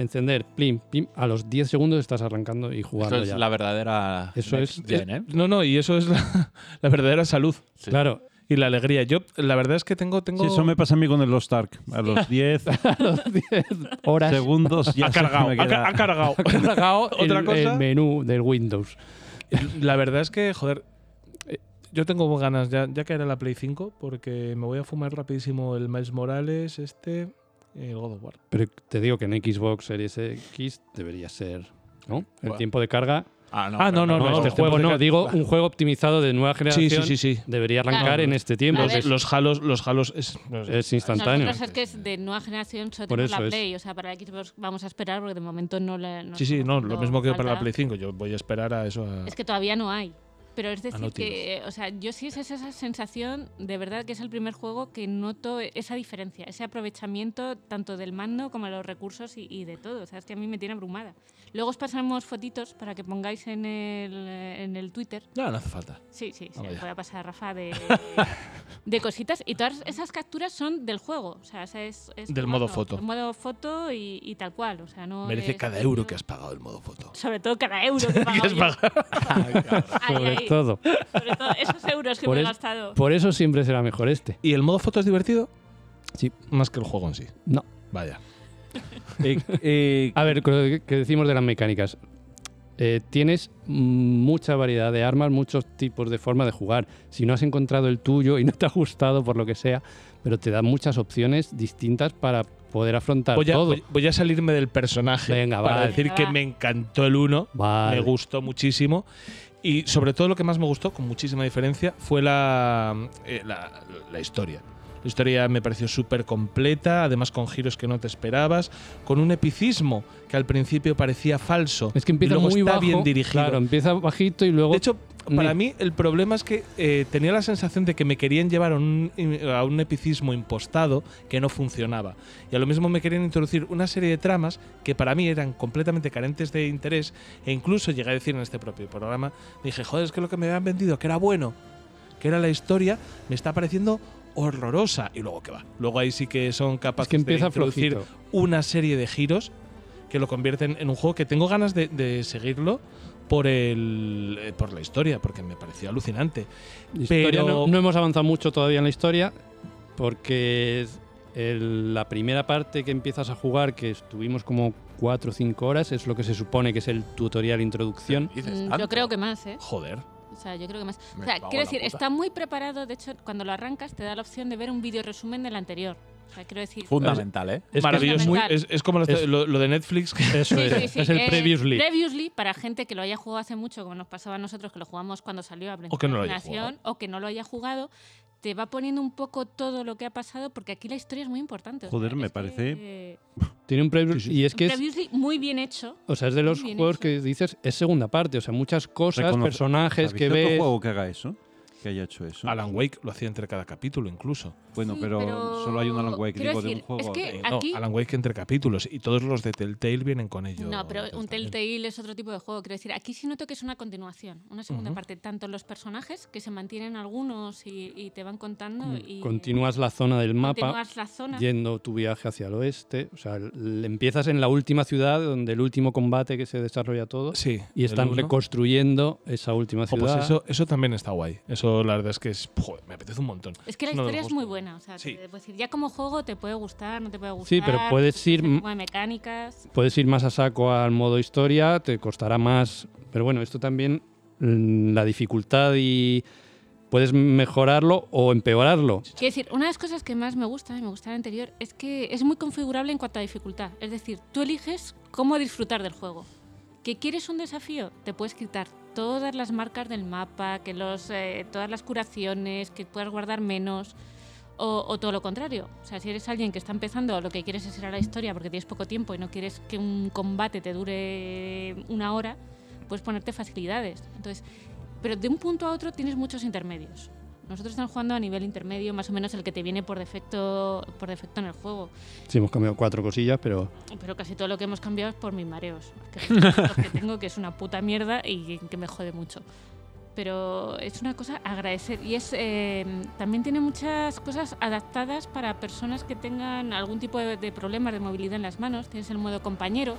encender, plim, plim, a los 10 segundos estás arrancando y jugando Esto es ya. la verdadera. Eso es- gen, ¿eh? No, no, y eso es la, la verdadera salud Sí. Claro, y la alegría. Yo, la verdad es que tengo. tengo Sí, eso me pasa a mí con el Lost Ark. A los 10 a los 10 horas segundos ya ha se cargado, me ha, ca- queda- ha cargado. ha cargado Otra el, cosa. el menú del Windows. La verdad es que, joder, eh, yo tengo ganas, ya, ya que era la Play 5, porque me voy a fumar rapidísimo el Miles Morales, este, el God of War. Pero te digo que en Xbox Series X debería ser, ¿no? El Bueno. tiempo de carga. Ah, no, Ah, pero no, No, no, este no, juego no. Digo, un juego optimizado de nueva generación Sí, sí, sí, sí. debería arrancar Claro. en este tiempo. Los, ver. los halos, los halos es, no sé. Es instantáneo. Nosotros es que es de nueva generación solo Por tenemos la es. Play, o sea, para Xbox vamos a esperar porque de momento no no Sí, sí, no, lo mismo que para la. Play 5. Yo voy a esperar a eso. a- Es que todavía no hay. Pero es decir que, o sea, yo sí es esa esa sensación de verdad que es el primer juego que noto esa diferencia, ese aprovechamiento tanto del mando como de los recursos y, y de todo. O sea, es que a mí me tiene abrumada. Luego os pasaremos fotitos para que pongáis en el, eh, en el Twitter. No, no hace falta. Sí, sí, sí. Vamos ya. Voy a pasar a Rafa de, de cositas. Y todas esas capturas son del juego. O sea, es, es Del modo foto. del modo foto y, y tal cual. O sea, no Merece es- cada euro que has pagado el modo foto. Sobre todo cada euro que has pagado. Sobre ahí. todo. Sobre todo esos euros que Por me he gastado. Por eso siempre será mejor este. ¿Y el modo foto es divertido? Sí. Más que el juego en sí. No. Vaya. Eh, eh, A ver, que decimos de las mecánicas. Eh, tienes mucha variedad de armas, muchos tipos de forma de jugar. Si no has encontrado el tuyo y no te ha gustado por lo que sea, pero te da muchas opciones distintas para poder afrontar Voy a, todo. voy- voy a salirme del personaje Venga, para vale. decir que va. me encantó el 1. Vale. Me gustó muchísimo. Y sobre todo lo que más me gustó, con muchísima diferencia, fue la, eh, la, la historia. La historia me pareció súper completa, además con giros que no te esperabas, con un epicismo que al principio parecía falso. Es que empieza y luego muy está bajo. bien dirigido. Claro, empieza bajito y luego. De hecho, para mí el problema es que eh, tenía la sensación de que me querían llevar a un, a un epicismo impostado que no funcionaba. Y a lo mismo me querían introducir una serie de tramas que para mí eran completamente carentes de interés e incluso llegué a decir en este propio programa, dije, joder, es que lo que me habían vendido, que era bueno, que era la historia, me está pareciendo horrorosa. Y luego que va. Luego ahí sí que son capaces es que empieza de introducir flojito. una serie de giros que lo convierten en un juego que tengo ganas de, de seguirlo por el eh, por la historia porque me pareció alucinante Historia, pero- no, no hemos avanzado mucho todavía en la historia porque el- la primera parte que empiezas a jugar, que estuvimos como 4 o 5 horas, es lo que se supone que es el tutorial introducción. Dices Mm. Yo creo que más, ¿eh? joder sea, yo creo que más. Me o sea, quiero decir, puta. está muy preparado. De hecho, cuando lo arrancas, te da la opción de ver un vídeo resumen del anterior. O sea, quiero decir. Fundamental, ¿eh? Es maravilloso fundamental. es, es como lo, Es- lo- lo de Netflix Eso Sí, es, sí, sí, es el eh, previously. Previously, para gente que lo haya jugado hace mucho, como nos pasaba a nosotros, que lo jugamos cuando salió a O que no lo haya generación, o que no lo haya jugado, te va poniendo un poco todo lo que ha pasado, porque aquí la historia es muy importante. o sea, Joder, me es que, parece- eh, Tiene un preview y es que es, muy bien hecho. o sea, es de los juegos hecho. que dices, es segunda parte, o sea, muchas cosas, reconoce- personajes que ¿Habéis otro ves. juego que haga eso? Que haya hecho eso. Alan Wake lo hacía entre cada capítulo incluso Bueno, Sí, pero, solo hay un Alan Wake, digo, de decir, un juego. es que Eh, no, aquí Alan Wake entre capítulos y todos los de Telltale vienen con ello No, pero un también. Telltale es otro tipo de juego. Quiero decir, aquí sí noto que es una continuación, una segunda parte. Tanto los personajes, que se mantienen algunos y, y te van contando. Y Mm, Continúas la zona del mapa. la zona. yendo tu viaje hacia el oeste. O sea, empiezas en la última ciudad, donde el último combate que se desarrolla todo. sí Y están reconstruyendo esa última ciudad. pues eso, eso también está guay. Eso la verdad es que es, joder, me apetece un montón. Es que la de historia es muy buena. O sea, Sí. te decir, ya como juego te puede gustar, no te puede gustar. Sí, pero puedes ir de mecánicas. Puedes ir más a saco al modo historia, te costará más. Pero bueno, esto también, mm, la dificultad y puedes mejorarlo o empeorarlo. Quiero decir, una de las cosas que más me gusta, y me gusta el anterior, es que es muy configurable en cuanto a dificultad. Es decir, tú eliges cómo disfrutar del juego. ¿Que quieres un desafío? Te puedes quitar todas las marcas del mapa, que los, eh, todas las curaciones, que puedas guardar menos. O, o todo lo contrario. O sea, si eres alguien que está empezando, lo que quieres es ir a la historia porque tienes poco tiempo y no quieres que un combate te dure una hora, puedes ponerte facilidades. Entonces, pero de un punto a otro tienes muchos intermedios. Nosotros estamos jugando a nivel intermedio, más o menos el que te viene por defecto, por defecto en el juego. Sí, hemos cambiado cuatro cosillas, pero Pero casi todo lo que hemos cambiado es por mis mareos. Que los que tengo, que es una puta mierda y que me jode mucho. pero es una cosa a agradecer. Y es eh, también tiene muchas cosas adaptadas para personas que tengan algún tipo de, de problemas de movilidad en las manos. Tienes el modo compañero,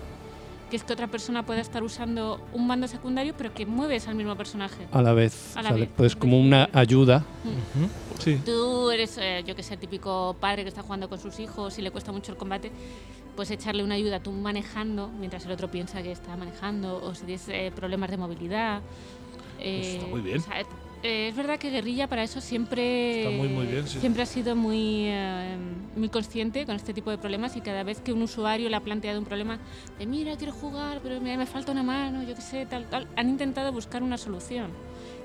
que es que otra persona pueda estar usando un mando secundario, pero que mueves al mismo personaje. A la vez. A la o sea, vez. Pues como una ayuda. Sí. Tú eres, eh, yo que sé, el típico padre que está jugando con sus hijos y le cuesta mucho el combate, pues echarle una ayuda tú manejando mientras el otro piensa que está manejando, o si tienes eh, problemas de movilidad. eh, está muy bien. o sea, eh, es verdad que Guerrilla para eso siempre, Está muy, muy bien, sí. siempre ha sido muy, eh, muy consciente con este tipo de problemas y cada vez que un usuario le ha planteado un problema de mira, quiero jugar, pero me, me falta una mano, yo qué sé, tal, tal, han intentado buscar una solución.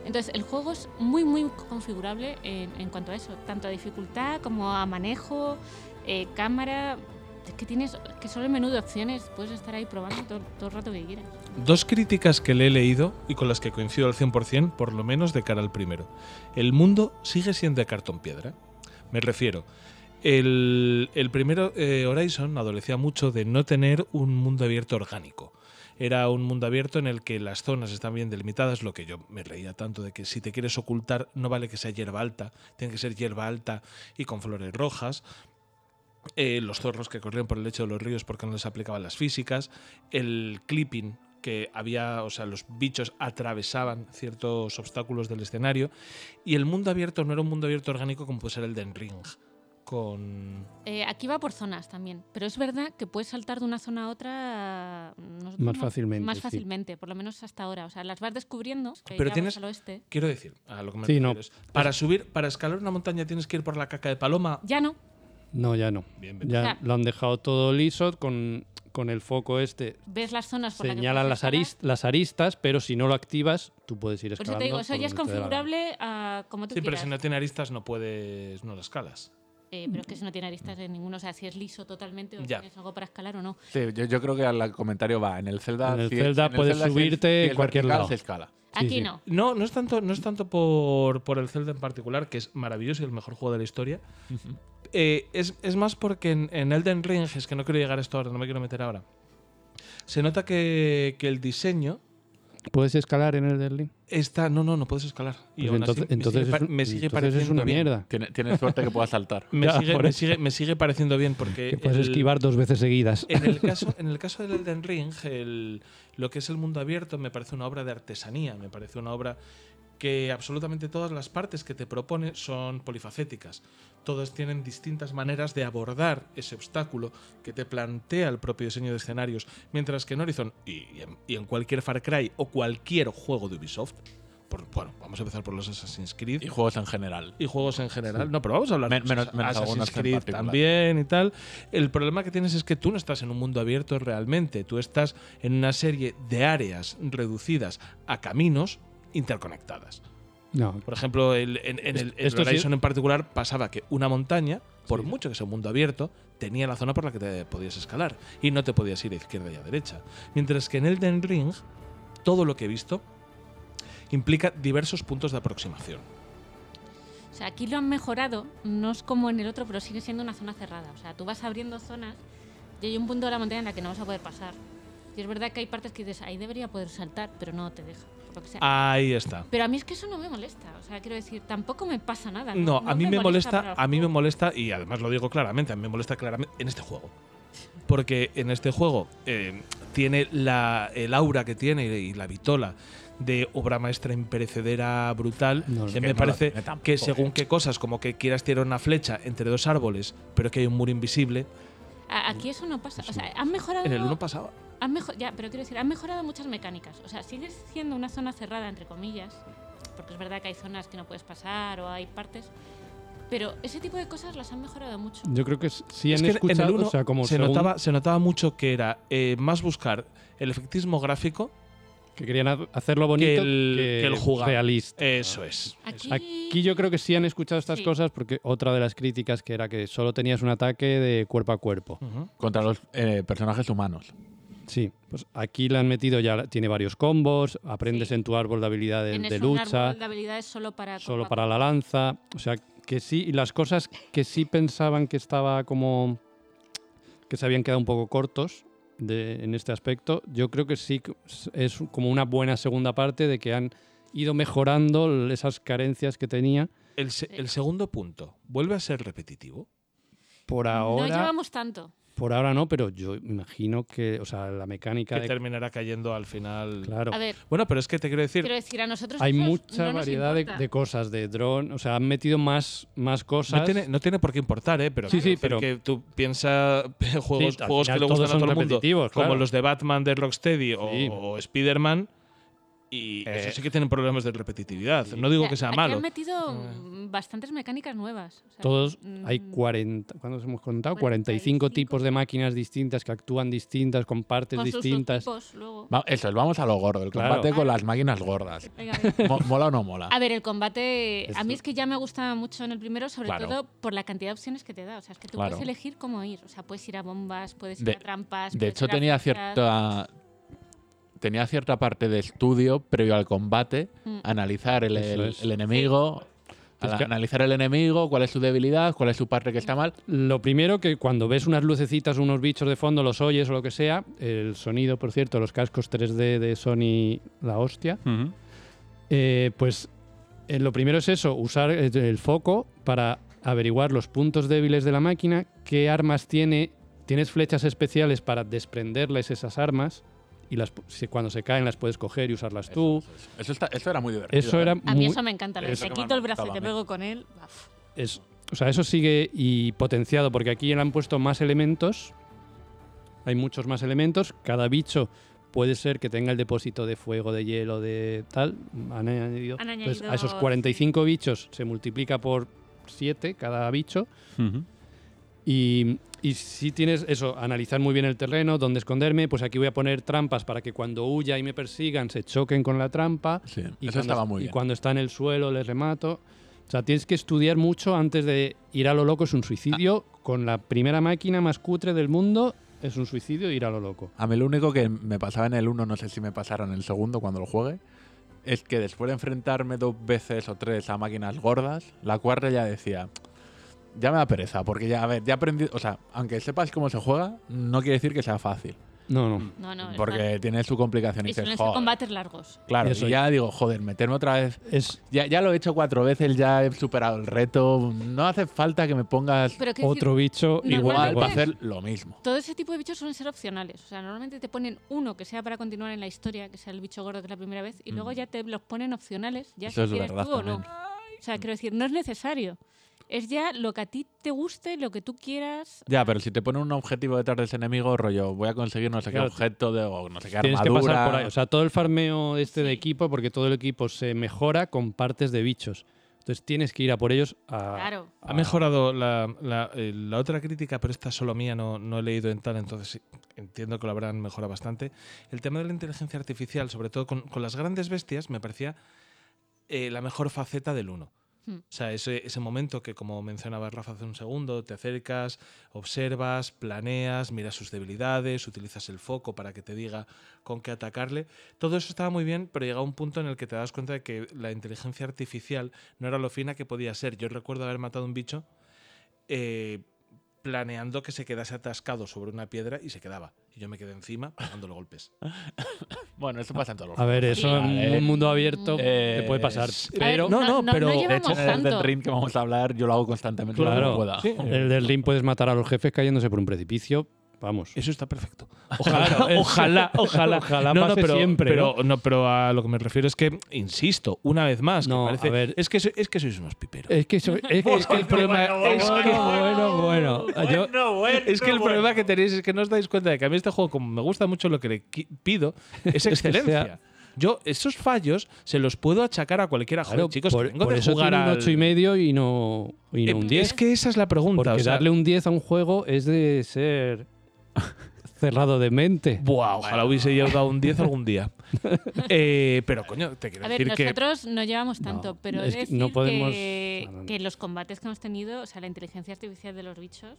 Entonces, el juego es muy, muy configurable en, en cuanto a eso, tanto a dificultad como a manejo, eh, cámara. Es que tienes que solo el menú de opciones, puedes estar ahí probando todo, todo el rato que quieras. Dos críticas que le he leído y con las que coincido al 100%, por lo menos de cara al primero. El mundo sigue siendo de cartón piedra. Me refiero. El, el primero, eh, Horizon, adolecía mucho de no tener un mundo abierto orgánico. Era un mundo abierto en el que las zonas están bien delimitadas, lo que yo me reía tanto de que si te quieres ocultar no vale que sea hierba alta, tiene que ser hierba alta y con flores rojas. Eh, los zorros que corrían por el lecho de los ríos porque no les aplicaban las físicas, el clipping que había, o sea, los bichos atravesaban ciertos obstáculos del escenario y el mundo abierto no era un mundo abierto orgánico como puede ser el de Ring con Eh, aquí va por zonas también, pero es verdad que puedes saltar de una zona a otra nosotros Más no- fácilmente, Más sí. fácilmente, por lo menos hasta ahora. O sea, las vas descubriendo. que Pero ya vas tienes- al oeste. quiero decir, a lo que me Sí, no. para subir, para escalar una montaña tienes que ir por la caca de paloma. Ya no. No, ya no. Bien, bien. Ya O sea- lo han dejado todo liso con, con el foco este. Ves las zonas por Señalan las, las aristas, pero si no lo activas, tú puedes ir Por eso escalando. te digo, eso ya es configurable a como tú Sí, pero quieras. si no tiene aristas no puedes, no la escalas. Eh, pero es que si no tiene aristas en ninguno, o sea, si es liso totalmente o Ya. tienes algo para escalar o no. Sí, yo, yo creo que el comentario va en el Zelda. En el si- Zelda en puedes Zelda subirte si es en cualquier lado. Se escala. Sí, Aquí sí. no. No, no es tanto, no es tanto por, por el Zelda en particular, que es maravilloso y el mejor juego de la historia. Eh, es, es más porque en, en Elden Ring, es que no quiero llegar a esto ahora, no me quiero meter ahora. Se nota que, que el diseño ¿Puedes escalar en el Berlín? está. No, no, no puedes escalar. Y Pues aún así entonces, me entonces sigue, es, me sigue entonces es pareciendo una bien. mierda. Tiene- Tienes suerte que puedas saltar. Me, Ya, sigue, me, sigue, me sigue pareciendo bien porque. Que puedes el- esquivar dos veces seguidas. En el caso, en el caso del Elden Ring, el- lo que es el mundo abierto me parece una obra de artesanía, me parece una obra que absolutamente todas las partes que te propone son polifacéticas. Todas tienen distintas maneras de abordar ese obstáculo que te plantea el propio diseño de escenarios, mientras que en Horizon y, en, y en cualquier Far Cry o cualquier juego de Ubisoft, por- bueno, vamos a empezar por los Assassin's Creed Y juegos en general. y juegos en general. No, pero vamos a hablar de menos- Assassin's menos Creed también y tal. El problema que tienes es que tú no estás en un mundo abierto realmente. Tú estás en una serie de áreas reducidas a caminos interconectadas. No, Por ejemplo, el- en, en el, en Esto sí- Horizon en particular pasaba que una montaña, por Sí. mucho que sea un mundo abierto, tenía la zona por la que te podías escalar y no te podías ir a izquierda y a derecha. Mientras que en Elden Ring, todo lo que he visto implica diversos puntos de aproximación. O sea, aquí lo han mejorado, no es como en el otro, pero sigue siendo una zona cerrada. O sea, tú vas abriendo zonas y hay un punto de la montaña en la que no vas a poder pasar. Y es verdad que hay partes que dices, ahí debería poder saltar, pero no te deja, lo que sea. Ahí está. Pero a mí es que eso no me molesta. O sea, quiero decir, tampoco me pasa nada. No, a mí me molesta, a mí me molesta y además lo digo claramente, a mí me molesta claramente en este juego. Porque en este juego eh, tiene la, el aura que tiene y la vitola de obra maestra imperecedera brutal. No, que que me no parece tampoco, que según eh. qué cosas, como que quieras tirar una flecha entre dos árboles, pero que hay un muro invisible, Aquí eso no pasa. O sea, han mejorado. en el 1 pasaba. Han mejo- ya, pero quiero decir, han mejorado muchas mecánicas. O sea, sigue siendo una zona cerrada, entre comillas, porque es verdad que hay zonas que no puedes pasar o hay partes. Pero ese tipo de cosas las han mejorado mucho. yo creo que sí Es han que en escuchado, el 1 o sea, como se, según notaba, se notaba mucho que era eh, más buscar el efectismo gráfico que querían ha- hacerlo bonito que el, que el jugar. realista. Eso es. Aquí, Aquí yo creo que sí han escuchado estas Sí. cosas porque otra de las críticas que era que solo tenías un ataque de cuerpo a cuerpo. Ujú. Contra los eh, personajes humanos. Sí, pues aquí le han metido ya, tiene varios combos, aprendes Sí. en tu árbol de habilidades tienes de un lucha, árbol de habilidades solo para. solo combate. para la lanza, o sea, que sí, y las cosas que sí pensaban que estaba como que se habían quedado un poco cortos de- en este aspecto, yo creo que sí es como una buena segunda parte de que han ido mejorando esas carencias que tenía. El, se- el segundo punto, ¿vuelve a ser repetitivo? Por No ahora, llevamos tanto. Por ahora no, pero yo imagino que, o sea, la mecánica Que de... terminará cayendo al final. Claro. A ver, Bueno, pero es que te quiero decir, quiero decir, a nosotros Hay mucha no nos variedad de, de cosas, de dron, o sea, han metido más, más cosas. no tiene, no tiene por qué importar, ¿eh? Pero Sí, sí, pero- que tú piensas juegos, Sí, juegos que le gustan a todo el mundo, repetitivos, como claro. los de Batman de Rocksteady o, Sí. o Spider-Man, y Eh. eso sí que tienen problemas de repetitividad. No digo O sea, que sea aquí malo. han metido mm, bastantes mecánicas nuevas. o sea, Todos, mm, hay 40, ¿cuántos hemos contado? 45 45 tipos de máquinas distintas que actúan distintas, con partes con sus distintas. luego. Va- Eso, vamos a lo gordo, el Claro. combate con las máquinas gordas. Venga, venga. Mo- ¿Mola o no mola? A ver, el combate, a mí es que ya me gusta mucho en el primero, sobre Claro. todo por la cantidad de opciones que te da. O sea, es que tú Claro. puedes elegir cómo ir. O sea, puedes ir a bombas, puedes ir De- a trampas. De hecho, tenía cierta. Tenía cierta parte de estudio previo al combate, Mm. analizar el, el- es. el enemigo, analizar el enemigo, cuál es su debilidad, cuál es su parte que está mal. Lo primero que cuando ves unas lucecitas, unos bichos de fondo, los oyes o lo que sea, el sonido, por cierto, los cascos 3D de Sony, la hostia, eh, pues eh, lo primero es eso, usar el, el foco para averiguar los puntos débiles de la máquina, qué armas tiene, tienes flechas especiales para desprenderles esas armas y las, cuando se caen las puedes coger y usarlas tú. Eso, está, eso era muy divertido. Eso ¿eh? era A mí muy- eso me encanta. Eso te me quito el brazo y te pego con él. es, o sea, eso sigue y potenciado porque aquí le han puesto más elementos. Hay muchos más elementos. Cada bicho puede ser que tenga el depósito de fuego, de hielo, de tal. Han añadido. Han Entonces, añadido, a esos 45 bichos se multiplica por 7 cada bicho. Ujú. Y, y si tienes eso, analizar muy bien el terreno, dónde esconderme, pues aquí voy a poner trampas para que cuando huya y me persigan se choquen con la trampa. Sí, Y eso cuando, estaba muy y bien. cuando está en el suelo les remato. O sea, tienes que estudiar mucho antes de ir a lo loco. Es un suicidio Ah. con la primera máquina más cutre del mundo. Es un suicidio ir a lo loco. A mí lo único que me pasaba en el 1, no sé si me pasará en el segundo cuando lo juegue, es que después de enfrentarme dos veces o tres a máquinas gordas, la cuarta ya decía, ya me da pereza, porque ya, a ver, ya aprendí, o sea, aunque sepas cómo se juega, no quiere decir que sea fácil, No, no. No, no. es porque tiene su complicación y Y suelen combates largos. Claro, Eso y es. ya digo, joder, meterme otra vez. Es Ya, ya lo he hecho cuatro veces, ya he superado el reto. No hace falta que me pongas quiero decir, otro bicho igual para hacer lo mismo. todo ese tipo de bichos suelen ser opcionales. O sea, normalmente te ponen uno que sea para continuar en la historia, que sea el bicho gordo que es la primera vez, y luego ya te los ponen opcionales, ya Mm. Eso si es quieres verdad tú o no. también. O sea, quiero decir, no es necesario. Es ya lo que a ti te guste, lo que tú quieras. Ya, pero si te ponen un objetivo detrás de ese enemigo, rollo, voy a conseguir no sé Claro, qué objeto de, o no sé qué Tienes que armadura. pasar por ahí. O sea, todo el farmeo este de equipo, porque todo el equipo se mejora con partes de bichos. Entonces tienes que ir a por ellos a. Claro. Ha mejorado la, la- eh, la otra crítica, pero esta es solo mía, no, no he leído en tal, entonces entiendo que lo habrán mejorado bastante. El tema de la inteligencia artificial, sobre todo con, con las grandes bestias, me parecía eh, la mejor faceta del 1. Hmm. O sea, ese, ese momento que, como mencionaba Rafa hace un segundo, te acercas, observas, planeas, miras sus debilidades, utilizas el foco para que te diga con qué atacarle. Todo eso estaba muy bien, pero llega un punto en el que te das cuenta de que la inteligencia artificial no era lo fina que podía ser. Yo recuerdo haber matado un bicho eh, planeando que se quedase atascado sobre una piedra y se quedaba. Y yo me quedé encima pegándole golpes. Bueno, eso pasa en todos los A ver, eso en un mundo abierto Eh, te puede pasar. Ver, Pero no, no, no, pero- no De hecho, en el del ring que vamos a hablar, yo lo hago constantemente. Claro. pueda. Sí. el del ring puedes matar a los jefes cayéndose por un precipicio. Vamos. Eso está perfecto. Claro, Ojalá, eso- ojalá, ojalá. Ojalá no, no, pase pero, siempre, Pero, no, pero a lo que me refiero es que, insisto, una vez más, que No, parece- a ver. es, que, es que sois unos piperos. Es que, eso- es, que- es que el problema es que, bueno, bueno, yo- es que el problema que tenéis es que no os dais cuenta de que a mí este juego, como me gusta mucho lo que le pido, es que excelencia. sea- Yo esos fallos se los puedo achacar a cualquiera. Joder, claro, chicos, por, que vengo por de eso jugar tiene un al- 8 y medio y no, y no Eh, un 10. Es que esa es la pregunta. porque o sea, darle un 10 a un juego es de ser cerrado de mente. Buah, ojalá hubiese yo dado un 10 algún día. Eh, pero coño, te quiero A ver, decir que nosotros no llevamos No, tanto, pero es que no podemos- que, no, no. que los combates que hemos tenido, o sea, la inteligencia artificial de los bichos.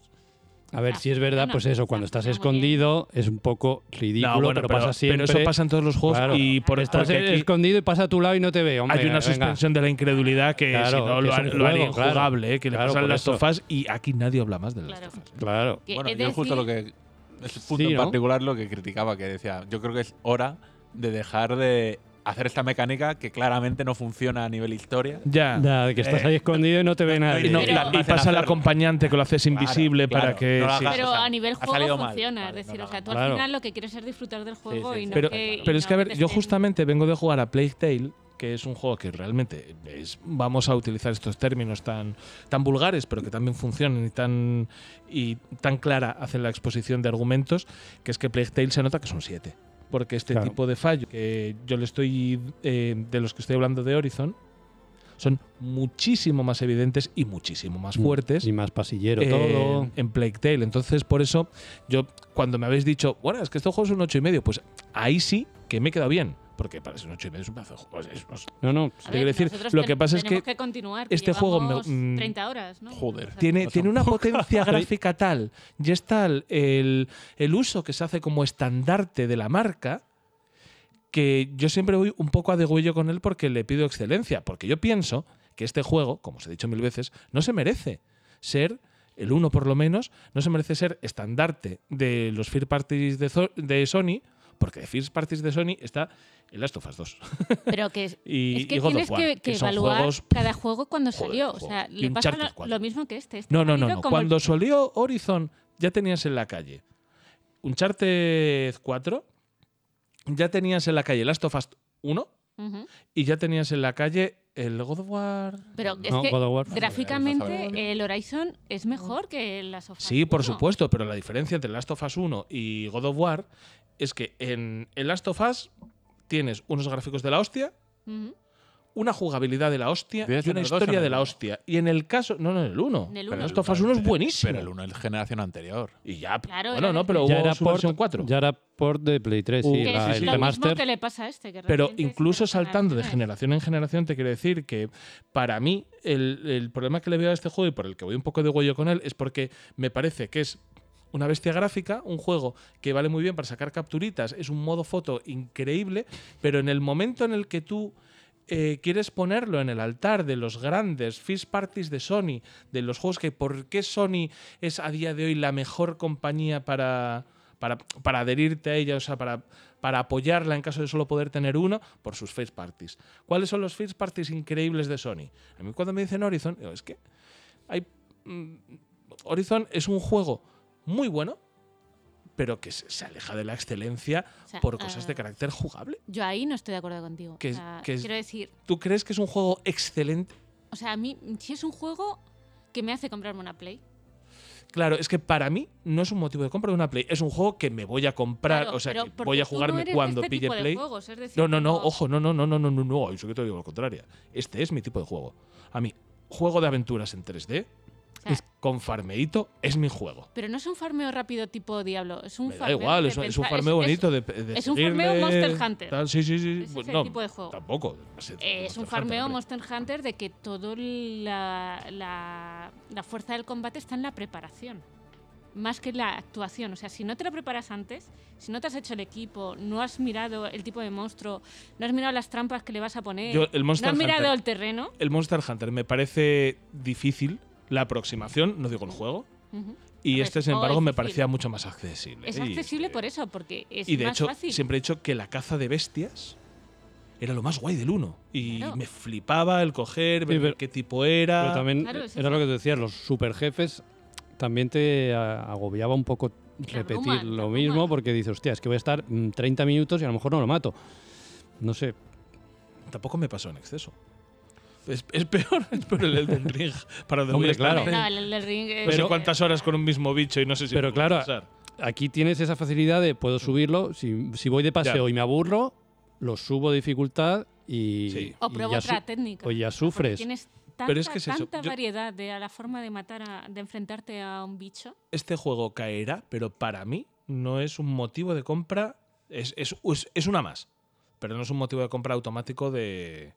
A ver, Ah, si es verdad, bueno, pues eso, cuando estás está muy bien. escondido es un poco ridículo, No, bueno, pero, pasa siempre. pero eso pasa en todos los juegos Claro. y por Estás porque aquí escondido y pasa a tu lado y no te veo. hombre, hay una venga. suspensión de la incredulidad que Claro, si no que lo, lo haría claro. injugable, eh, que Claro, le pasan las tofas y aquí nadie habla más de las Claro. tofas. Claro. Que Bueno, yo justo lo decir- que. Ese punto Sí, en ¿no? particular lo que criticaba, que decía, yo creo que es hora de dejar de hacer esta mecánica que claramente no funciona a nivel historia. Ya. Ya, de que estás ahí escondido y no te ve Y, nadie. no- y pasa el hacerlo. acompañante que lo haces invisible claro, para que. no sí. Pero o sea, a nivel juego mal. funciona, Vale, es decir, no, o sea, tú claro. al final lo que quieres es disfrutar del juego sí, y sí. no Pero, que, y pero es que, a ver, yo justamente vengo de jugar a Plague Tale, que es un juego que realmente es, vamos a utilizar estos términos tan, tan vulgares, pero que también funcionan y tan, y tan clara hacen la exposición de argumentos, que es que Plague Tale se nota que son siete. Porque este Claro. tipo de fallo que yo le estoy, eh, de los que estoy hablando de Horizon, son muchísimo más evidentes y muchísimo más fuertes Y más pasillero eh, todo. en Plague Tale. Entonces, por eso, yo cuando me habéis dicho, bueno, es que este juego es un 8 y medio, pues ahí sí que me he quedado bien. Porque para ser un 8 y medio es un pedazo de juego. es- es- No, no. Te quiero decir, lo que pasa es que continuar, que este juego me- llevamos mm, 30 horas, ¿no? Joder. Tiene, tiene una potencia gráfica tal y es tal el, el uso que se hace como estandarte de la marca que yo siempre voy un poco a degüello con él porque le pido excelencia. Porque yo pienso que este juego, como os he dicho mil veces, no se merece ser, el uno por lo menos, no se merece ser estandarte de los first parties de, de Sony, porque de first parties de Sony está el Last of Us 2. Pero que es, Y- es que y God of tienes War, que, que que evaluar juegos- cada juego cuando Joder, salió. O sea, le pasa lo, 4. lo mismo que este. Este No, no, no, el- Cuando salió Horizon, ya tenías en la calle Uncharted 4, ya tenías en la calle Last of Us 1 Ujú. y ya tenías en la calle el God of War. Pero es No, que God of War. gráficamente el Horizon es mejor que el Last of Us Sí, por 1. supuesto, pero la diferencia entre Last of Us 1 y God of War es que en el Last of Us tienes unos gráficos de la hostia, una jugabilidad de la hostia ¿Tienes y una el historia de el la hostia. Y en el caso. No, no, en el 1. En el uno. Last of Us 1 es buenísimo. Pero el 1 es generación anterior. Y ya. Claro, bueno, no, pero ya hubo era su port, versión 4. Ya era port de Play 3, Uh, sí. Que la- es el lo mismo remaster. que le pasa a este. que Pero es incluso saltando de generación en generación, te quiero decir que para mí el, el problema que le veo a este juego y por el que voy un poco de huello con él es porque me parece que es una bestia gráfica, un juego que vale muy bien para sacar capturitas, es un modo foto increíble, pero en el momento en el que tú eh, quieres ponerlo en el altar de los grandes first parties de Sony, de los juegos que por qué Sony es a día de hoy la mejor compañía para, para, para adherirte a ella, o sea, para, para apoyarla en caso de solo poder tener uno, por sus first parties. ¿Cuáles son los first parties increíbles de Sony? A mí cuando me dicen Horizon, digo, es que hay, mm, Horizon es un juego muy bueno, pero que se se aleja de la excelencia O sea, por cosas de ah, carácter jugable. Yo ahí no estoy de acuerdo contigo. Que O es- sea, que es- quiero decir, ¿Tú crees que es un juego excelente? o sea, a mí, si es un juego que me hace comprarme una Play. Claro, es que para mí no es un motivo de compra de una Play, es un juego que me voy a comprar, Claro, o sea, que voy a no jugarme de cuando este pille tipo de Play. juegos, es decir, no, no, no, como- ojo, no, no, no, no, no, no, no, eso que te digo lo contrario. Este es mi tipo de juego. A mí, juego de aventuras en 3D, O sea, es- con farmeito, es mi juego. Pero no es un farmeo rápido tipo Diablo, es un Me da farmeo igual, es, un- es farmeo es- bonito de, de es un farmeo Monster Hunter. tal, sí, sí, sí. Pues es no, tipo de juego. Tampoco. Eh, es un farmeo Hunter, Monster Hunter de que toda la, la, la fuerza del combate está en la preparación, más que en la actuación. O sea, si no te lo preparas antes, si no te has hecho el equipo, no has mirado el tipo de monstruo, no has mirado las trampas que le vas a poner, Yo, el no has mirado el terreno. El Monster Hunter me parece difícil la aproximación, no digo el juego. Y ver, este, es sin embargo, me parecía mucho más accesible. Es Y- accesible por eso, porque es Y de más hecho, fácil. siempre he dicho que la caza de bestias era lo más guay del 1. Y Claro. me flipaba el coger, ver pero- qué tipo era. Pero también Claro, era lo que te decías, los super jefes también te agobiaba un poco repetir lo mismo porque dices, hostia, es que voy a estar mm, 30 minutos y a lo mejor no lo mato. No sé. Tampoco me pasó en exceso. Es, es peor, es peor el Elden Ring. Para donde Hombre, claro. No, el Elden Ring es- No sé cuántas horas con un mismo bicho y no sé si Pero claro, pasar. Aquí tienes esa facilidad de puedo subirlo. Si, si voy de paseo Ya. y me aburro, lo subo de dificultad y. Sí. O ya otra técnica. o ya sea, porque sufres. Tienes tanta, Pero es que es eso, tanta variedad de a la forma de matar, a- de enfrentarte a un bicho. Este juego caerá, pero para mí no es un motivo de compra. Es, es- es una más. Pero no es un motivo de compra automático de,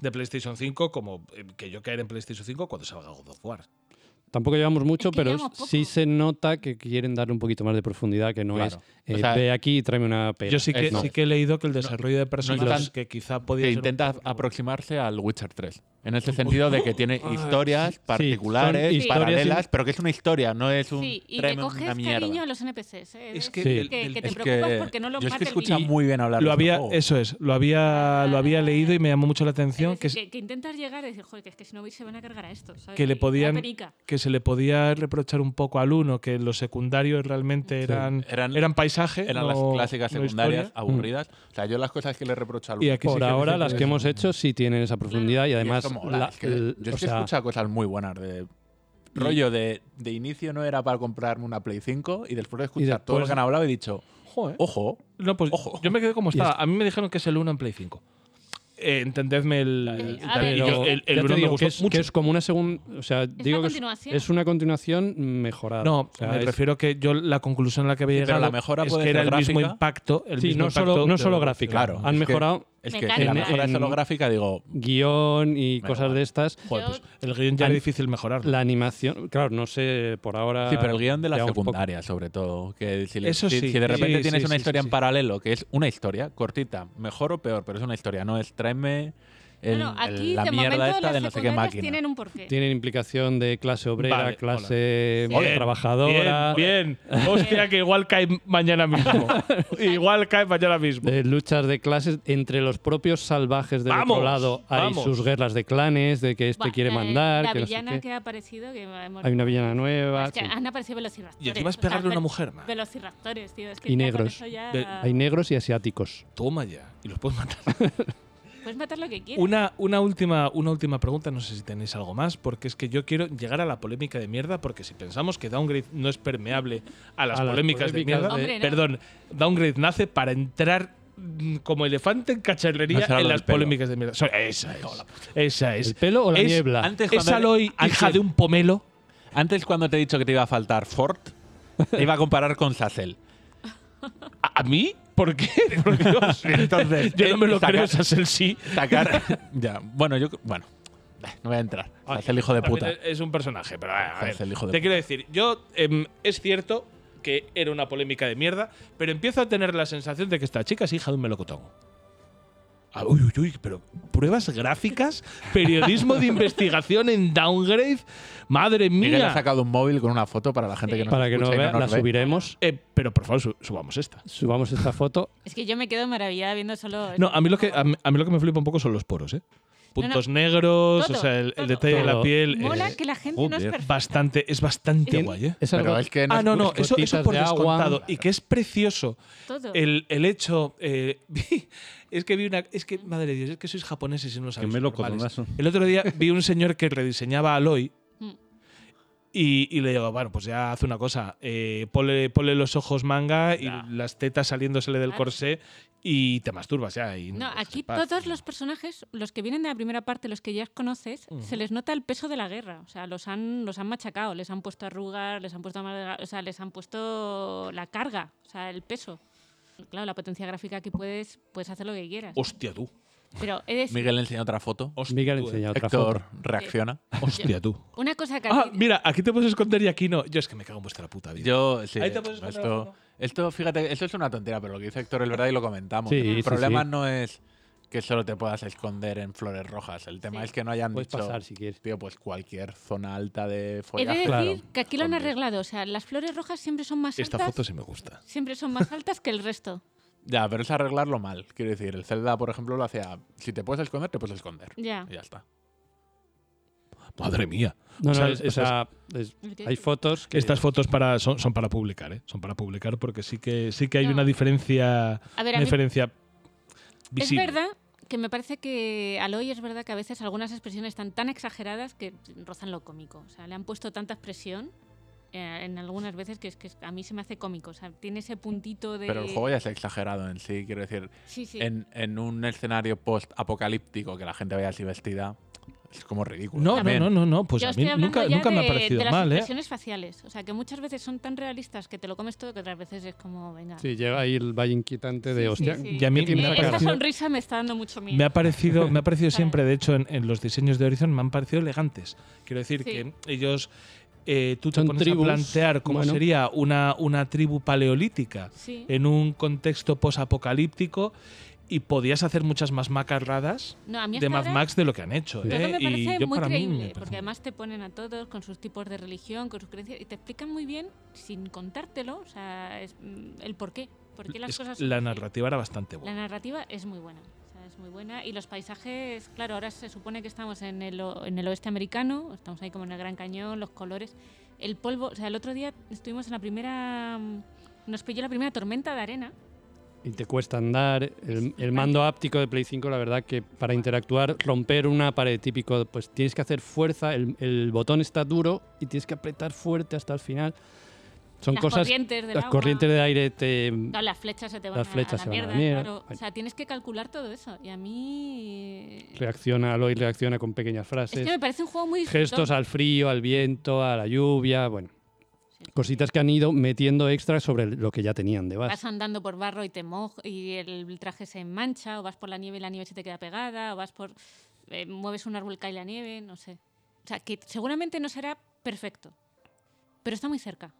de PlayStation 5 como eh, que yo caer en PlayStation 5 cuando salga God of War. Tampoco llevamos mucho, que pero sí se nota que quieren darle un poquito más de profundidad, que no Claro. es O eh, sea, ve aquí y tráeme una pera. Yo sí que, no. sí que he leído que el desarrollo de personajes están- que quizá podía que intenta aproximarse al Witcher 3. En ese sentido de que tiene historias particulares, son historias paralelas, pero que es una historia, no es un Sí, y le tráeme coges una mierda. cariño a los NPCs. ¿eh? Es Es que Sí. que, el- que te Es preocupas que porque no lo yo es que escucha muy bien hablar lo había, eso es, lo había, lo había leído y me llamó mucho la atención Es que, decir, que, que intentas llegar y decir, joder, que es que si no se van a cargar a estos. ¿sabes? que le podían que se le podía reprochar un poco al uno que los secundarios realmente eran, Eran- eran, paisaje, Eran no- las clásicas secundarias historia. aburridas. O sea, yo las cosas que le reprocho al Y aquí sí Por que ahora, las que hemos hecho sí tienen esa profundidad y Y además. esto mola, la- es que el- yo es que he escuchado cosas muy buenas de rollo de, de inicio no era para comprarme una Play 5 y después de escuchar todo lo después- que han hablado he dicho, Joder. ojo, No, pues Ojo. yo me quedé como Y estaba. es- A mí me dijeron que es el 1 en Play 5. Eh, entendedme el. Yo- el, el ya te 1 me digo gustó que es, mucho. que es como una segunda. O sea, digo que es- continuación. es una continuación mejorada. no, O sea, me es- refiero que yo la conclusión a la que había Sí, pero llegado la mejora es puede que era el mismo impacto. El Sí, mismo no solo, impacto no de solo lo- gráfica. Claro, Han es que- mejorado es que si la En- mejora es en- solo gráfica, digo, guion y cosas de estas. Joder, pues el guion ya era difícil mejorarlo. La animación, claro, no sé, por ahora. Sí, pero el guion de la secundaria, sobre todo. Que si, Eso si- sí, si de repente sí, tienes sí, una sí, historia sí, en sí. paralelo, que es una historia cortita, mejor o peor, pero es una historia, no es tráeme el- No, no, el- aquí la de mierda momento esta de no sé qué máquina. tienen un porqué. Tienen implicación de clase obrera, Vale, clase. Bien, trabajadora, Bien, bien. Hostia, que igual cae mañana mismo. igual cae mañana mismo. de luchas de clases entre los propios salvajes del Vamos, otro lado. Hay vamos. sus guerras de clanes, de que este quiere la- mandar, La que no sé villana qué. que ha aparecido. Que hemos- Hay una villana nueva. Es que sí. han aparecido velociraptores. Y encima es o sea, pegarle a una mujer, man. Velociraptores, tío. Es que Y negros. ya- Hay negros y asiáticos. Toma ya. Y los puedes matar. Puedes matar lo que quieras. Una, una, última, una última pregunta, no sé si tenéis algo más, porque es que yo quiero llegar a la polémica de mierda, porque si pensamos que Downgrade no es permeable a las A las polémicas de mierda, de- Hombre, no. perdón, Downgrade nace para entrar mm, como elefante en cacharrería en las polémicas de mierda. Esa es. Esa es. ¿El pelo o la Es- niebla? Antes ¿Es Aloy hija de un pomelo? Antes, cuando te he dicho que te iba a faltar Ford, te iba a comparar con Sassel. ¿A, a mí? ¿Por qué? Por Dios. Entonces, yo no me lo sacar- creo, esa es el sí. Sacar. ya, bueno, yo. Bueno, eh, no voy a entrar. Es el hijo de puta. Es un personaje, pero a ver, Es el hijo de te puta. quiero decir, yo em, es cierto que era una polémica de mierda, pero empiezo a tener la sensación de que esta chica es hija de un melocotón. Ah, uy, uy, uy, pero pruebas gráficas, periodismo de investigación en downgrade, madre Miguel ha mía. sacado un móvil con una foto para la gente que no Para que no vea, la ve. subiremos. Eh, pero por favor, su- subamos esta. Subamos esta foto. Es que yo me quedo maravillada viendo solo. No, a mí lo que a mí, a mí lo que me flipa un poco son los poros, ¿eh? Puntos negros, Todo, o sea, el, el todo. detalle de la piel Mola es que la gente no es perfecta. bastante, es bastante guay, ¿eh? Es Pero algo- es que Ah, no, no, eso, eso por de agua. descontado. Y que es precioso Todo. el, el hecho. eh, es que vi una. Es que, madre de Dios, es que sois japoneses y no lo sabéis. melocotonazo. El otro día vi un señor que rediseñaba a Aloy. Mm. Y, y le digo, bueno, pues ya hace una cosa. Eh, ponle, ponle los ojos manga y las tetas saliéndosele del corsé y te masturbas ya. y No, aquí paz. todos los personajes, los que vienen de la primera parte, los que ya conoces, se les nota el peso de la guerra. O sea, los han, los han machacado, les han puesto arrugas, les han puesto o sea, les han puesto la carga, o sea, el peso. Claro, la potencia gráfica aquí puedes, puedes hacer lo que quieras. Hostia, tú. Pero he de decir Miguel enseña otra foto. Hostia, Miguel tú, eh. enseña otra Héctor foto. reacciona. Hostia, tú. una cosa que Ah, mira, aquí te puedes esconder y aquí no. Yo es que me cago en vuestra puta vida. Yo, sí. Ahí te puedes esconder la esto, foto. Esto, fíjate, esto es una tontería, pero lo que dice Héctor es verdad y lo comentamos. Sí, el sí, problema sí. no es que solo te puedas esconder en flores rojas. El tema Sí. es que no hayan Puedes dicho, pasar si quieres. tío, pues cualquier zona alta de he de follaje. decir Claro. que aquí lo han arreglado. O sea, las flores rojas siempre son más Esta altas. foto sí me gusta. Siempre son más altas que el resto. Ya, pero es arreglarlo mal. Quiero decir, el Zelda, por ejemplo, lo hacía. Si te puedes esconder, te puedes esconder. Ya. Y ya está. Madre mía. No, O no, sea, es- o estas- sea, es- hay fotos que Estas fotos para, son, son para publicar, ¿eh? Son para publicar porque sí que, sí que hay No. una diferencia, A ver, a una mí- diferencia visible. Es verdad que me parece que Aloy es verdad que a veces algunas expresiones están tan exageradas que rozan lo cómico. O sea, le han puesto tanta expresión eh, en algunas veces que es que a mí se me hace cómico. O sea, tiene ese puntito de. Pero el juego ya es exagerado en sí. Quiero decir, Sí, sí. en, en un escenario post-apocalíptico que la gente vaya así vestida, es como ridículo. No, no, también. no, no, no, pues Yo a mí nunca, me ha parecido de las mal, ¿eh? expresiones faciales. O sea, que muchas veces son tan realistas que te lo comes todo que otras veces es como, venga. Sí, llega ahí el valle inquietante de Sí, hostia. sí, sí. Y a mí ¿qué tiene me Eh, parecido- sonrisa me está dando mucho miedo. Me ha parecido, me ha parecido siempre, de hecho, en, en los diseños de Horizon me han parecido elegantes. Quiero decir Sí. que ellos eh, tú te Son pones tribus, a plantear cómo bueno. sería una, una tribu paleolítica Sí. en un contexto posapocalíptico y podías hacer muchas más macarradas No, a mí de Mad Max de lo que han hecho. Todo ¿eh? me parece y yo muy para mí me creíble, parece porque además te ponen a todos con sus tipos de religión, con sus creencias, y te explican muy bien, sin contártelo, o sea, es, mm, el por qué. Por qué las es- cosas son la narrativa era bastante La buena. narrativa es muy buena. o sea, es muy buena. Y los paisajes, claro, ahora se supone que estamos en el, o- en el oeste americano, estamos ahí como en el Gran Cañón, los colores. El polvo, o sea, el otro día estuvimos en la primera. mm, Nos pilló la primera tormenta de arena. Y te cuesta andar. El, el mando áptico de Play 5, la verdad que para interactuar, romper una pared típico, pues tienes que hacer fuerza, el, el botón está duro y tienes que apretar fuerte hasta el final. Son las cosas... corrientes del Las agua. corrientes de aire te... Las flechas se te van Las flechas a, se la van a la mierda. mierda. claro. O sea, tienes que calcular todo eso. Y a mí. Reacciona, Aloy reacciona con pequeñas Es frases. que me parece un juego muy gestos al frío, al viento, a la lluvia, bueno. Cositas que han ido metiendo extras sobre lo que ya tenían de base. Vas andando por barro y te mojas y el traje se mancha, o vas por la nieve y la nieve se te queda pegada, o vas por. eh, mueves un árbol, cae la nieve, no sé. O sea, que seguramente no será perfecto, pero está muy cerca.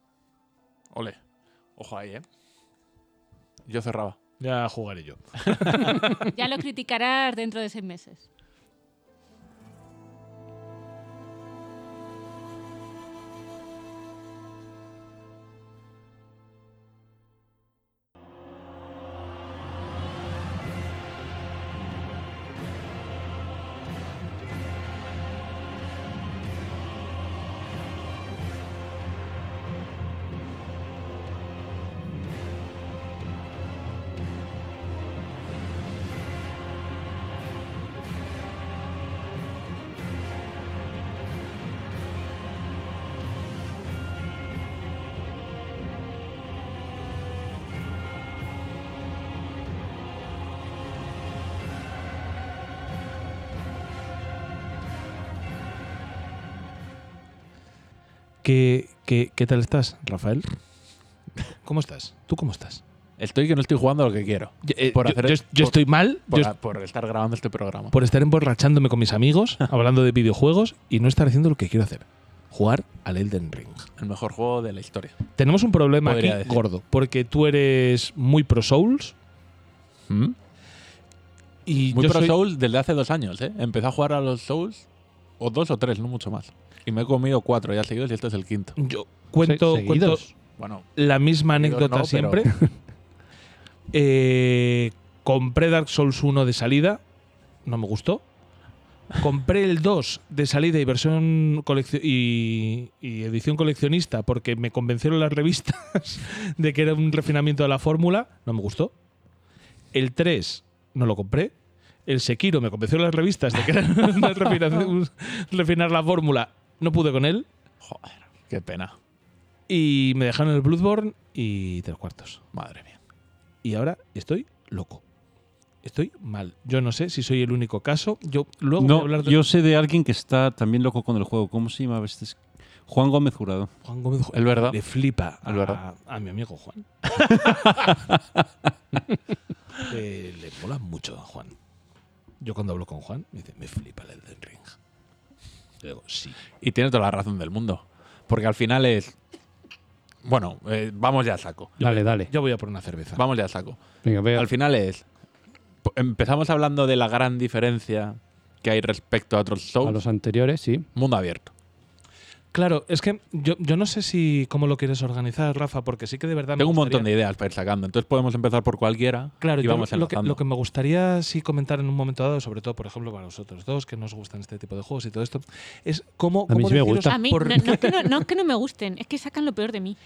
Ole. Ojo ahí, ¿eh? Yo cerraba. Ya jugaré yo. Ya lo criticarás dentro de seis meses. ¿Qué, qué, qué tal estás, Rafael? ¿Cómo estás? ¿Tú cómo estás? Estoy que no estoy jugando lo que quiero. Yo, eh, Por yo- hacer- yo- yo por- estoy mal Por, yo por estar grabando este programa. por estar emborrachándome con mis amigos, hablando de videojuegos y no estar haciendo lo que quiero hacer. Jugar al Elden Ring. El mejor juego de la historia. Tenemos un problema aquí decir. gordo, porque tú eres muy pro Souls ¿Mm? y Muy pro soy- Souls desde hace dos años, ¿eh? Empecé a jugar a los Souls, o dos o tres, no mucho más. Y me he comido cuatro ya seguidos y este es el quinto. yo cuento, Se- cuento. Bueno, la misma anécdota no, pero- siempre. Eh, compré Dark Souls 1 de salida, no me gustó. Compré el 2 de salida y versión y, y edición coleccionista porque me convencieron las revistas de que era un refinamiento de la fórmula, no me gustó. El 3 no lo compré. El Sekiro me convencieron las revistas de que era refinación- refinar la fórmula, no pude con él. joder, qué pena. Y me dejaron el Bloodborne y tres cuartos. Madre mía. Y ahora estoy loco. Estoy mal. Yo no sé si soy el único caso. Yo luego voy a No, hablar de yo sé de alguien que está también loco con el juego. ¿Cómo se llama? Este es Juan Gómez Jurado. Juan Gómez. Ju- Es verdad. Le flipa Es a, verdad. a mi amigo Juan. Eh, le mola mucho a Juan. Yo cuando hablo con Juan me dice, me flipa el Elden Ring. Digo, sí. Y tienes toda la razón del mundo. Porque al final es. Bueno, eh, vamos ya a saco. Dale, dale. Yo voy a por una cerveza. Vamos ya a saco. Venga, vea. Al final es. Empezamos hablando de la gran diferencia que hay respecto a otros A Souls. los anteriores, sí. Mundo abierto. Claro, es que yo, yo no sé si cómo lo quieres organizar, Rafa, porque sí que de verdad me Tengo un gustaría- montón de ideas para ir sacando. Entonces podemos empezar por cualquiera Claro, y yo vamos lo, que, lo que me gustaría sí comentar en un momento dado, sobre todo, por ejemplo, para vosotros dos, que nos gustan este tipo de juegos y todo esto, es cómo, A mí cómo sí me deciros gusta. A mí, por- no, no es que no, no es que no me gusten, es que sacan lo peor de mí.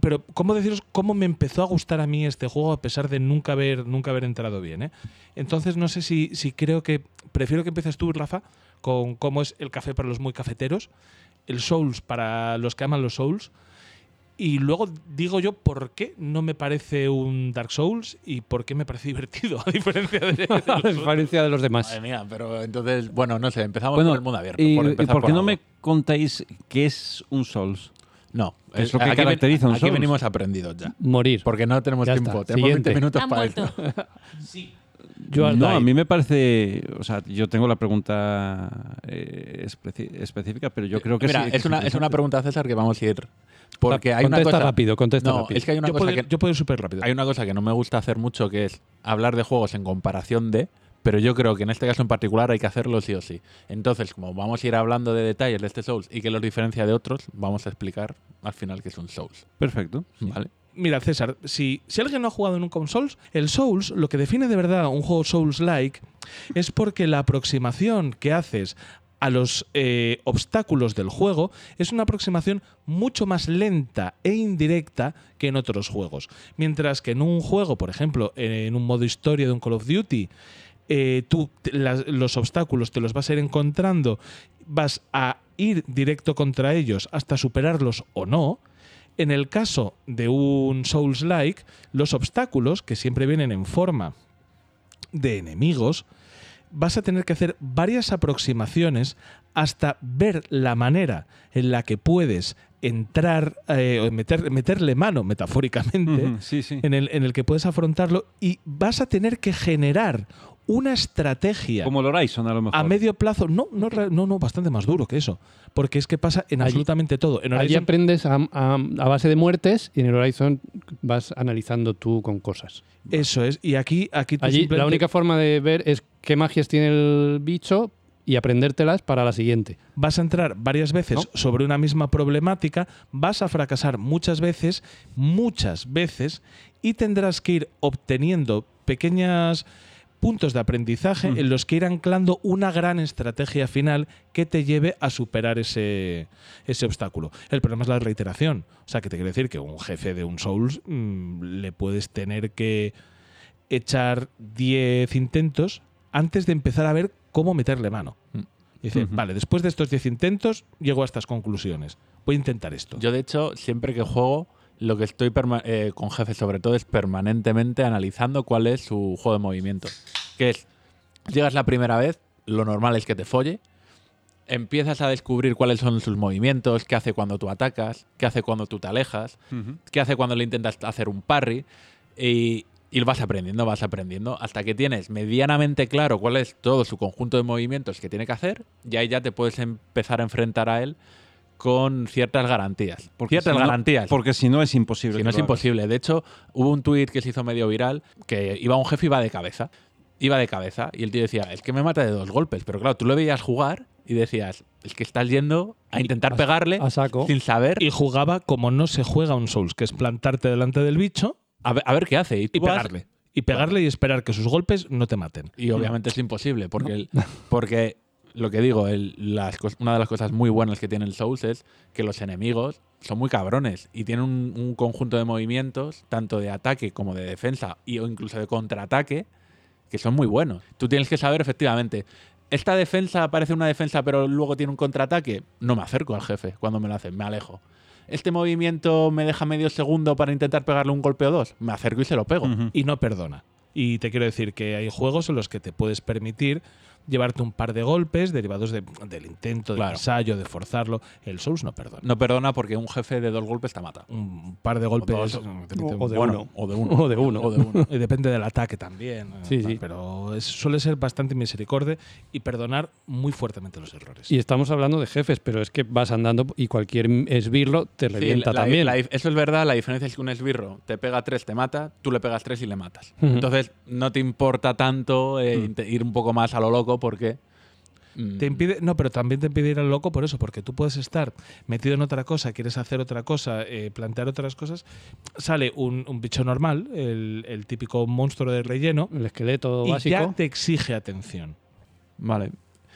pero cómo deciros cómo me empezó a gustar a mí este juego a pesar de nunca haber, nunca haber entrado bien. ¿eh? Entonces no sé si, si creo que prefiero que empieces tú, Rafa, con cómo es el café para los muy cafeteros, el Souls para los que aman los Souls. Y luego digo yo por qué no me parece un Dark Souls y por qué me parece divertido, a diferencia de, de los A diferencia de los demás. Madre mía, pero entonces, bueno, no sé, empezamos Bueno, por el mundo abierto. ¿Y, por y por qué no algo. me contáis qué es un Souls? No, ¿Qué es lo que aquí ven- caracteriza un Aquí Souls? venimos aprendidos ya. Morir. Porque no tenemos Ya tiempo. está, Tenemos siguiente. 20 minutos Han para vuelto. esto. You are No, a mí me parece. O sea, yo tengo la pregunta eh, específica, pero yo creo que Mira, sí. es, una, es una pregunta, César, que vamos a ir. Porque hay una contesta cosa. rápido, contesta no, rápido. es que hay una Yo cosa puedo, que. yo puedo ir súper rápido. Hay una cosa que no me gusta hacer mucho, que es hablar de juegos en comparación de, pero yo creo que en este caso en particular hay que hacerlo sí o sí. Entonces, como vamos a ir hablando de detalles de este Souls y que los diferencia de otros, vamos a explicar al final que es un Souls. Perfecto. ¿Vale? Mira, César, si, si alguien no ha jugado nunca un Souls, el Souls, lo que define de verdad un juego Souls-like es porque la aproximación que haces a los eh, obstáculos del juego es una aproximación mucho más lenta e indirecta que en otros juegos. Mientras que en un juego, por ejemplo, en un modo historia de un Call of Duty, eh, tú los obstáculos te los vas a ir encontrando, vas a ir directo contra ellos hasta superarlos o no. En el caso de un Souls-like, los obstáculos, que siempre vienen en forma de enemigos, vas a tener que hacer varias aproximaciones hasta ver la manera en la que puedes entrar, eh, meter- meterle mano, metafóricamente, Ujú, sí, sí. en, el, en el que puedes afrontarlo y vas a tener que generar una estrategia Como el Horizon, a lo mejor. a medio plazo. No, no, no, no, bastante más duro que eso. Porque es que pasa en Allí- absolutamente todo. En Allí Horizon- aprendes a, a- a base de muertes y en el Horizon vas analizando tú con cosas. eso es. Y aquí, aquí tú Allí la única forma de ver es qué magias tiene el bicho y aprendértelas para la siguiente. vas a entrar varias veces ¿No? sobre una misma problemática, vas a fracasar muchas veces, muchas veces, y tendrás que ir obteniendo pequeños puntos de aprendizaje en los que ir anclando una gran estrategia final que te lleve a superar ese, ese obstáculo. El problema es la reiteración. O sea, que te quiero decir que un jefe de un Souls mm, le puedes tener que echar 10 intentos antes de empezar a ver cómo meterle mano. Mm. Dice, vale, después de estos 10 intentos llego a estas conclusiones. Voy a intentar esto. Yo, de hecho, siempre que juego, lo que estoy eh, con jefes, sobre todo, es permanentemente analizando cuál es su juego de movimiento. Que es, llegas la primera vez, lo normal es que te folle, empiezas a descubrir cuáles son sus movimientos, qué hace cuando tú atacas, qué hace cuando tú te alejas, qué hace cuando le intentas hacer un parry, y, y vas aprendiendo, vas aprendiendo, hasta que tienes medianamente claro cuál es todo su conjunto de movimientos que tiene que hacer, y ahí ya te puedes empezar a enfrentar a él con ciertas garantías. Porque ciertas si no- garantías. Porque si no es imposible. Si no es imposible. De hecho, hubo un tuit que se hizo medio viral que iba un jefe y iba de cabeza. Iba de cabeza y el tío decía, es que me mata de dos golpes. Pero claro, tú lo veías jugar y decías, es que estás yendo a intentar A- pegarle a saco. sin saber Y jugaba como no se juega un Souls, que es plantarte delante del bicho a ver, a ver qué hace. Y, vas- pegarle. Y pegarle y esperar que sus golpes no te maten. Y obviamente es imposible, porque, el- porque lo que digo, el- las una de las cosas muy buenas que tiene el Souls es que los enemigos son muy cabrones y tienen un, un conjunto de movimientos, tanto de ataque como de defensa y, o incluso de contraataque, que son muy buenos. Tú tienes que saber efectivamente, esta defensa parece una defensa pero luego tiene un contraataque, no me acerco al jefe cuando me lo hacen, me alejo. Este movimiento me deja medio segundo para intentar pegarle un golpe o dos, me acerco y se lo pego. Y no perdona. Y te quiero decir que hay juegos en los que te puedes permitir llevarte un par de golpes derivados de- del intento, del Claro. ensayo, de forzarlo. El Souls no perdona. No perdona porque un jefe de dos golpes te mata. Un par de golpes. dos. O de Bueno, uno. o de uno. O de uno. O de uno. Y depende del ataque también. eh, Sí, tal, sí. Pero es- suele ser bastante misericordia y perdonar muy fuertemente los errores. Y estamos hablando de jefes, pero es que vas andando y cualquier esbirro te Sí, revienta la- también. la eso es verdad, la diferencia es que un esbirro te pega tres, te mata, tú le pegas tres y le matas. Entonces no te importa tanto eh, ir un poco más a lo loco porque... mm, Te impide, no, pero también te impide ir al loco por eso, porque tú puedes estar metido en otra cosa, quieres hacer otra cosa, eh, plantear otras cosas. Sale un, un bicho normal, el, el típico monstruo de relleno, el esqueleto y básico. ya te exige atención. Vale.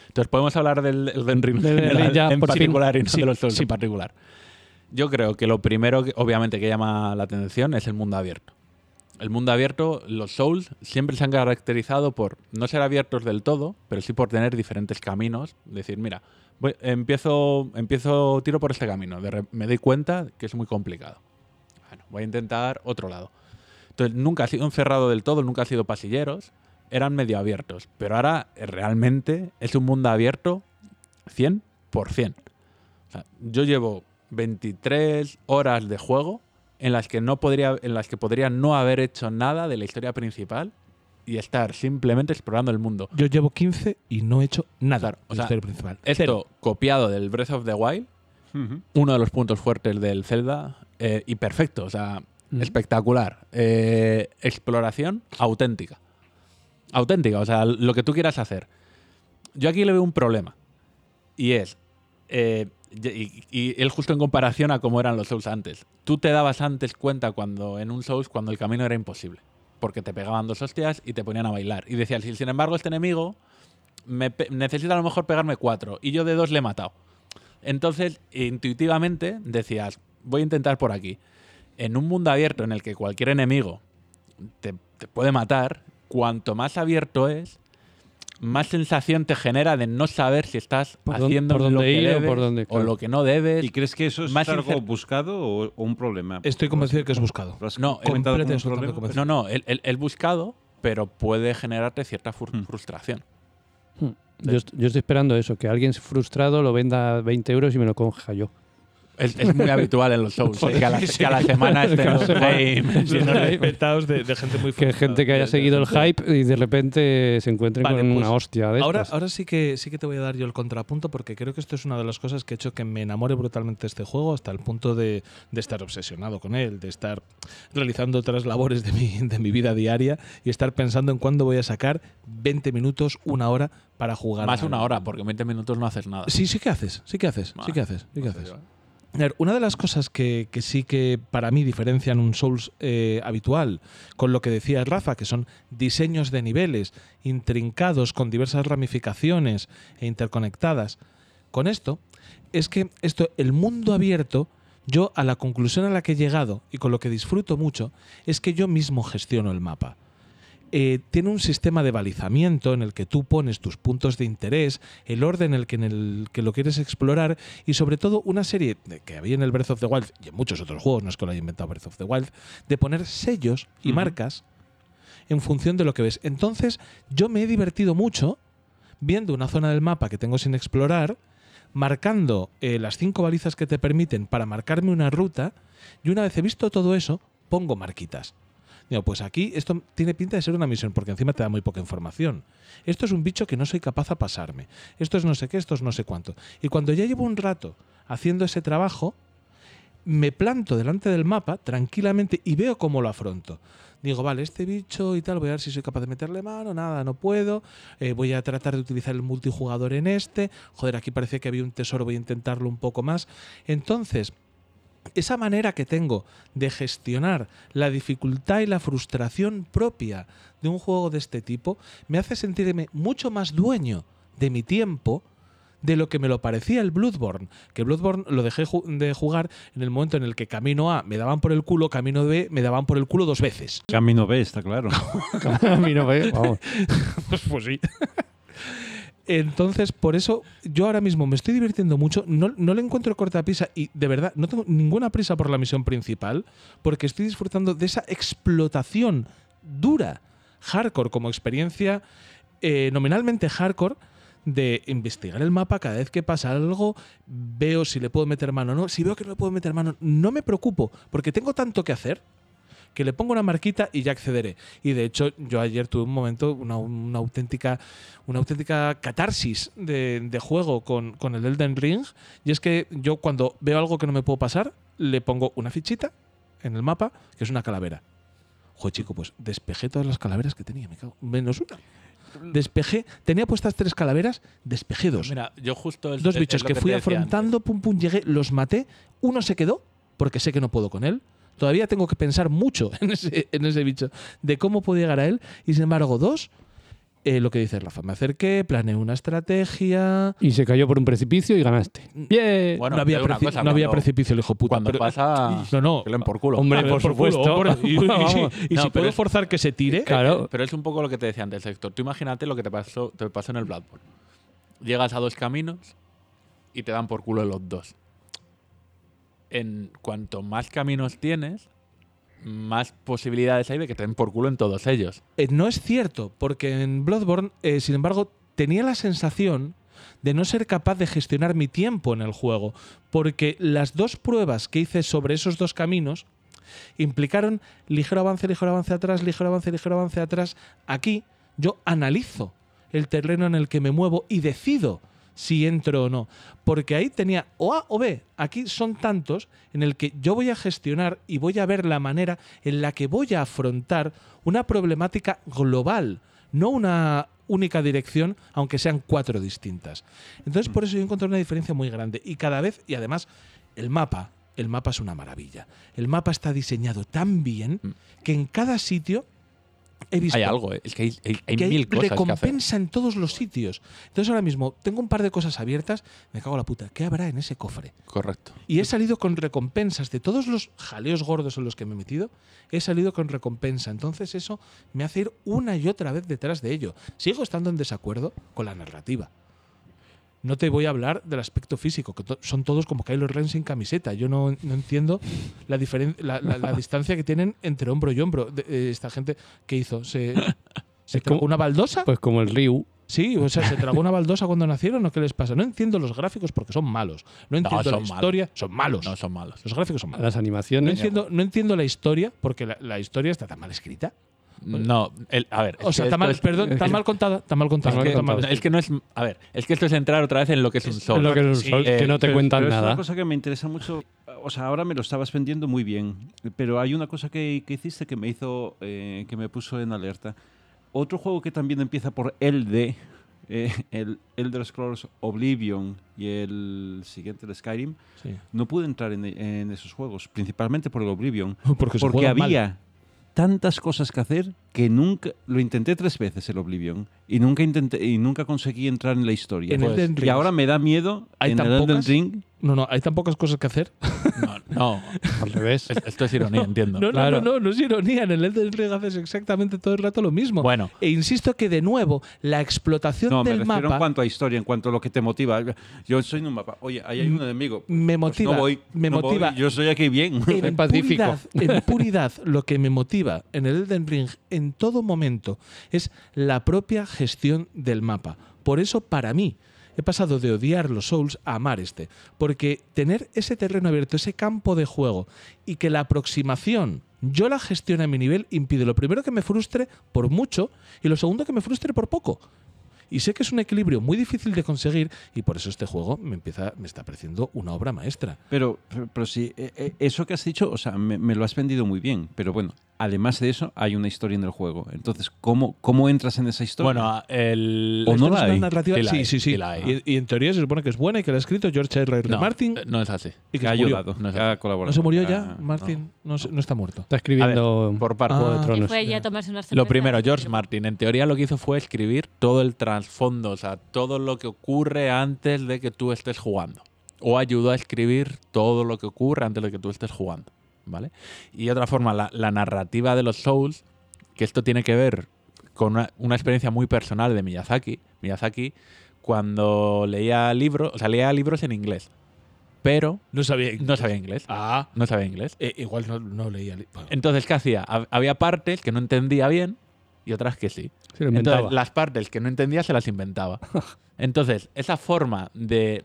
Entonces podemos hablar del Elden Ring Del ya, en particular y no Sí, de los Souls sí. en particular. Yo creo que lo primero, que, obviamente, que llama la atención es el mundo abierto. El mundo abierto, los Souls siempre se han caracterizado por no ser abiertos del todo, pero sí por tener diferentes caminos. Decir, mira, empiezo, empiezo, tiro por este camino. De me doy cuenta que es muy complicado. Voy a intentar otro lado. Entonces, nunca ha sido encerrado del todo, nunca ha sido pasilleros. Eran medio abiertos. Pero ahora eh, realmente es un mundo abierto 100%. O yo llevo 23 horas de juego en las que no podría en las que podría no haber hecho nada de la historia principal y estar simplemente explorando el mundo. Yo llevo 15 y no he hecho nada. Claro, o en la sea, historia principal. Esto Cero. copiado del Breath of the Wild, uno de los puntos fuertes del Zelda, eh, y perfecto, o sea, espectacular. Eh, exploración auténtica. Auténtica, o sea, lo que tú quieras hacer. Yo aquí le veo un problema, y es, eh, y, él justo en comparación a cómo eran los Souls antes. Tú te dabas antes cuenta cuando en un Souls cuando el camino era imposible, porque te pegaban dos hostias y te ponían a bailar. Y decías, si sin embargo este enemigo me necesita a lo mejor pegarme cuatro, y yo de dos le he matado. Entonces, intuitivamente decías, voy a intentar por aquí. En un mundo abierto en el que cualquier enemigo te, te puede matar, cuanto más abierto es, más sensación te genera de no saber si estás Por haciendo por lo que o debes por dónde, o lo que no debes. ¿Y crees que eso es Más algo buscado o, o un problema? Estoy convencido de que es buscado. ¿Lo has No. No, no, el, el- el buscado, pero puede generarte cierta Hmm. frustración. Yo, est- yo estoy esperando eso, que alguien frustrado lo venda a 20 euros y me lo coja yo. Es, es muy habitual en los Souls, ¿eh? que, a la, que a la semana estén los respetados de, de gente muy Que gente que haya seguido el hype y de repente se encuentren Vale, con pues, una hostia de Ahora, estas. ahora sí que sí que te voy a dar yo el contrapunto porque creo que esto es una de las cosas que ha hecho que me enamore brutalmente de este juego hasta el punto de, de estar obsesionado con él, de estar realizando otras labores de mi, de mi vida diaria y estar pensando en cuándo voy a sacar 20 minutos, una hora para jugar. Más una hora, porque en 20 minutos no haces nada. Sí, sí que haces, sí que haces, sí que haces, sí que no sé haces. yo, ¿eh? Una de las cosas que, que sí que para mí diferencian un Souls eh, habitual con lo que decía Rafa, que son diseños de niveles intrincados con diversas ramificaciones e interconectadas, con esto es que esto, el mundo abierto, yo a la conclusión a la que he llegado y con lo que disfruto mucho, es que yo mismo gestiono el mapa eh, tiene un sistema de balizamiento en el que tú pones tus puntos de interés, el orden en el que, en el que lo quieres explorar y sobre todo una serie que había en el Breath of the Wild y en muchos otros juegos, no es que lo haya inventado Breath of the Wild, de poner sellos y marcas en función de lo que ves. Entonces yo me he divertido mucho viendo una zona del mapa que tengo sin explorar, marcando eh, las cinco balizas que te permiten para marcarme una ruta y una vez he visto todo eso, pongo marquitas. Digo, pues aquí esto tiene pinta de ser una misión, porque encima te da muy poca información. Esto es un bicho que no soy capaz a pasarme. Esto es no sé qué, esto es no sé cuánto. Y cuando ya llevo un rato haciendo ese trabajo, me planto delante del mapa tranquilamente y veo cómo lo afronto. Digo, vale, este bicho y tal, voy a ver si soy capaz de meterle mano, nada, no puedo. Eh, voy a tratar de utilizar el multijugador en este. Joder, aquí parecía que había un tesoro, voy a intentarlo un poco más. Entonces, esa manera que tengo de gestionar la dificultad y la frustración propia de un juego de este tipo me hace sentirme mucho más dueño de mi tiempo de lo que me lo parecía el Bloodborne. Que Bloodborne lo dejé ju- de jugar en el momento en el que camino A me daban por el culo, camino B me daban por el culo dos veces. Camino B, está claro. a mí no ve, vamos. Pues, pues sí. Entonces, por eso yo ahora mismo me estoy divirtiendo mucho, no, no le encuentro corta prisa y de verdad no tengo ninguna prisa por la misión principal porque estoy disfrutando de esa explotación dura, hardcore, como experiencia eh, nominalmente hardcore de investigar el mapa cada vez que pasa algo, veo si le puedo meter mano o no. Si veo que no le puedo meter mano, no me preocupo porque tengo tanto que hacer que le pongo una marquita y ya accederé. Y de hecho, yo ayer tuve un momento, una, una auténtica, una auténtica catarsis de, de juego con, con el Elden Ring. Y es que yo cuando veo algo que no me puedo pasar, le pongo una fichita en el mapa, que es una calavera. Joder, chico, pues despejé todas las calaveras que tenía, me cago. Menos una. Despejé, tenía puestas tres calaveras, despejé dos. Mira, yo justo. es- dos bichos es que, fui afrontando, pum pum, llegué, los maté. Uno se quedó, porque sé que no puedo con él. Todavía tengo que pensar mucho en ese, en ese bicho, de cómo puedo llegar a él. Y sin embargo, dos, eh, lo que dice Rafa, me acerqué, planeé una estrategia. Y se cayó por un precipicio y ganaste. Bien. Bueno, no había, preci- cosa, no precipicio, el hijo puta. Cuando pero- pasa. no, no. que por culo. Hombre, por supuesto. culo, hombre. Y, y- Vamos. y No, si pero puedo es- forzar que se tire, Claro. Pero es un poco lo que te decía antes, Héctor. Tú imagínate lo que te pasó, te pasó en el Bloodborne. Llegas a dos caminos y te dan por culo los dos. En cuanto más caminos tienes, más posibilidades hay de que te den por culo en todos ellos. Eh, no es cierto, porque en Bloodborne, eh, sin embargo, tenía la sensación de no ser capaz de gestionar mi tiempo en el juego, porque las dos pruebas que hice sobre esos dos caminos implicaron ligero avance, ligero avance atrás, ligero avance, ligero avance atrás. Aquí yo analizo el terreno en el que me muevo y decido si entro o no. Porque ahí tenía o A o B. Aquí son tantos en el que yo voy a gestionar y voy a ver la manera en la que voy a afrontar una problemática global, no una única dirección, aunque sean cuatro distintas. Entonces, por eso yo encontré una diferencia muy grande. Y cada vez, y además, el mapa, el mapa es una maravilla. El mapa está diseñado tan bien que en cada sitio he visto Hay algo, eh. es que hay, hay- hay que hay mil cosas que hacer. recompensa en todos los sitios. Entonces ahora mismo tengo un par de cosas abiertas, me cago en la puta. ¿Qué habrá en ese cofre? Correcto. Y he salido con recompensas de todos los jaleos gordos en los que me he metido. He salido con recompensa. Entonces eso me hace ir una y otra vez detrás de ello. Sigo estando en desacuerdo con la narrativa. No te voy a hablar del aspecto físico, que to- son todos como Kylo Ren sin camiseta. Yo no, no entiendo la, diferen- la, la- la distancia que tienen entre hombro y hombro. de- eh, esta gente que hizo, ¿se, se como- una baldosa? Pues como el Ryu. Sí, o sea, ¿se tragó una baldosa cuando nacieron o qué les pasa? No entiendo los gráficos porque son malos. No entiendo son la malos. historia. Son malos. No son malos. Los gráficos son malos. Las No animaciones. entiendo, no entiendo la historia porque la, la historia está tan mal escrita. No, el- a ver. O es sea, que está mal, es- perdón, mal contada, tan mal contada. es que- mal es que no es. A ver, es que esto es entrar otra vez en lo que es un Souls. Es lo que, es un Sí, Souls, que eh, no te Pero- cuentan pero Es nada. una cosa que me interesa mucho. O sea, ahora me lo estabas vendiendo muy bien. Pero hay una cosa que, que hiciste que me hizo. eh, que me puso en alerta. Otro juego que también empieza por el de. eh, el Elder Scrolls Oblivion y el siguiente, el Skyrim. Sí. No pude entrar en, en esos juegos, principalmente por el Oblivion. Porque, Porque mal. Tantas cosas que hacer que nunca. Lo intenté tres veces el Oblivion. Y nunca, intenté, y nunca conseguí entrar en la historia. En Pues, y ahora me da miedo ¿Hay en el Elden pocas? Ring. No, no, hay tan pocas cosas que hacer. No, no. Al revés. es- Esto es ironía, entiendo. No, no, Claro. no, no, no es ironía. En el Elden Ring haces exactamente todo el rato lo mismo. Bueno, E insisto que, de nuevo, la explotación No, me del refiero en mapa cuanto a historia, en cuanto a lo que te motiva. Yo soy en un mapa. Oye, ahí hay un enemigo. me Pues motiva. no voy, me no voy, motiva Yo soy aquí bien. en En Pacífico. puridad, en puridad, lo que me motiva en el Elden Ring en todo momento es la propia gestión del mapa. Por eso, para mí, he pasado de odiar los Souls a amar este. Porque tener ese terreno abierto, ese campo de juego, y que la aproximación yo la gestione a mi nivel, impide lo primero que me frustre por mucho y lo segundo que me frustre por poco. Y sé que es un equilibrio muy difícil de conseguir y por eso este juego me empieza me está pareciendo una obra maestra. Pero, pero, sí, eh, eh, eso que has dicho, o sea, me lo has vendido muy bien. Pero bueno, además de eso, hay una historia en el juego. Entonces, ¿cómo, cómo entras en esa historia? bueno, el. ¿O no la es una hay? narrativa. Sí la Sí, hay, sí, sí. sí la hay. Y, y en teoría se supone que es buena y que la ha escrito George R. R. no, Martin No es así. y que que ha ayudado, No es que ha colaborado. ¿No se murió Ah, ya, Martin? No, no está muerto. Está escribiendo ver, por parte. Ah. De Y Tronos. fue ella a tomarse unas Lo primero, George Martin, en teoría lo que hizo fue escribir todo el trasfondo, o sea, todo lo que ocurre antes de que tú estés jugando. O ayudó a escribir todo lo que ocurre antes de que tú estés jugando, ¿vale? Y otra forma, la, la narrativa de los Souls, que esto tiene que ver con una, una experiencia muy personal de Miyazaki. Miyazaki, cuando leía libros, o sea, leía libros en inglés, pero No sabía. no sabía inglés. Ah, No sabía inglés. eh, igual no, no leía. bueno. Entonces, ¿qué hacía? Hab- Había partes que no entendía bien y otras que sí. Se lo inventaba. Entonces, las partes que no entendía se las inventaba. Entonces, esa forma de.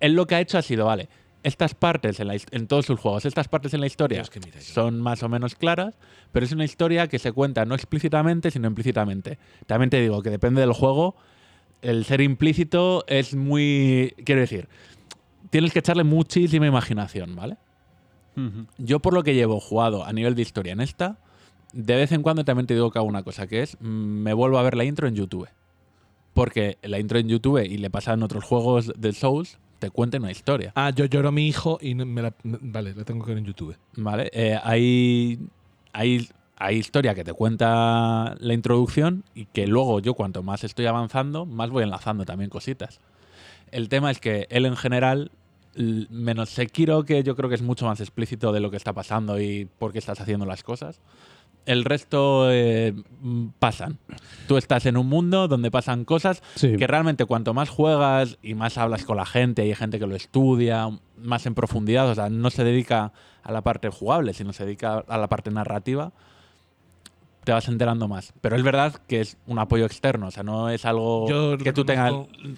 Él lo que ha hecho ha sido, vale, estas partes en, la his- en todos sus juegos, estas partes en la historia que mira son más o menos claras, pero es una historia que se cuenta no explícitamente, sino implícitamente. También te digo que depende del juego, el ser implícito es muy. Quiero decir, tienes que echarle muchísima imaginación, ¿vale? Yo por lo que llevo jugado a nivel de historia en esta, de vez en cuando también te digo que hago una cosa, que es mm, me vuelvo a ver la intro en YouTube. Porque la intro en YouTube y le pasa en otros juegos de Souls, te cuenta una historia. Ah, yo lloro a mi hijo y me la, vale, la tengo que ver en YouTube. ¿Vale? Eh, hay, hay, hay historia que te cuenta la introducción y que luego yo cuanto más estoy avanzando, más voy enlazando también cositas. El tema es que él en general, menos Sekiro, que yo creo que es mucho más explícito de lo que está pasando y por qué estás haciendo las cosas, el resto eh, pasan. Tú estás en un mundo donde pasan cosas Sí. que realmente cuanto más juegas y más hablas con la gente, hay gente que lo estudia más en profundidad, o sea, no se dedica a la parte jugable, sino se dedica a la parte narrativa, te vas enterando más. Pero es verdad que es un apoyo externo, o sea, no es algo Yo que tú tengas.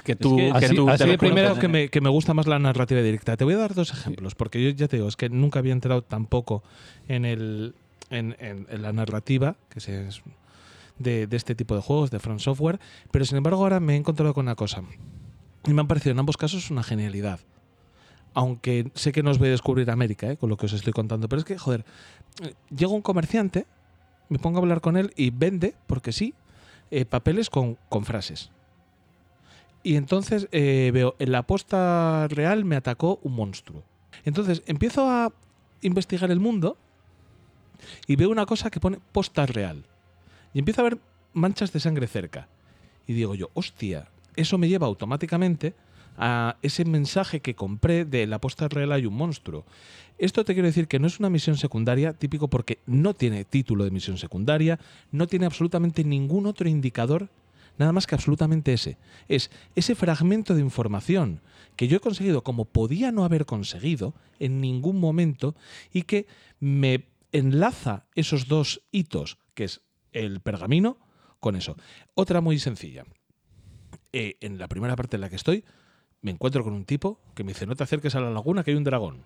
Que tú, Es que que así- tú así te de conoces. que me, que me gusta más la narrativa directa. Te voy a dar dos ejemplos, porque yo ya te digo, es que nunca había entrado tampoco en, el, en, en- en la narrativa que se, de, este tipo de juegos, de From Software, pero sin embargo ahora me he encontrado con una cosa. Y me han parecido en ambos casos una genialidad. Aunque sé que no os voy a descubrir América eh, con lo que os estoy contando, pero es que, joder, eh, llega un comerciante, me pongo a hablar con él y vende, porque sí, eh, papeles con, con frases. Y entonces eh, veo, en la posta real me atacó un monstruo. Entonces empiezo a investigar el mundo y veo una cosa que pone posta real. Y empiezo a ver manchas de sangre cerca. Y digo yo, hostia, eso me lleva automáticamente a ese mensaje que compré de la posta real hay un monstruo. Esto te quiero decir que no es una misión secundaria, típico porque no tiene título de misión secundaria, no tiene absolutamente ningún otro indicador, nada más que absolutamente ese. Es ese fragmento de información que yo he conseguido como podía no haber conseguido en ningún momento y que me enlaza esos dos hitos, que es el pergamino, con eso. Otra muy sencilla. Eh, en la primera parte en la que estoy, me encuentro con un tipo que me dice, no te acerques a la laguna que hay un dragón.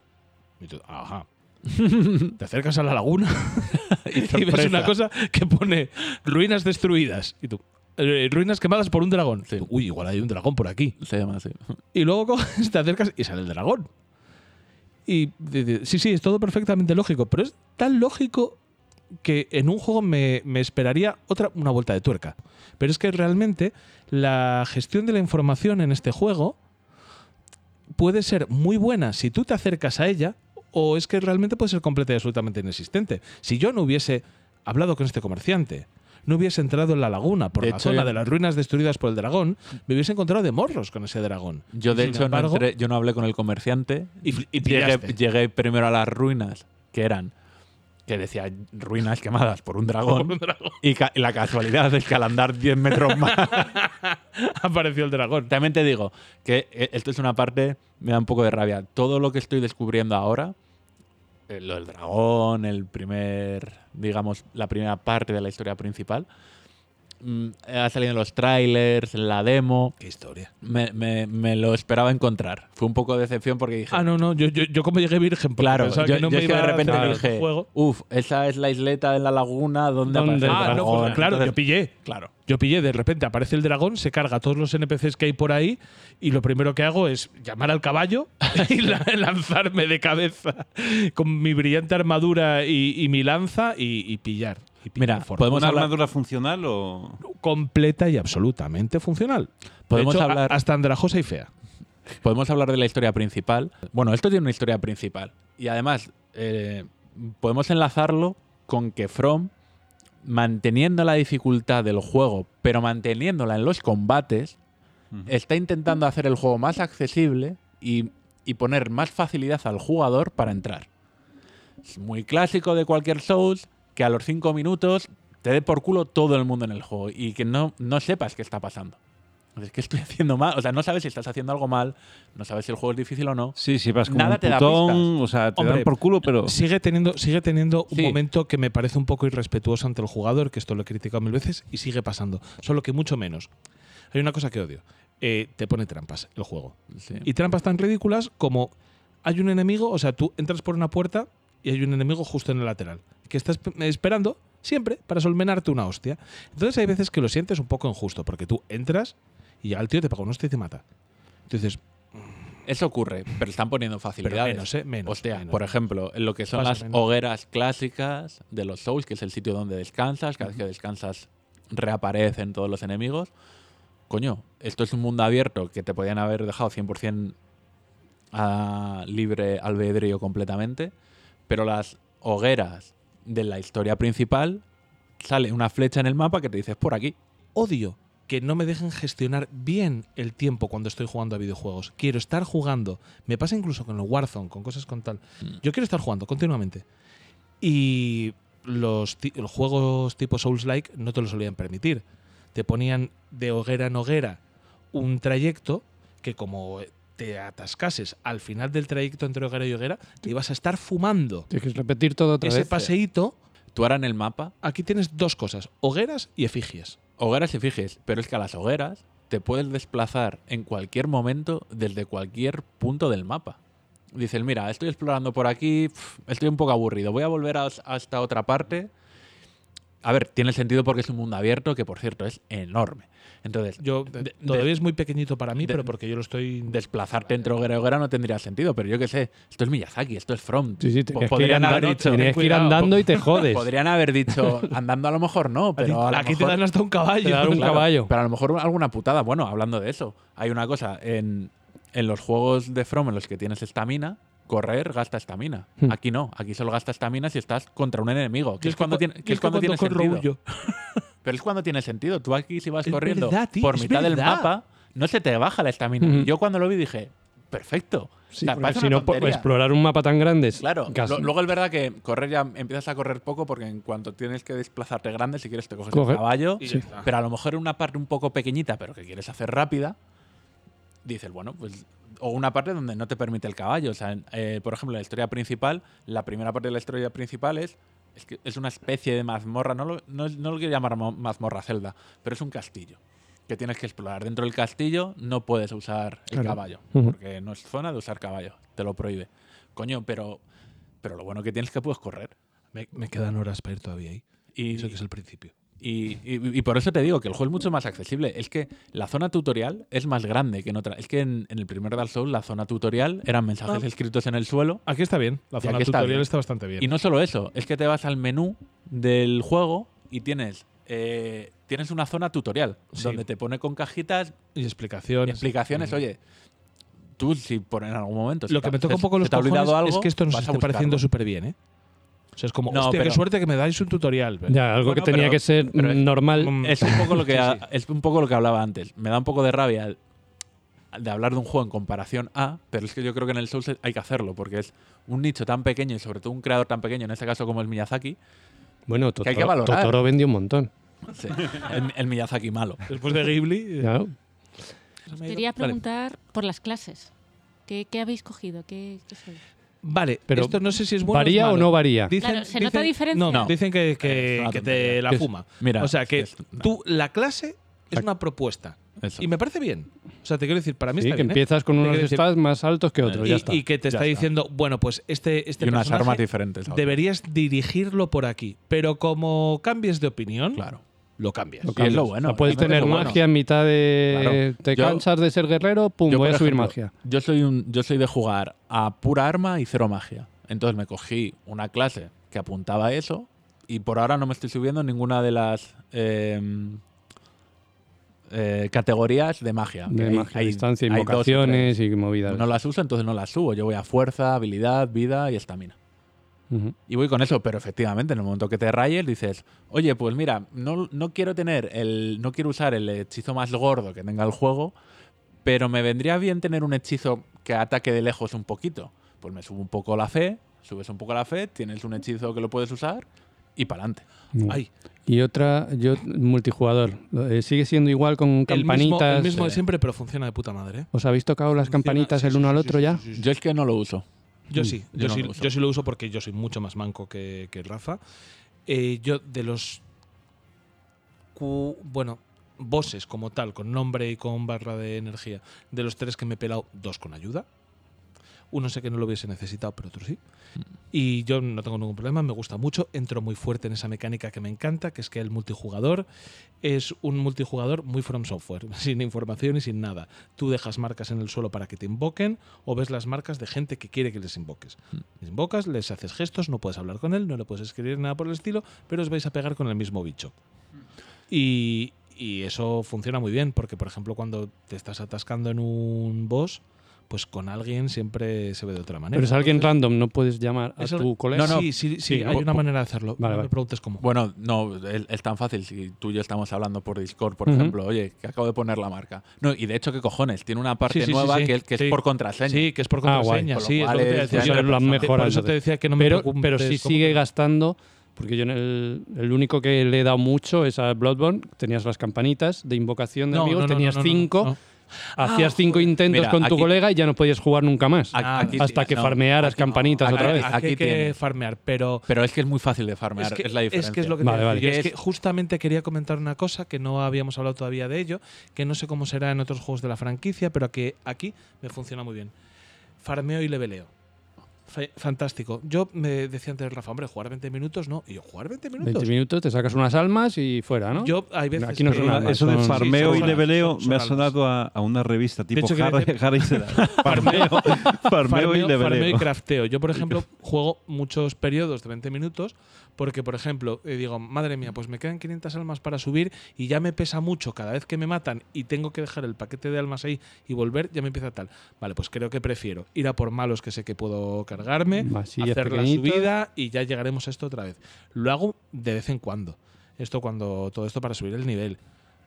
Y tú, ajá. te acercas a la laguna y, ves una cosa que pone ruinas destruidas. Y tú, "Eh, ruinas quemadas por un dragón. Sí. Uy, igual hay un dragón por aquí. Se llama así. Y luego te acercas y sale el dragón. Y sí, sí, es todo perfectamente lógico, pero es tan lógico que en un juego me, me esperaría otra una vuelta de tuerca. Pero es que realmente la gestión de la información en este juego puede ser muy buena si tú te acercas a ella, o es que realmente puede ser completa y absolutamente inexistente. Si yo no hubiese hablado con este comerciante, no hubiese entrado en la laguna por De la hecho, zona de las ruinas destruidas por el dragón, me hubiese encontrado de morros con ese dragón. Yo, de Sin hecho, no entré- yo no hablé con el comerciante. Y llegué, primero a las ruinas, que eran, que decía ruinas quemadas por un dragón. Por un dragón. Y, y la casualidad es que al andar 10 metros más. Apareció el dragón. También te digo que eh, esto es una parte, me da un poco de rabia. Todo lo que estoy descubriendo ahora, lo del dragón, el primer, digamos, la primera parte de la historia principal, mm, ha salido en los trailers, en la demo. Qué historia. Me, me- me lo esperaba encontrar. Fue un poco de decepción porque dije. Ah, no, no, yo, yo, yo como llegué virgen, porque Claro, pensaba yo, que no yo me es que iba de repente a dije, el juego. uff, esa es la isleta de la laguna donde ¿Dónde aparece el el Ah, no, dragón. pues, claro, yo Entonces, pillé. Claro. Yo pillé, de repente aparece el dragón, se carga a todos los NPCs que hay por ahí y lo primero que hago es llamar al caballo y la- lanzarme de cabeza con mi brillante armadura y, y mi lanza y, y pillar. Mira, podemos ¿Una hablar- armadura funcional o...? completa y absolutamente funcional. Podemos hecho, hablar- hasta andrajosa y fea. Podemos hablar de la historia principal. Bueno, esto tiene una historia principal. Y además, eh, podemos enlazarlo con que From, manteniendo la dificultad del juego, pero manteniéndola en los combates, está intentando hacer el juego más accesible y, y poner más facilidad al jugador para entrar. Es muy clásico de cualquier Souls que a los 5 minutos te dé por culo todo el mundo en el juego y que no, no sepas qué está pasando. Es que estoy haciendo mal, o sea, no sabes si estás haciendo algo mal, no sabes si el juego es difícil o no. Sí, si vas como Nada un te da putón, o sea, te Hombre, dan por culo, pero... Sigue teniendo, sigue teniendo un Sí. momento que me parece un poco irrespetuoso ante el jugador, que esto lo he criticado mil veces y sigue pasando. Solo que mucho menos. Hay una cosa que odio. Eh, te pone trampas el juego. Sí. Y trampas tan ridículas como hay un enemigo, o sea, tú entras por una puerta y hay un enemigo justo en el lateral, que estás pe- esperando siempre para solmenarte una hostia. Entonces hay veces que lo sientes un poco injusto, porque tú entras y ya el tío te paga una hostia y te mata. Entonces, Eso ocurre, pero están poniendo facilidades. menos, ¿eh? Menos, Hostia, menos. por ejemplo, en lo que son Pasa las menos. hogueras clásicas de los Souls, que es el sitio donde descansas, cada vez que descansas reaparecen todos los enemigos. Coño, esto es un mundo abierto que te podían haber dejado 100% a libre albedrío completamente, pero las hogueras de la historia principal sale una flecha en el mapa que te dice "Es por aquí. odio que no me dejen gestionar bien el tiempo cuando estoy jugando a videojuegos. Quiero estar jugando. Me pasa incluso con el Warzone, con cosas con tal. Yo quiero estar jugando continuamente. Y los, los juegos tipo Souls-like no te lo solían permitir. Te ponían de hoguera en hoguera un trayecto que como te atascases al final del trayecto entre hoguera y hoguera, te ibas a estar fumando Tienes que repetir todo otra ese vez. paseíto Tú ahora en el mapa, Aquí tienes dos cosas, hogueras y efigies. hogueras y fijes, pero es que a las hogueras te puedes desplazar en cualquier momento desde cualquier punto del mapa. Dices, mira, estoy explorando por aquí, estoy un poco aburrido, voy a volver a, a esta otra parte. A ver, tiene sentido porque es un mundo abierto que, por cierto, es enorme. Entonces, Yo de- de- todavía es muy pequeñito para mí, de- pero porque yo lo estoy desplazarte entre hoguera y hoguera no tendría sentido, pero yo qué sé, esto es Miyazaki, esto es From. Sí, sí, Po- tenías que ir, podrían haber andando, dicho, tenías que ir andando y te jodes. podrían haber dicho, andando a lo mejor no, pero a aquí te mejor- dan hasta un caballo. Te dan un Claro, caballo. Pero a lo mejor alguna putada. Bueno, hablando de eso, hay una cosa. En, en los juegos de From en los que tienes estamina, correr gasta estamina. Hmm. Aquí no. Aquí solo gasta estamina si estás contra un enemigo. Que Yo es cuando cu- tiene, que es cuando tiene corro sentido. Pero es cuando tiene sentido. Tú aquí si vas Es corriendo verdad, tío, por es mitad del mapa, no se te baja la estamina. Y Yo cuando lo vi dije, perfecto. Sí, O sea, si no, por explorar un mapa tan grande es Claro, lo- luego es verdad que correr ya empiezas a correr poco porque en cuanto tienes que desplazarte grande, si quieres te coges Coge. el caballo, pero a lo mejor en una parte un poco pequeñita, pero que quieres hacer rápida, dices, bueno, pues o una parte donde no te permite el caballo, o sea, en- eh, por ejemplo, la historia principal, la primera parte de la historia principal es es que es una especie de mazmorra, no lo, no, no lo quiero llamar mo- mazmorra celda, pero es un castillo que tienes que explorar. Dentro del castillo no puedes usar el Claro. caballo, porque no es zona de usar caballo, te lo prohíbe. Coño, pero, pero lo bueno que tienes es que puedes correr. Me, me quedan horas para ir todavía ahí. Y, Eso que es el principio. Y, y- y por eso te digo que el juego es mucho más accesible. Es que la zona tutorial es más grande que en otra. Es que en, en el primer Dark Souls la zona tutorial eran mensajes Ah. escritos en el suelo. Aquí está bien. La zona está tutorial bien. está bastante bien. Y no solo eso, es que te vas al menú del juego y tienes, eh, tienes una zona tutorial Sí. donde te pone con cajitas Y explicaciones. explicaciones. Mm. Oye, tú si por en algún momento Lo que me toca un poco los cojones algo, es que esto nos esté pareciendo súper bien, ¿eh? O sea, es como, No, hostia, qué pero- suerte que me dais un tutorial. Ya, algo Bueno, que tenía pero- que ser pero es- normal. Es un poco lo que Sí, es un poco lo que hablaba antes. Me da un poco de rabia de hablar de un juego en comparación a, pero es que yo creo que en el Souls hay que hacerlo porque es un nicho tan pequeño y sobre todo un creador tan pequeño, en este caso como el Miyazaki, Bueno, que hay que Totoro, valorar. Totoro vendió un montón. sí, el, el Miyazaki malo. Después de Ghibli. Claro. Quería Vale. preguntar por las clases. ¿Qué, qué habéis cogido? ¿Qué, qué sois? Vale, Pero, esto no sé si es bueno ¿Varía o no varía? Dicen, Claro, ¿se nota diferencia? No, No. dicen que, que- te la es- fuma. Mira, o sea, que es- no. tú, la clase es una propuesta. Eso. Y me parece bien. O sea, te quiero decir, para mí Sí, está que bien. ¿eh? empiezas con unos stats más altos que otros. y, ya está. y que te Ya está está. diciendo, bueno, pues este, este y unas personaje armas diferentes. ahora. deberías dirigirlo por aquí. Pero como cambies de opinión, Claro. Lo cambias. Lo Y es lo cambias. bueno, O sea, puedes tener bueno. magia en mitad de. Claro. Te Yo- cansas de ser guerrero, pum, Yo, voy a subir ejemplo, magia. Yo soy, un, yo soy de jugar a pura arma y cero magia. Entonces me cogí una clase que apuntaba a eso y por ahora no me estoy subiendo ninguna de las eh, eh, categorías de magia. De hay- magia, hay- distancia, hay invocaciones y movidas. No las uso, entonces no las subo. Yo voy a fuerza, habilidad, vida y estamina. Y voy con eso, pero efectivamente, en el momento que te rayes, dices, oye, pues mira, no, no quiero tener el. no quiero usar el hechizo más gordo que tenga el juego, pero me vendría bien tener un hechizo que ataque de lejos un poquito. Pues me subo un poco la fe, subes un poco la fe, tienes un hechizo que lo puedes usar y para adelante. Y otra, yo, multijugador. Eh, ¿Sigue siendo igual con el mismo, campanitas? el mismo de Sí. siempre, pero funciona de puta madre. ¿eh? ¿Os habéis tocado las Funciona- campanitas sí, el uno sí, al otro sí, ya? sí, sí. Yo es que no lo uso. Yo Mm, sí, yo yo, no sí, lo uso. yo sí lo uso porque yo soy mucho más manco que, que Rafa. Eh, yo de los bueno, bosses como tal, con nombre y con barra de energía, de los tres que me he pelado, dos con ayuda. Uno sé que no lo hubiese necesitado, pero otro sí. Y yo no tengo ningún problema, me gusta mucho. Entro muy fuerte en esa mecánica que me encanta, que es que el multijugador es un multijugador muy from software, sin información y sin nada. Tú dejas marcas en el suelo para que te invoquen o ves las marcas de gente que quiere que les invoques. Les invocas, les haces gestos, no puedes hablar con él, no le puedes escribir nada por el estilo, pero os vais a pegar con el mismo bicho. Y, y eso funciona muy bien, porque por ejemplo cuando te estás atascando en un boss, pues con alguien siempre se ve de otra manera. Pero es alguien Entonces, random, no puedes llamar a tu colega. No, no. Sí, sí, sí, Sí, hay una manera de hacerlo. Vale, no vale. me preguntes cómo. Bueno, no, es, es tan fácil. Si tú y yo estamos hablando por Discord, por ejemplo, oye, que acabo de poner la marca. No, y de hecho, ¿qué cojones? Tiene una parte Sí, sí, sí, nueva sí. que, que Sí. es por contraseña. Sí, que es por Ah, contraseña. Con lo sí, es lo que te decía. Por mejorado, eso te decía que no me pero, preocupes pero si sigue gastando, porque yo en el, el único que le he dado mucho es a Bloodborne, tenías las campanitas de invocación de No, amigos, no, no, tenías cinco, no. Hacías cinco intentos Mira, con tu aquí- colega y ya no podías jugar nunca más. A- aquí sí, hasta que no, farmearas campanitas Aquí- otra vez. Aquí hay que tiene. farmear, pero Pero es que es muy fácil de farmear, es, la diferencia. Es que es lo que Vale, te vale. decía yo, Es Es- que justamente quería comentar una cosa que no habíamos hablado todavía de ello, que no sé cómo será en otros juegos de la franquicia, pero que aquí me funciona muy bien. Farmeo y leveleo. Fantástico. Yo me decía antes Rafa, hombre, jugar 20 minutos, no. Y yo, ¿jugar 20 minutos? 20 minutos, te sacas unas almas y fuera, ¿no? Yo hay veces Aquí no que- son almas, Eso de farmeo sí, y leveleo son- son me ha sonado a, a una revista tipo hecho, Harry, Harry. Farmeo, farmeo y farmeo y leveleo. crafteo. Yo, por ejemplo, juego muchos periodos de 20 minutos porque, por ejemplo, eh, digo, madre mía, pues me quedan 500 almas para subir y ya me pesa mucho cada vez que me matan y tengo que dejar el paquete de almas ahí y volver, ya me empieza tal. Vale, pues creo que prefiero ir a por malos que sé que puedo cargarme, Masillas hacer la subida y ya llegaremos a esto otra vez. Lo hago de vez en cuando. Esto cuando todo esto para subir el nivel.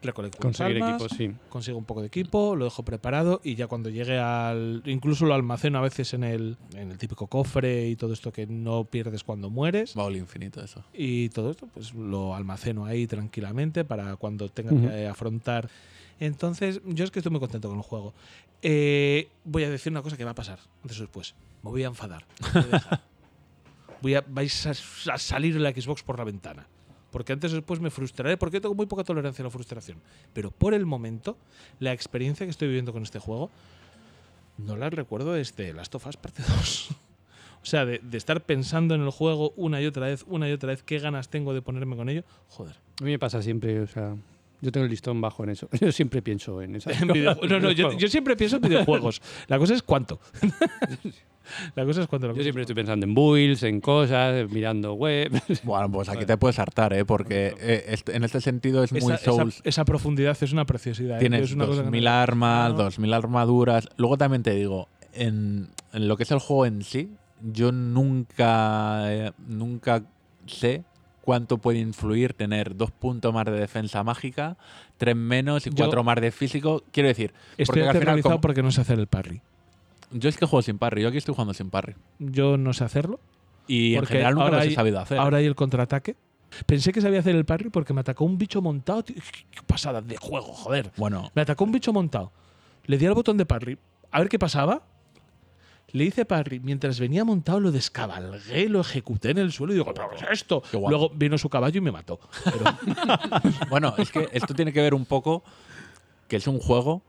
Recolecto Conseguir almas, equipos, sí. consigo un poco de equipo, lo dejo preparado y ya cuando llegue al. Incluso lo almaceno a veces en el, en el típico cofre y todo esto que no pierdes cuando mueres. Baúl infinito, eso. Y todo esto, pues lo almaceno ahí tranquilamente para cuando tenga que afrontar. Entonces, yo es que estoy muy contento con el juego. Eh, voy a decir una cosa que va a pasar antes o después. Me voy a enfadar. Voy a. Voy a, vais a, a salir la Xbox por la ventana. Porque antes o después me frustraré, porque tengo muy poca tolerancia a la frustración. Pero por el momento, la experiencia que estoy viviendo con este juego, no la recuerdo desde Last of Us parte 2. o sea, de, de estar pensando en el juego una y otra vez, una y otra vez, qué ganas tengo de ponerme con ello. Joder. A mí me pasa siempre, o sea, yo tengo el listón bajo en eso. Yo siempre pienso en videoju- no, no, yo, yo siempre pienso en videojuegos. La cosa es cuánto. la cosa es cuánto. la Yo cosa siempre es estoy pensando en builds, en cosas, mirando web. Bueno, pues aquí te puedes hartar, ¿eh? Porque eh, este- en este sentido es muy esa, Souls. esa profundidad es una preciosidad. ¿eh? Tienes Es una cosa que 2.000 no- armas, No. 2.000 armaduras. Luego también te digo, en, en lo que es el juego en sí, yo nunca, eh, nunca sé cuánto puede influir tener dos puntos más de defensa mágica, tres menos y Yo- cuatro más de físico. Quiero decir, Estoy porque al final, como- porque no sé hacer el parry. Yo es que juego sin parry, yo aquí estoy jugando sin parry. Yo no sé hacerlo. Y en general nunca ahora los he hay- sabido hacer. Ahora hay el contraataque. Pensé que sabía hacer el parry porque me atacó un bicho montado. tío. Qué pasada de juego, joder. bueno, Me atacó un bicho montado. Le di al botón de parry. A ver qué pasaba. Le hice parry. Mientras venía montado, lo descabalgué, lo ejecuté en el suelo y digo, ¿pero qué es esto? Qué. Luego vino su caballo y me mató. Pero- Bueno, es que esto tiene que ver un poco que es un juego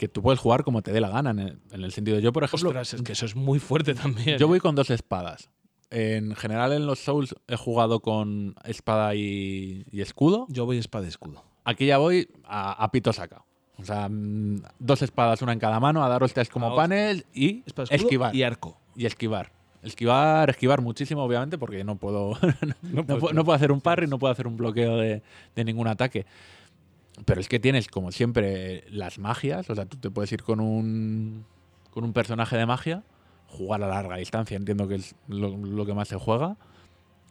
que tú puedes jugar como te dé la gana. En el, en el sentido, yo por ejemplo, ostras, es que eso es muy fuerte también. yo ¿eh? voy con dos espadas. En general en los Souls he jugado con espada y, y escudo. Yo voy espada y escudo. Aquí ya voy a, a pito saca. O sea, mm, dos espadas, una en cada mano, a dar hostias como Ah, y Espada, escudo esquivar. y arco. y esquivar. Esquivar, esquivar muchísimo, obviamente, porque no puedo, no, puedo, no puedo hacer un parry, no puedo hacer un bloqueo de, de ningún ataque. Pero es que tienes, como siempre, las magias. O sea, tú te puedes ir con un, con un personaje de magia, jugar a larga distancia, entiendo que es lo, lo que más se juega,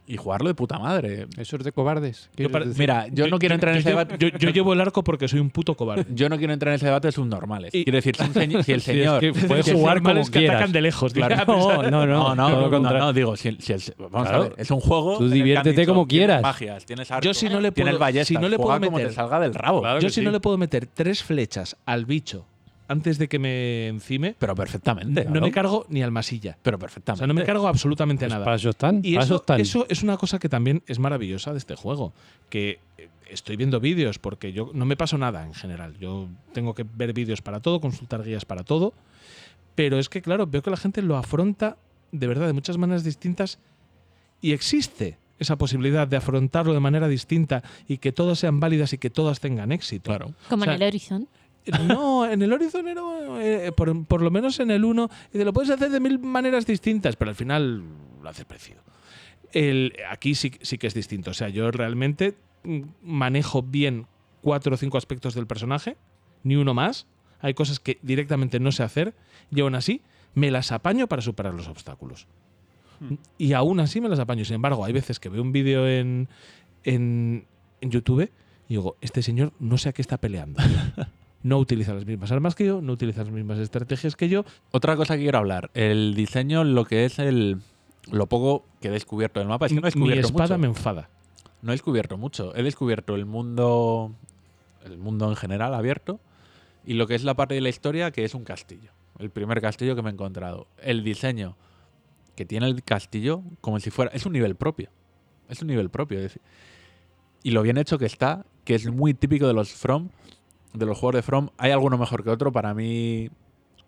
y jugarlo de puta madre. Eso es de cobardes. Mira, yo, no quiero entrar en yo, ese debate. yo- yo llevo el arco porque soy un puto cobarde. Yo no quiero entrar en ese debate de subnormales. Y- Quiero decir, si, un señor- si el es señor. que puedes si el jugar como Normales que quieras. atacan de lejos. Claro. No, no, no. No, no, no, no, digo, si, si el- vamos Claro. a ver, es un juego. Tú que diviértete dicho, como tienes quieras. magias, tienes arco, Yo si no le tienes puedo- ballestas, si no le puedo juega como meter- te salga del rabo. Claro Yo que si sí. no le puedo meter tres flechas al bicho antes de que me encime, Pero perfectamente. no me cargo ni al masilla. Pero O perfectamente. sea, no me cargo absolutamente Pues nada. para eso están. Y para eso eso, están. eso es una cosa que también es maravillosa de este juego. Que eh, estoy viendo vídeos porque yo no me paso nada en general. Yo tengo que ver vídeos para todo, consultar guías para todo. Pero es que, claro, veo que la gente lo afronta de verdad de muchas maneras distintas y existe esa posibilidad de afrontarlo de manera distinta y que todas sean válidas y que todas tengan éxito. Claro. Como O sea, en el Horizon. No, en el Horizon era, eh, por, por lo menos en el 1, y te lo puedes hacer de mil maneras distintas, pero al final lo hace precio. El, aquí sí, sí que es distinto. O sea, yo realmente mm, manejo bien cuatro o cinco aspectos del personaje, ni uno más. Hay cosas que directamente no sé hacer y aún así me las apaño para superar los obstáculos. Y aún así me las apaño. Sin embargo, hay veces que veo un vídeo en, en, en YouTube y digo, este señor no sé a qué está peleando. No utiliza las mismas armas que yo, no utiliza las mismas estrategias que yo. Otra cosa que quiero hablar. El diseño, lo que es el. Lo poco que he descubierto del mapa. Es que no he Mi descubierto espada mucho. me enfada. No he descubierto mucho. He descubierto el mundo. El mundo en general abierto. y lo que es la parte de la historia, que es un castillo. El primer castillo que me he encontrado. El diseño que tiene el castillo, como si fuera. Es un nivel propio. Es un nivel propio. es decir, y lo bien hecho que está, que es muy típico de los From, de los juegos de From. Hay alguno mejor que otro. Para mí,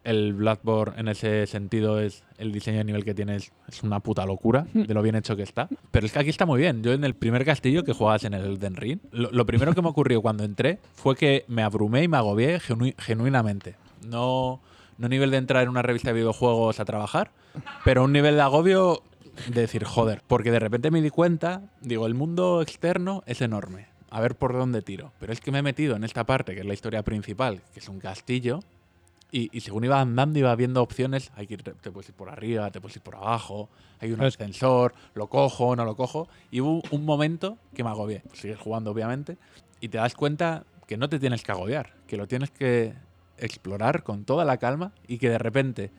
el Bloodborne en ese sentido es el diseño de nivel que tiene es, es una puta locura de lo bien hecho que está. Pero es que aquí está muy bien. Yo en el primer castillo que jugabas en el Elden Ring, lo, lo primero que me ocurrió cuando entré fue que me abrumé y me agobié genu- genuinamente. No, no nivel de entrar en una revista de videojuegos a trabajar, pero un nivel de agobio de decir, joder, porque de repente me di cuenta, digo, el mundo externo es enorme. A ver por dónde tiro. Pero es que me he metido en esta parte, que es la historia principal, que es un castillo, y, y según iba andando, iba viendo opciones. Hay que ir- te puedes ir por arriba, te puedes ir por abajo. Hay un Es- ascensor, lo cojo, no lo cojo. Y hubo un momento que me agobié. Sigues jugando, obviamente. Y te das cuenta que no te tienes que agobiar, que lo tienes que explorar con toda la calma y que de repente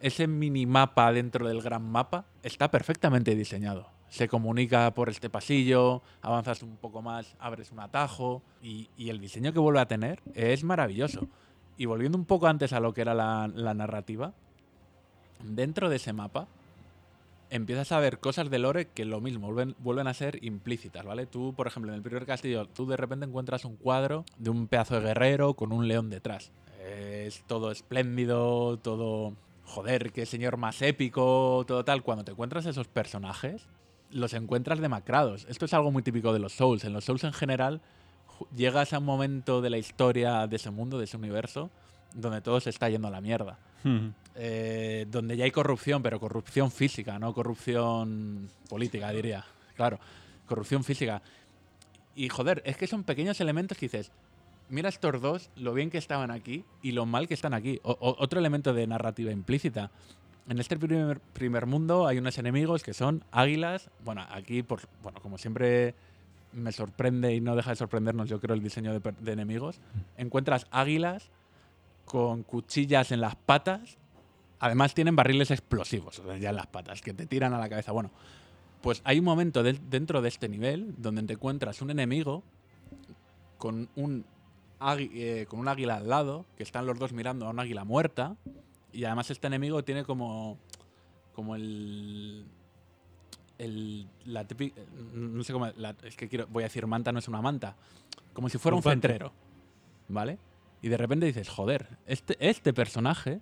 ese minimapa dentro del gran mapa está perfectamente diseñado. Se comunica por este pasillo, avanzas un poco más, abres un atajo y, el diseño que vuelve a tener es maravilloso. Y volviendo un poco antes a lo que era la, la narrativa, dentro de ese mapa empiezas a ver cosas de lore que lo mismo vuelven, vuelven a ser implícitas, ¿vale? Tú, por ejemplo, en el primer castillo, tú de repente encuentras un cuadro de un pedazo de guerrero con un león detrás. Es todo espléndido, todo... Joder, qué señor más épico, todo tal. Cuando te encuentras esos personajes, los encuentras demacrados. Esto es algo muy típico de los Souls. En los Souls en general, llegas a un momento de la historia de ese mundo, de ese universo, donde todo se está yendo a la mierda. Eh, donde ya hay corrupción, pero corrupción física, no corrupción política, diría. Claro, corrupción física. Y joder, es que son pequeños elementos que dices, mira estos dos, lo bien que estaban aquí y lo mal que están aquí. O- o- otro elemento de narrativa implícita. En este primer, primer mundo hay unos enemigos que son águilas. Bueno, aquí, por, bueno, como siempre me sorprende y no deja de sorprendernos, yo creo, el diseño de, enemigos. Encuentras águilas con cuchillas en las patas. Además tienen barriles explosivos, ya en las patas, que te tiran a la cabeza. Bueno, pues hay un momento dentro de este nivel donde te encuentras un enemigo con un, eh, con un águila al lado, que están los dos mirando a un águila muerta. Y además este enemigo tiene como, como el... el la típi- no sé cómo... la- es que quiero, voy a decir manta, no es una manta. Como si fuera un centrero. ¿Vale? Y de repente dices, joder, este, este personaje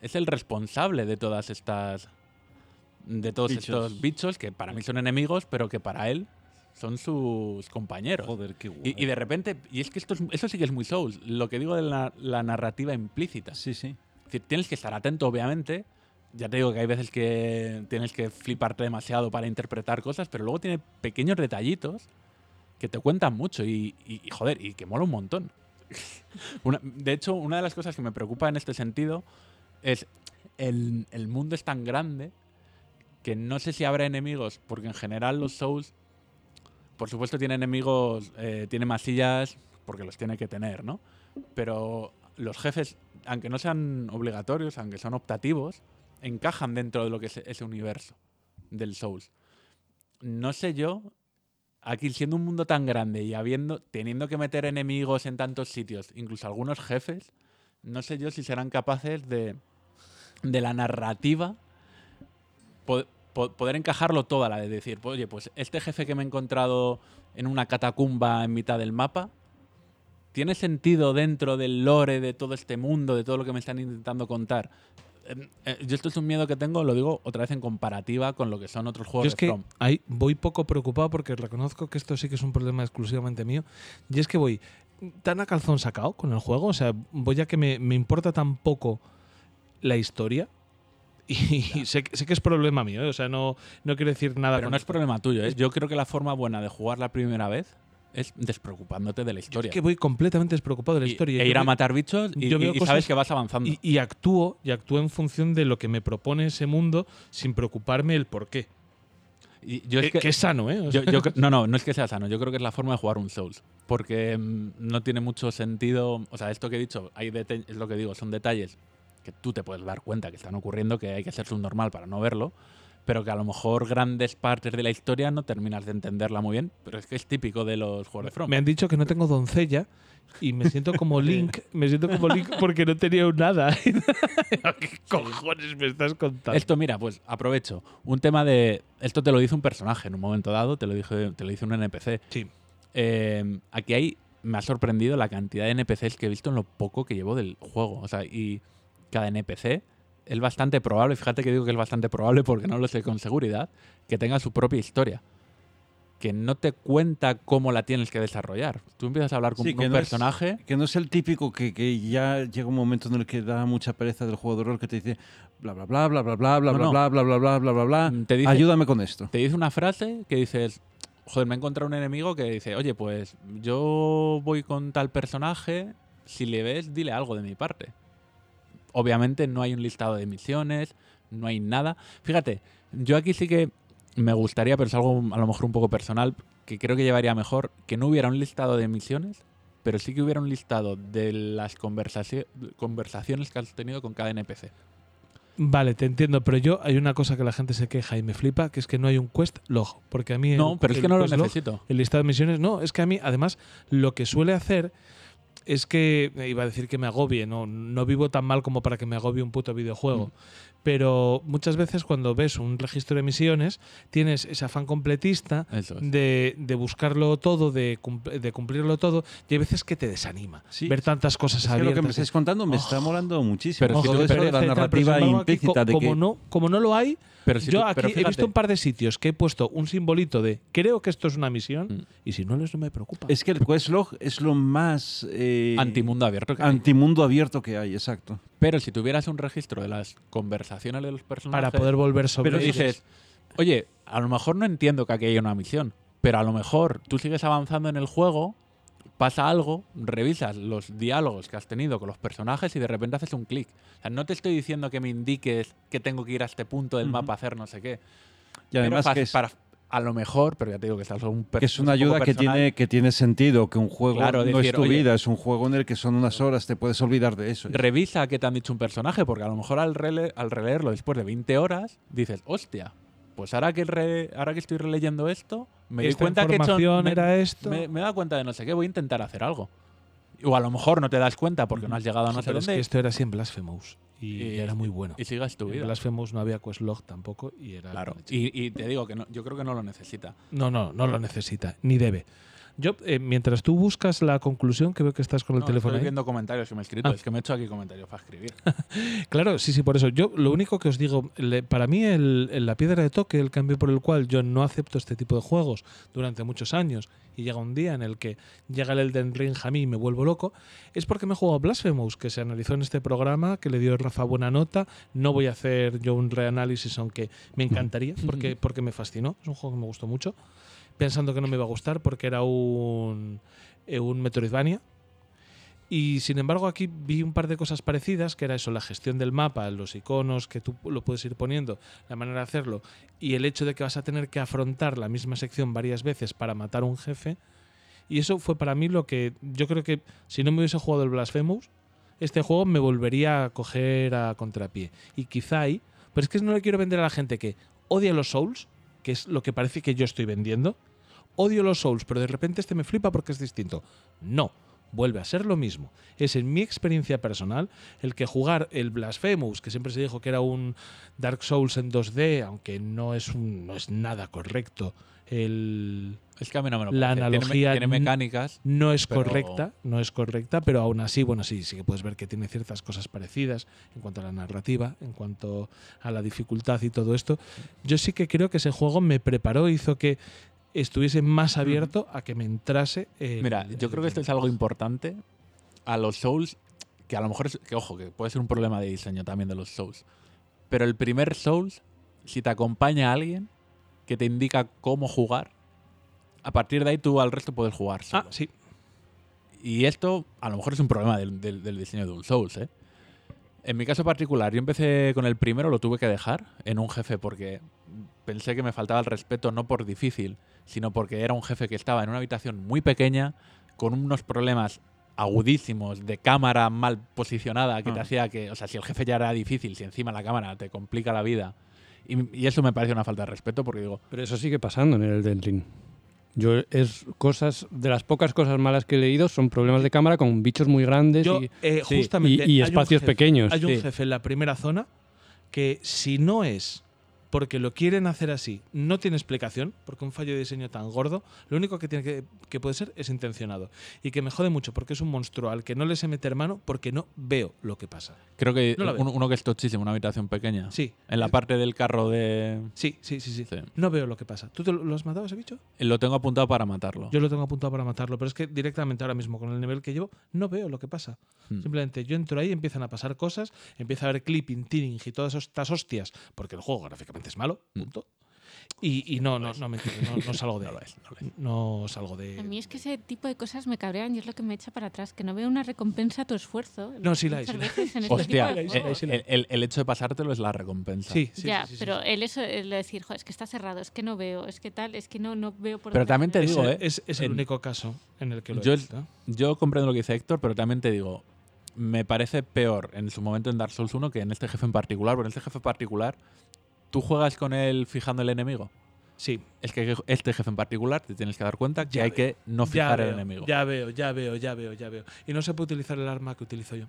es el responsable de todas estas. de todos Bichos. estos bichos que para mí son enemigos, pero que para él son sus compañeros. Joder, qué guay. Y, y de repente, y es que esto, es- eso sí que es muy Souls, lo que digo de la, la narrativa implícita. Sí, sí. Decir, tienes que estar atento, obviamente. Ya te digo que hay veces que tienes que fliparte demasiado para interpretar cosas, pero luego tiene pequeños detallitos que te cuentan mucho y, joder, y que mola un montón. De hecho, una de las cosas que me preocupa en este sentido es el, el mundo es tan grande que no sé si habrá enemigos, porque en general los Souls, por supuesto, tienen enemigos, eh, tiene masillas, porque los tiene que tener, ¿no? Pero los jefes, aunque no sean obligatorios, aunque son optativos, encajan dentro de lo que es ese universo del Souls. No sé yo, aquí siendo un mundo tan grande y habiendo, teniendo que meter enemigos en tantos sitios, incluso algunos jefes, no sé yo si serán capaces de, de la narrativa po- po- poder encajarlo todo a la de decir, oye, pues este jefe que me he encontrado en una catacumba en mitad del mapa, ¿tiene sentido dentro del lore de todo este mundo, de todo lo que me están intentando contar? Eh, eh, yo esto es un miedo que tengo, lo digo otra vez en comparativa con lo que son otros Yo juegos es de que From. ahí voy poco preocupado porque reconozco que esto sí que es un problema exclusivamente mío. Y es que voy tan a calzón sacado con el juego. O sea, voy a que me, me importa tan poco la historia. Y sé, que- sé que es problema mío, ¿eh? o sea, no, no quiero decir nada. Pero no es problema tuyo, ¿eh? Yo creo que la forma buena de jugar la primera vez es despreocupándote de la Yo historia. es que voy completamente despreocupado de la Y- historia. e Yo ir a matar bichos y, yo y- y sabes que vas avanzando. y, actúo, y actúo en función de lo que me propone ese mundo sin preocuparme el por qué. Y yo es que, que es sano, ¿eh? Yo- yo no, no, no es que sea sano. Yo creo que es la forma de jugar un Souls. Porque mm, no tiene mucho sentido. O sea, esto que he dicho, hay es lo que digo, son detalles que tú te puedes dar cuenta que están ocurriendo, que hay que ser subnormal para no verlo. Pero que a lo mejor grandes partes de la historia no terminas de entenderla muy bien, pero es que es típico de los juegos de From. Me han dicho que no tengo doncella y me siento como Link, me siento como Link porque no tenía un nada. ¿Qué cojones me estás contando? Esto, mira, pues aprovecho. Un tema de. Esto te lo dice un personaje en un momento dado, te lo, dice, te lo dice un NPC. Sí. Eh, aquí hay. Me ha sorprendido la cantidad de NPCs que he visto en lo poco que llevo del juego. O sea, y cada NPC es bastante probable, fíjate que digo que es bastante probable porque no lo sé con seguridad, que tenga su propia historia. Que no te cuenta cómo la tienes que desarrollar. Tú empiezas a hablar con Sí, un no es- personaje. Que no es el típico que, que ya llega un momento en el que da mucha pereza del juego de rol que te dice bla bla bla bla bla bla bla No, bla no. bla bla bla bla bla bla bla Mm, te dice- ayúdame con esto. te dice una frase que dices, joder, me he encontrado un enemigo que dice, oye, pues yo voy con tal personaje, si le ves, dile algo de mi parte. Obviamente no hay un listado de misiones, no hay nada. Fíjate, yo aquí sí que me gustaría, pero es algo a lo mejor un poco personal, que creo que llevaría mejor que no hubiera un listado de misiones, pero sí que hubiera un listado de las conversaci- conversaciones que has tenido con cada NPC. Vale, te entiendo, pero yo hay una cosa que la gente se queja y me flipa, que es que no hay un quest log. Porque a mí. No, el- pero es que no lo log, necesito. El listado de misiones, no, es que a mí, además, lo que suele hacer es que. eh, Iba a decir que me agobie, no, no vivo tan mal como para que me agobie un puto videojuego. Mm. Pero muchas veces cuando ves un registro de misiones, tienes ese afán completista es. de, de buscarlo todo, de, de cumplirlo todo, y hay veces que te desanima Sí. ver tantas cosas Es que lo abiertas. que me estáis contando me Oh. está molando muchísimo. Pero si Todo tú eso de la tal, narrativa aquí, implícita co- de como que no como no lo hay Pero si yo tú- aquí pero he visto un par de sitios que he puesto un simbolito de creo que esto es una misión Mm. y si no lo es no me preocupa es que el questlog es lo más eh, Antimundo abierto que hay. antimundo abierto que hay, exacto. Pero si tuvieras un registro de las conversaciones de los personajes, para poder volver sobre pero ellos. dices, oye, a lo mejor no entiendo que aquí haya una misión, pero a lo mejor tú sigues avanzando en el juego, pasa algo, revisas los diálogos que has tenido con los personajes y de repente haces un clic. O sea, no te estoy diciendo que me indiques que tengo que ir a este punto del mapa a hacer no sé qué. Y además que es, para, a lo mejor, pero ya te digo que es algo un que es una un ayuda que tiene, que tiene sentido, que un juego Claro, no decir, es tu oye, vida, es un juego en el que son unas horas, te puedes olvidar de eso. Revisa qué te han dicho un personaje, porque a lo mejor al, rele- al releerlo después de 20 horas, dices, hostia, pues ahora que, re- ahora que estoy releyendo esto, me di cuenta que he hecho- información me, era esto. Me, me he dado cuenta de no sé qué, voy a intentar hacer algo. O a lo mejor no te das cuenta porque no has llegado a no sé es dónde que esto era así en Blasphemous y, Y- era muy bueno y sigas tu en vida. Blasphemous no había questlog tampoco y era Claro. Y, y te digo que no, yo creo que no lo necesita. no no no lo necesita ni debe yo eh, mientras tú buscas la conclusión que veo que estás con el No, teléfono estoy ahí. viendo comentarios que me he escrito. Ah. Es que me he hecho aquí comentarios para escribir. Claro, sí, sí, por eso. Yo lo único que os digo, le- para mí el, el- la piedra de toque, el cambio por el cual yo no acepto este tipo de juegos durante muchos años y llega un día en el que llega el Elden Ring a mí y me vuelvo loco, es porque me he jugado Blasphemous, que se analizó en este programa, que le dio Rafa buena nota. No voy a hacer yo un reanálisis, aunque me encantaría, porque, porque me fascinó. Es un juego que me gustó mucho, pensando que no me iba a gustar porque era un, eh, un Metroidvania. Y sin embargo aquí vi un par de cosas parecidas, que era eso, la gestión del mapa, los iconos que tú lo puedes ir poniendo, la manera de hacerlo, y el hecho de que vas a tener que afrontar la misma sección varias veces para matar un jefe. Y eso fue para mí lo que yo creo que si no me hubiese jugado el Blasphemous, este juego me volvería a coger a contrapié. Y quizá ahí, pero es que no le quiero vender a la gente que odia los Souls, que es lo que parece que yo estoy vendiendo. Odio los Souls, pero de repente este me flipa porque es distinto. No, vuelve a ser lo mismo. Es en mi experiencia personal el que jugar el Blasphemous, que siempre se dijo que era un Dark Souls en 2D, aunque no es, un, no es nada correcto. El, Es que a mí no me lo La parece. Tiene analogía tiene, n- mecánicas. no es Pero- correcta, no es correcta, pero aún así, bueno, sí, sí que puedes ver que tiene ciertas cosas parecidas en cuanto a la narrativa, en cuanto a la dificultad y todo esto. Yo sí que creo que ese juego me preparó, hizo que estuviese más abierto a que me entrase. el- Mira, el yo creo que esto es algo importante a los Souls, que a lo mejor es, que ojo, que puede ser un problema de diseño también de los Souls. Pero el primer Souls, si te acompaña alguien que te indica cómo jugar, a partir de ahí tú al resto puedes jugar solo. Ah, sí. Y esto a lo mejor es un problema del, del- del diseño de un Souls, ¿eh? En mi caso particular, yo empecé con el primero, lo tuve que dejar en un jefe porque pensé que me faltaba el respeto no por difícil, sino porque era un jefe que estaba en una habitación muy pequeña, con unos problemas agudísimos de cámara mal posicionada que te Ah. hacía que, o sea, si el jefe ya era difícil, si encima la cámara te complica la vida Y, y eso me parece una falta de respeto porque digo, Pero eso sigue pasando en el Elden Ring. Yo es cosas de las pocas cosas malas que he leído son problemas de cámara con bichos muy grandes Yo, y, eh, sí, justamente. y- y hay un espacios jefe- pequeños. Hay un Sí. jefe en la primera zona que, si no es porque lo quieren hacer así, no tiene explicación, porque un fallo de diseño tan gordo, lo único que tiene que, que puede ser es intencionado. Y que me jode mucho porque es un monstruo al que no le sé meter mano porque no veo lo que pasa. creo que No uno, uno que es tochísimo, una habitación pequeña. Sí. En la parte del carro de... Sí, sí, sí, sí. Sí. No veo lo que pasa. ¿Tú te lo has matado ese bicho? Lo tengo apuntado para matarlo. Yo lo tengo apuntado para matarlo, pero es que directamente ahora mismo, con el nivel que llevo, no veo lo que pasa. Hmm. Simplemente yo entro ahí, empiezan a pasar cosas, empieza a haber clipping, tearing y todas estas hostias, porque el juego gráficamente es malo, Hmm. punto. Y, y no, no, no, me entiendo, no, no salgo de No ahí. lo es, no lo es. No salgo de. A mí es que ese tipo de cosas me cabrean y es lo que me echa para atrás, que no veo una recompensa a tu esfuerzo. No, sí la hay, sí la hay. este Hostia, tipo de el, juegos. el- el- el hecho de pasártelo es la recompensa. Sí, sí, ya, sí, pero sí. el eso, el de decir, "Jo, es que está cerrado, es que no veo, es que tal, es que no, no veo por Pero también te hacer". digo, ¿eh? es, es el En- único caso en el que lo he Yo- visto. ¿eh? Yo comprendo lo que dice Héctor, pero también te digo, me parece peor en su momento en Dark Souls 1 que en este jefe en particular, porque en este jefe en particular tú juegas con él fijando el enemigo. Sí. Es que este jefe en particular te tienes que dar cuenta que Ya hay veo, que no fijar el enemigo. Ya veo, ya veo, ya veo, ya veo. Y no se puede utilizar el arma que utilizo yo.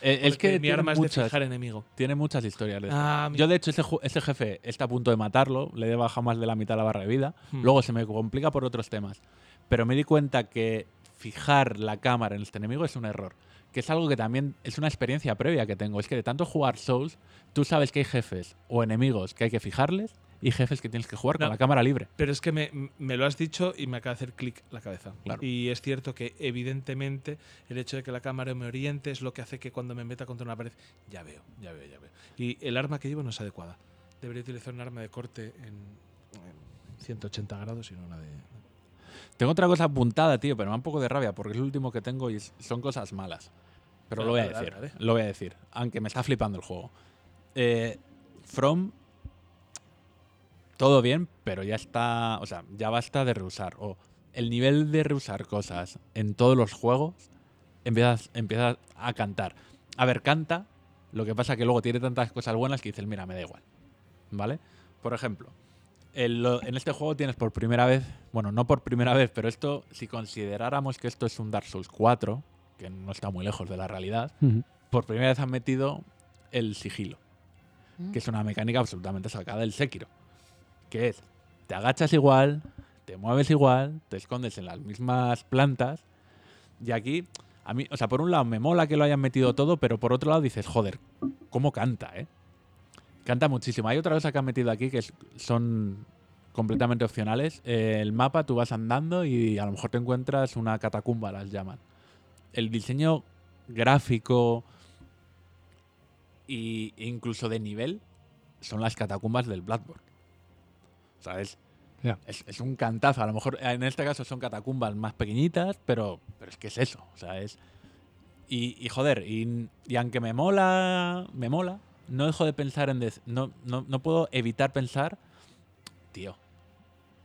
Eh, es que mi arma es de fijar enemigo. tiene muchas historias. de Ah, Yo, de hecho, ese, ju- ese jefe está a punto de matarlo, le he bajado más de la mitad la barra de vida. Hmm. Luego se me complica por otros temas. Pero me di cuenta que fijar la cámara en este enemigo es un error. Que es algo que también es una experiencia previa que tengo. Es que de tanto jugar Souls, tú sabes que hay jefes o enemigos que hay que fijarles y jefes que tienes que jugar No. con la cámara libre. Pero es que me, me lo has dicho y me acaba de hacer clic la cabeza. Claro. Y es cierto que, evidentemente, el hecho de que la cámara me oriente es lo que hace que cuando me meta contra una pared, ya veo, ya veo, ya veo. Y el arma que llevo no es adecuada. Debería utilizar un arma de corte en, en 180 grados y no una de. Tengo otra cosa apuntada, tío, pero me da un poco de rabia porque es lo último que tengo y son cosas malas. Pero lo voy a decir. Lo voy a decir. Aunque me está flipando el juego. Eh, From. Todo bien, pero ya está. O sea, ya basta de reusar. O el nivel de reusar cosas en todos los juegos empieza, empieza a cantar. A ver, canta. Lo que pasa que luego tiene tantas cosas buenas que dices, mira, me da igual. ¿Vale? Por ejemplo, en, lo- en este juego tienes por primera vez, bueno, no por primera vez, pero esto, si consideráramos que esto es un Dark Souls 4, que no está muy lejos de la realidad, por primera vez han metido el sigilo, Mm. que es una mecánica absolutamente sacada del Sekiro. Que es, te agachas igual, te mueves igual, te escondes en las mismas plantas, y aquí, a mí, o sea, por un lado me mola que lo hayan metido todo, pero por otro lado dices, joder, ¿cómo canta, eh? Canta muchísimo. Hay otra cosa que han metido aquí que es- son completamente opcionales. Eh, el mapa tú vas andando y a lo mejor te encuentras una catacumba, las llaman. El diseño gráfico y e incluso de nivel son las catacumbas del Bloodborne. O sea, es, Ya. es, es un cantazo. A lo mejor en este caso son catacumbas más pequeñitas, pero, pero es que es eso. O sea, es. Y, y joder, y, y aunque me mola, me mola, no dejo de pensar en. dec- no, no, no puedo evitar pensar, tío,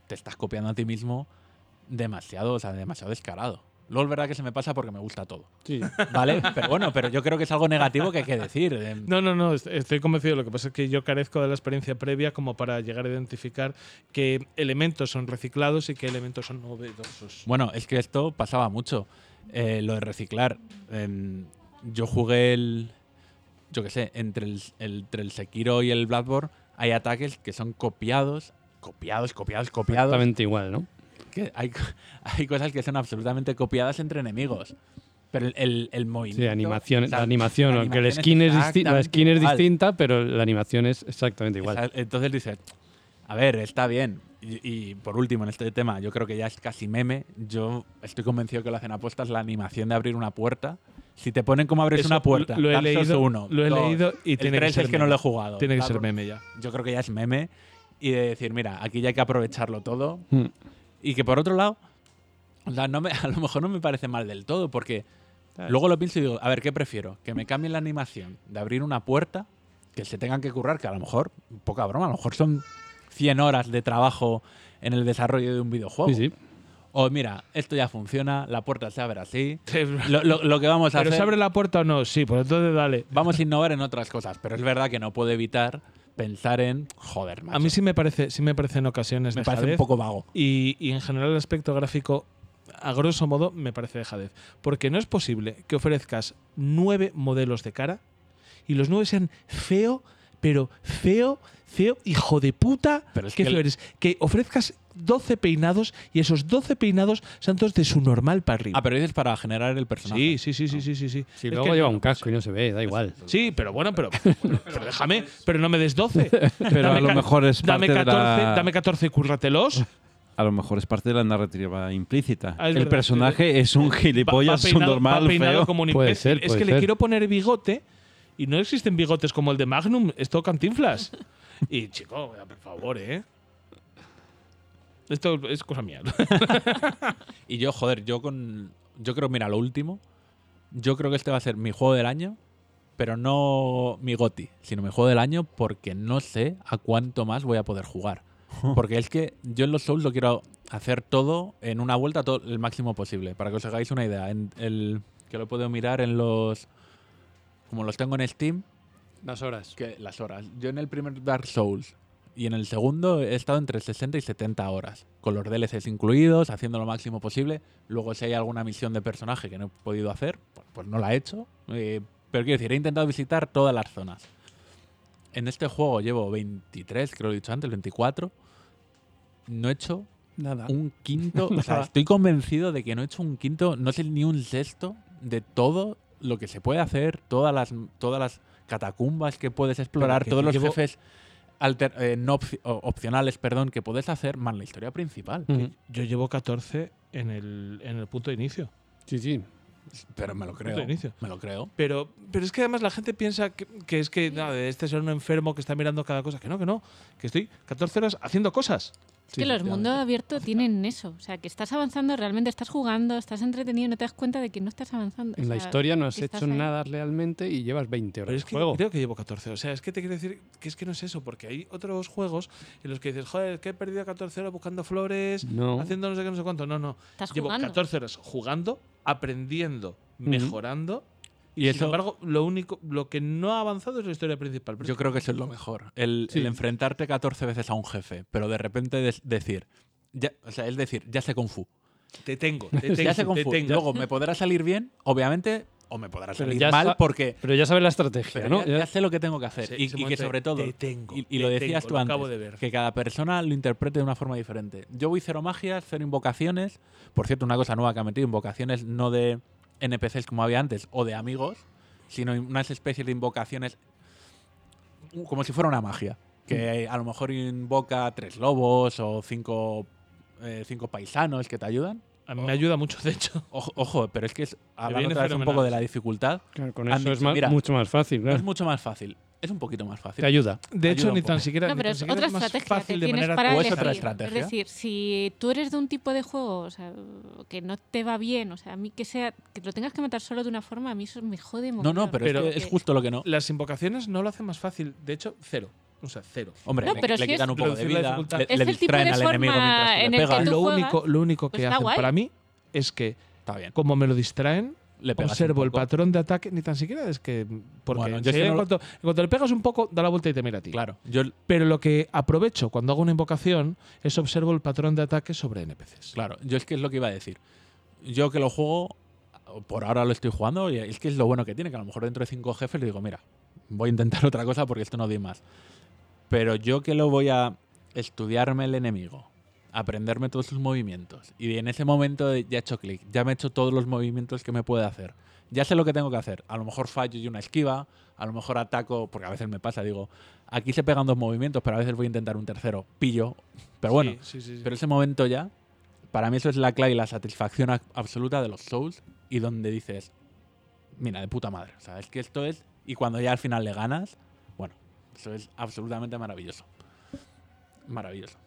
te estás copiando a ti mismo demasiado, o sea, demasiado descarado. Luego es verdad que se me pasa porque me gusta todo. Sí. ¿Vale? Pero bueno, pero yo creo que es algo negativo que hay que decir. Em, No, no, no, est- estoy convencido. Lo que pasa es que yo carezco de la experiencia previa como para llegar a identificar qué elementos son reciclados y qué elementos son novedosos. Bueno, es que esto pasaba mucho. Eh, lo de reciclar. Em, yo jugué el. Yo qué sé, entre el, el- entre el Sekiro y el Bloodborne hay ataques que son copiados, copiados, copiados, copiados. Exactamente igual, ¿no? Que hay, hay cosas que son absolutamente copiadas entre enemigos. Pero el, el, el movimiento. Sí, animación, o sea, la animación, aunque la skin, es, la skin es distinta, pero la animación es exactamente igual. Entonces dices, a ver, está bien. Y, y por último, en este tema, yo creo que ya es casi meme. Yo estoy convencido que lo hacen apuestas la animación de abrir una puerta. Si te ponen cómo abres Eso una puerta, lo he Dark leído, 1, lo he dos, leído y el tiene que 3 ser es que no meme. lo he jugado. Tiene que ser Bloodborne, meme ya. Yo creo que ya es meme. Y de decir, mira, aquí ya hay que aprovecharlo todo. Mm. Y que por otro lado, no me, a lo mejor no me parece mal del todo, porque luego lo pienso y digo, a ver, ¿qué prefiero? Que me cambien la animación de abrir una puerta, que se tengan que currar, que a lo mejor, poca broma, a lo mejor son 100 horas de trabajo en el desarrollo de un videojuego. Sí, sí. O mira, esto ya funciona, la puerta se abre así. Lo, lo- lo que vamos a ¿Pero hacer, se abre la puerta o no? Sí, pues entonces dale. vamos a innovar en otras cosas, pero es verdad que no puedo evitar pensar en, joder, macho, A mí sí me parece, sí me parece en ocasiones me parece un poco vago. Y, y en general el aspecto gráfico, a grosso modo, me parece de jadez. Porque no es posible que ofrezcas nueve modelos de cara y los nueve sean feo, pero feo, feo, hijo de puta. Pero es qué que el- eres. Que ofrezcas 12 peinados y esos 12 peinados sean todos de su normal para arriba. Ah, pero dices para generar el personaje. sí, sí, sí, sí, sí, sí, sí. Si Es luego que lleva no, un casco y no se ve, da igual. Sí, pero bueno, pero, pero, pero déjame, pero no me des 12. Pero a lo mejor es dame parte de 14, la- dame 14 y cúrratelos. A lo mejor es parte de la narrativa implícita. Ah, es el verdad. personaje es un Va- gilipollas, va es un peinado- normal, va peinado feo. como un Puede ser, es puede que le ser. quiero poner bigote y no existen bigotes como el de Magnum, es todo cantinflas. Y chico, por favor, ¿eh? Esto es cosa mía. Y yo, joder, yo con. Yo creo, mira, lo último. Yo creo que este va a ser mi juego del año. Pero no mi GOTI, sino mi juego del año porque no sé a cuánto más voy a poder jugar. Porque es que yo en los Souls lo quiero hacer todo en una vuelta todo el máximo posible. Para que os hagáis una idea. En el, que lo puedo mirar en los. Como los tengo en Steam, Las horas. que las horas. Yo en el primer Dark Souls y en el segundo he estado entre 60 y 70 horas, con los DLCs incluidos, haciendo lo máximo posible. Luego, si hay alguna misión de personaje que no he podido hacer, pues, pues no la he hecho. Eh, pero quiero decir, he intentado visitar todas las zonas. En este juego llevo 23, creo que lo he dicho antes, 24. No he hecho Nada. un quinto. o sea, estoy convencido de que no he hecho un quinto, no sé ni un sexto de todo lo que se puede hacer, todas las, todas las catacumbas que puedes explorar, que todos los llevo- jefes alter- eh, no opcionales, perdón, que puedes hacer, más la historia principal. Yo llevo 14 en el, en el punto de inicio. Sí, sí. Pero me lo creo. inicio. Me lo creo. Pero, pero es que además la gente piensa que, que es que nada, este es un enfermo que está mirando cada cosa. Que no, que no. Que estoy 14 horas haciendo cosas. Es que los mundos abiertos tienen eso. O sea, que estás avanzando, realmente estás jugando, estás entretenido no te das cuenta de que no estás avanzando. En O la historia no has hecho ahí. nada realmente y llevas 20 horas Pero es de que juego. creo que llevo 14. O sea, es que te quiero decir que es que no es eso, porque hay otros juegos en los que dices, joder, que he perdido 14 horas buscando flores, No. haciendo no sé qué, no sé cuánto. No, no. Estás Llevo jugando. 14 horas jugando, aprendiendo, mejorando. Y eso- sin embargo, lo único, lo que no ha avanzado es la historia principal. Yo creo que eso es lo mejor. El, Sí. el enfrentarte 14 veces a un jefe, pero de repente decir. Ya, o sea, es decir, ya sé Kung Fu. te tengo, te tengo, ya sé Kung te Fu. tengo. Luego me podrá salir bien, obviamente, o me podrá salir mal porque. Pero ya sabes la estrategia, Pero ¿no? ya, sé lo que tengo que hacer. Y, que sobre todo. "Te tengo, y, y lo decías tengo, tú antes. acabo de ver". Que cada persona lo interprete de una forma diferente. Yo voy cero magias, cero invocaciones. Por cierto, una cosa nueva que ha metido: invocaciones no de NPCs como había antes o de amigos, sino unas especies de invocaciones como si fuera una magia. Que a lo mejor invoca tres lobos o cinco, eh, cinco paisanos que te ayudan. A mí me ayuda mucho, de hecho. Ojo, ojo, pero es que es hablando otra vez un poco de la dificultad. Claro, con eso es ma- mira, mucho más fácil, Es mucho más fácil. Es un poquito más fácil. Te ayuda. De hecho, Ayuda ni tan siquiera, No, pero es otra es más estrategia fácil que de manera para o es otra estrategia. Es decir, si tú eres de un tipo de juego o sea, que no te va bien, o sea, a mí que sea que lo tengas que matar solo de una forma, a mí eso me jode No, mogollón. no, pero, Pero- es, que es justo lo que no. Las invocaciones no lo hacen más fácil. De hecho, cero. O sea, cero. Hombre, No, le, pero le si es- quitan un poco de vida, le, Es le el tipo distraen de al enemigo forma mientras tú en le que tú Lo único, lo único pues que está hacen para mí es que, Está bien. como me lo distraen, Le observo el patrón de ataque, ni tan siquiera es que. Porque Bueno, yo en, cuanto, en cuanto le pegas un poco, da la vuelta y te mira a ti. Claro, yo Pero lo que aprovecho cuando hago una invocación es observo el patrón de ataque sobre NPCs. Claro, yo es que es lo que iba a decir. Yo que lo juego, por ahora lo estoy jugando, y es que es lo bueno que tiene, que a lo mejor dentro de cinco jefes le digo, mira, voy a intentar otra cosa porque esto no doy más. Pero yo que lo voy a estudiarme el enemigo, aprenderme todos sus movimientos, y en ese momento ya he hecho clic, ya me he hecho todos los movimientos que me puede hacer. Ya sé lo que tengo que hacer. A lo mejor fallo y una esquiva, a lo mejor ataco, porque a veces me pasa, digo, aquí se pegan dos movimientos, pero a veces voy a intentar un tercero, pillo. Pero bueno, Sí, sí, pero ese momento ya, para mí eso es la clave y la satisfacción absoluta de los Souls y donde dices, mira, de puta madre. O sea, es que esto es... Y cuando ya al final le ganas, bueno, eso es absolutamente maravilloso. Maravilloso.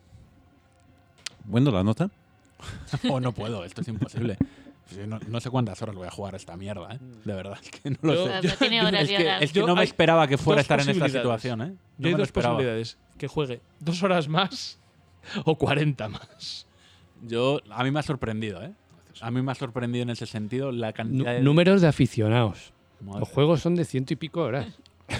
Bueno, la nota. o no puedo, esto es imposible. No, no sé cuántas horas voy a jugar a esta mierda, ¿eh? De verdad, es que no lo Yo- sé. No tiene horas es que, horas. es que Yo no me esperaba que fuera a estar en esta situación, ¿eh? No Yo me hay dos esperaba. posibilidades. Que juegue dos horas más o 40 más. Yo, a mí me ha sorprendido, ¿eh? A mí me ha sorprendido en ese sentido la cantidad de... números de aficionados. Madre Los juegos son de ciento y pico horas.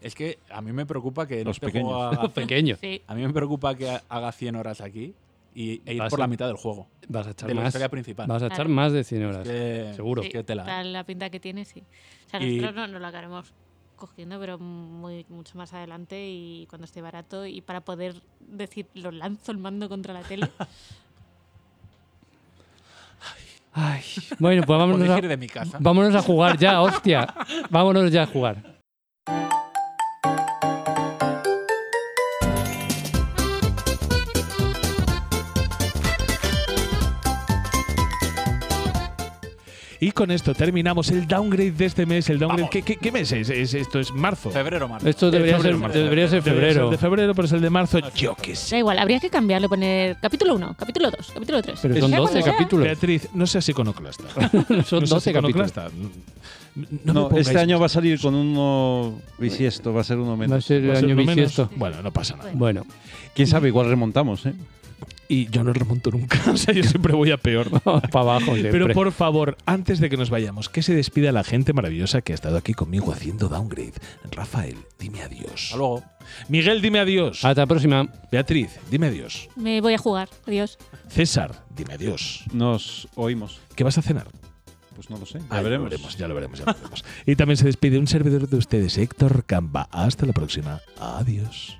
Es que a mí me preocupa que Los este pequeños. haga Los pequeños. Sí. A mí me preocupa que haga 100 horas aquí y, e ir Vas por a- la mitad del juego. Vas a echar De la más. historia principal. Vas a echar Claro. más de 100 horas. Que- Seguro. Sí, que tela. tal la pinta que tiene, sí. O sea, Y- nosotros no, no lo acabaremos cogiendo, pero muy, mucho más adelante y cuando esté barato y para poder decir, lo lanzo el mando contra la tele. Ay, bueno, pues vámonos a, ir de mi casa. vámonos a jugar ya, hostia. Vámonos ya a jugar. Y con esto terminamos el downgrade de este mes. El downgrade, ¿qué, qué, qué mes es? Es- Esto es marzo. Febrero, marzo. Esto debería, febrero, ser, marzo. debería ser Debería febrero. de febrero, pero es el de marzo. Yo qué sé. da igual, habría que cambiarlo, poner capítulo 1, capítulo 2, capítulo 3. Pero son 12 capítulos. Beatriz, no seas iconoclasta. Son No seas 12 capítulos. No, No, este año va a salir con uno bisiesto, va a ser uno Va a menos. ser el Va a ser año lo menos. bisiesto. Bueno, no pasa nada. Bueno, Quién sabe, igual remontamos, ¿eh? Y yo no remonto nunca. O sea, yo siempre voy a peor. para abajo siempre. Pero por favor, antes de que nos vayamos, que se despida la gente maravillosa que ha estado aquí conmigo haciendo downgrade. Rafael, dime adiós. Hasta luego. Miguel, dime adiós. Hasta la próxima. Beatriz, dime adiós. Me voy a jugar, adiós. César, dime adiós. Nos oímos. ¿Qué vas a cenar? Pues no lo sé. Ya veremos. Ya lo veremos, ya lo veremos, ya lo veremos. y también se despide un servidor de ustedes, Héctor Camba. Hasta la próxima. Adiós.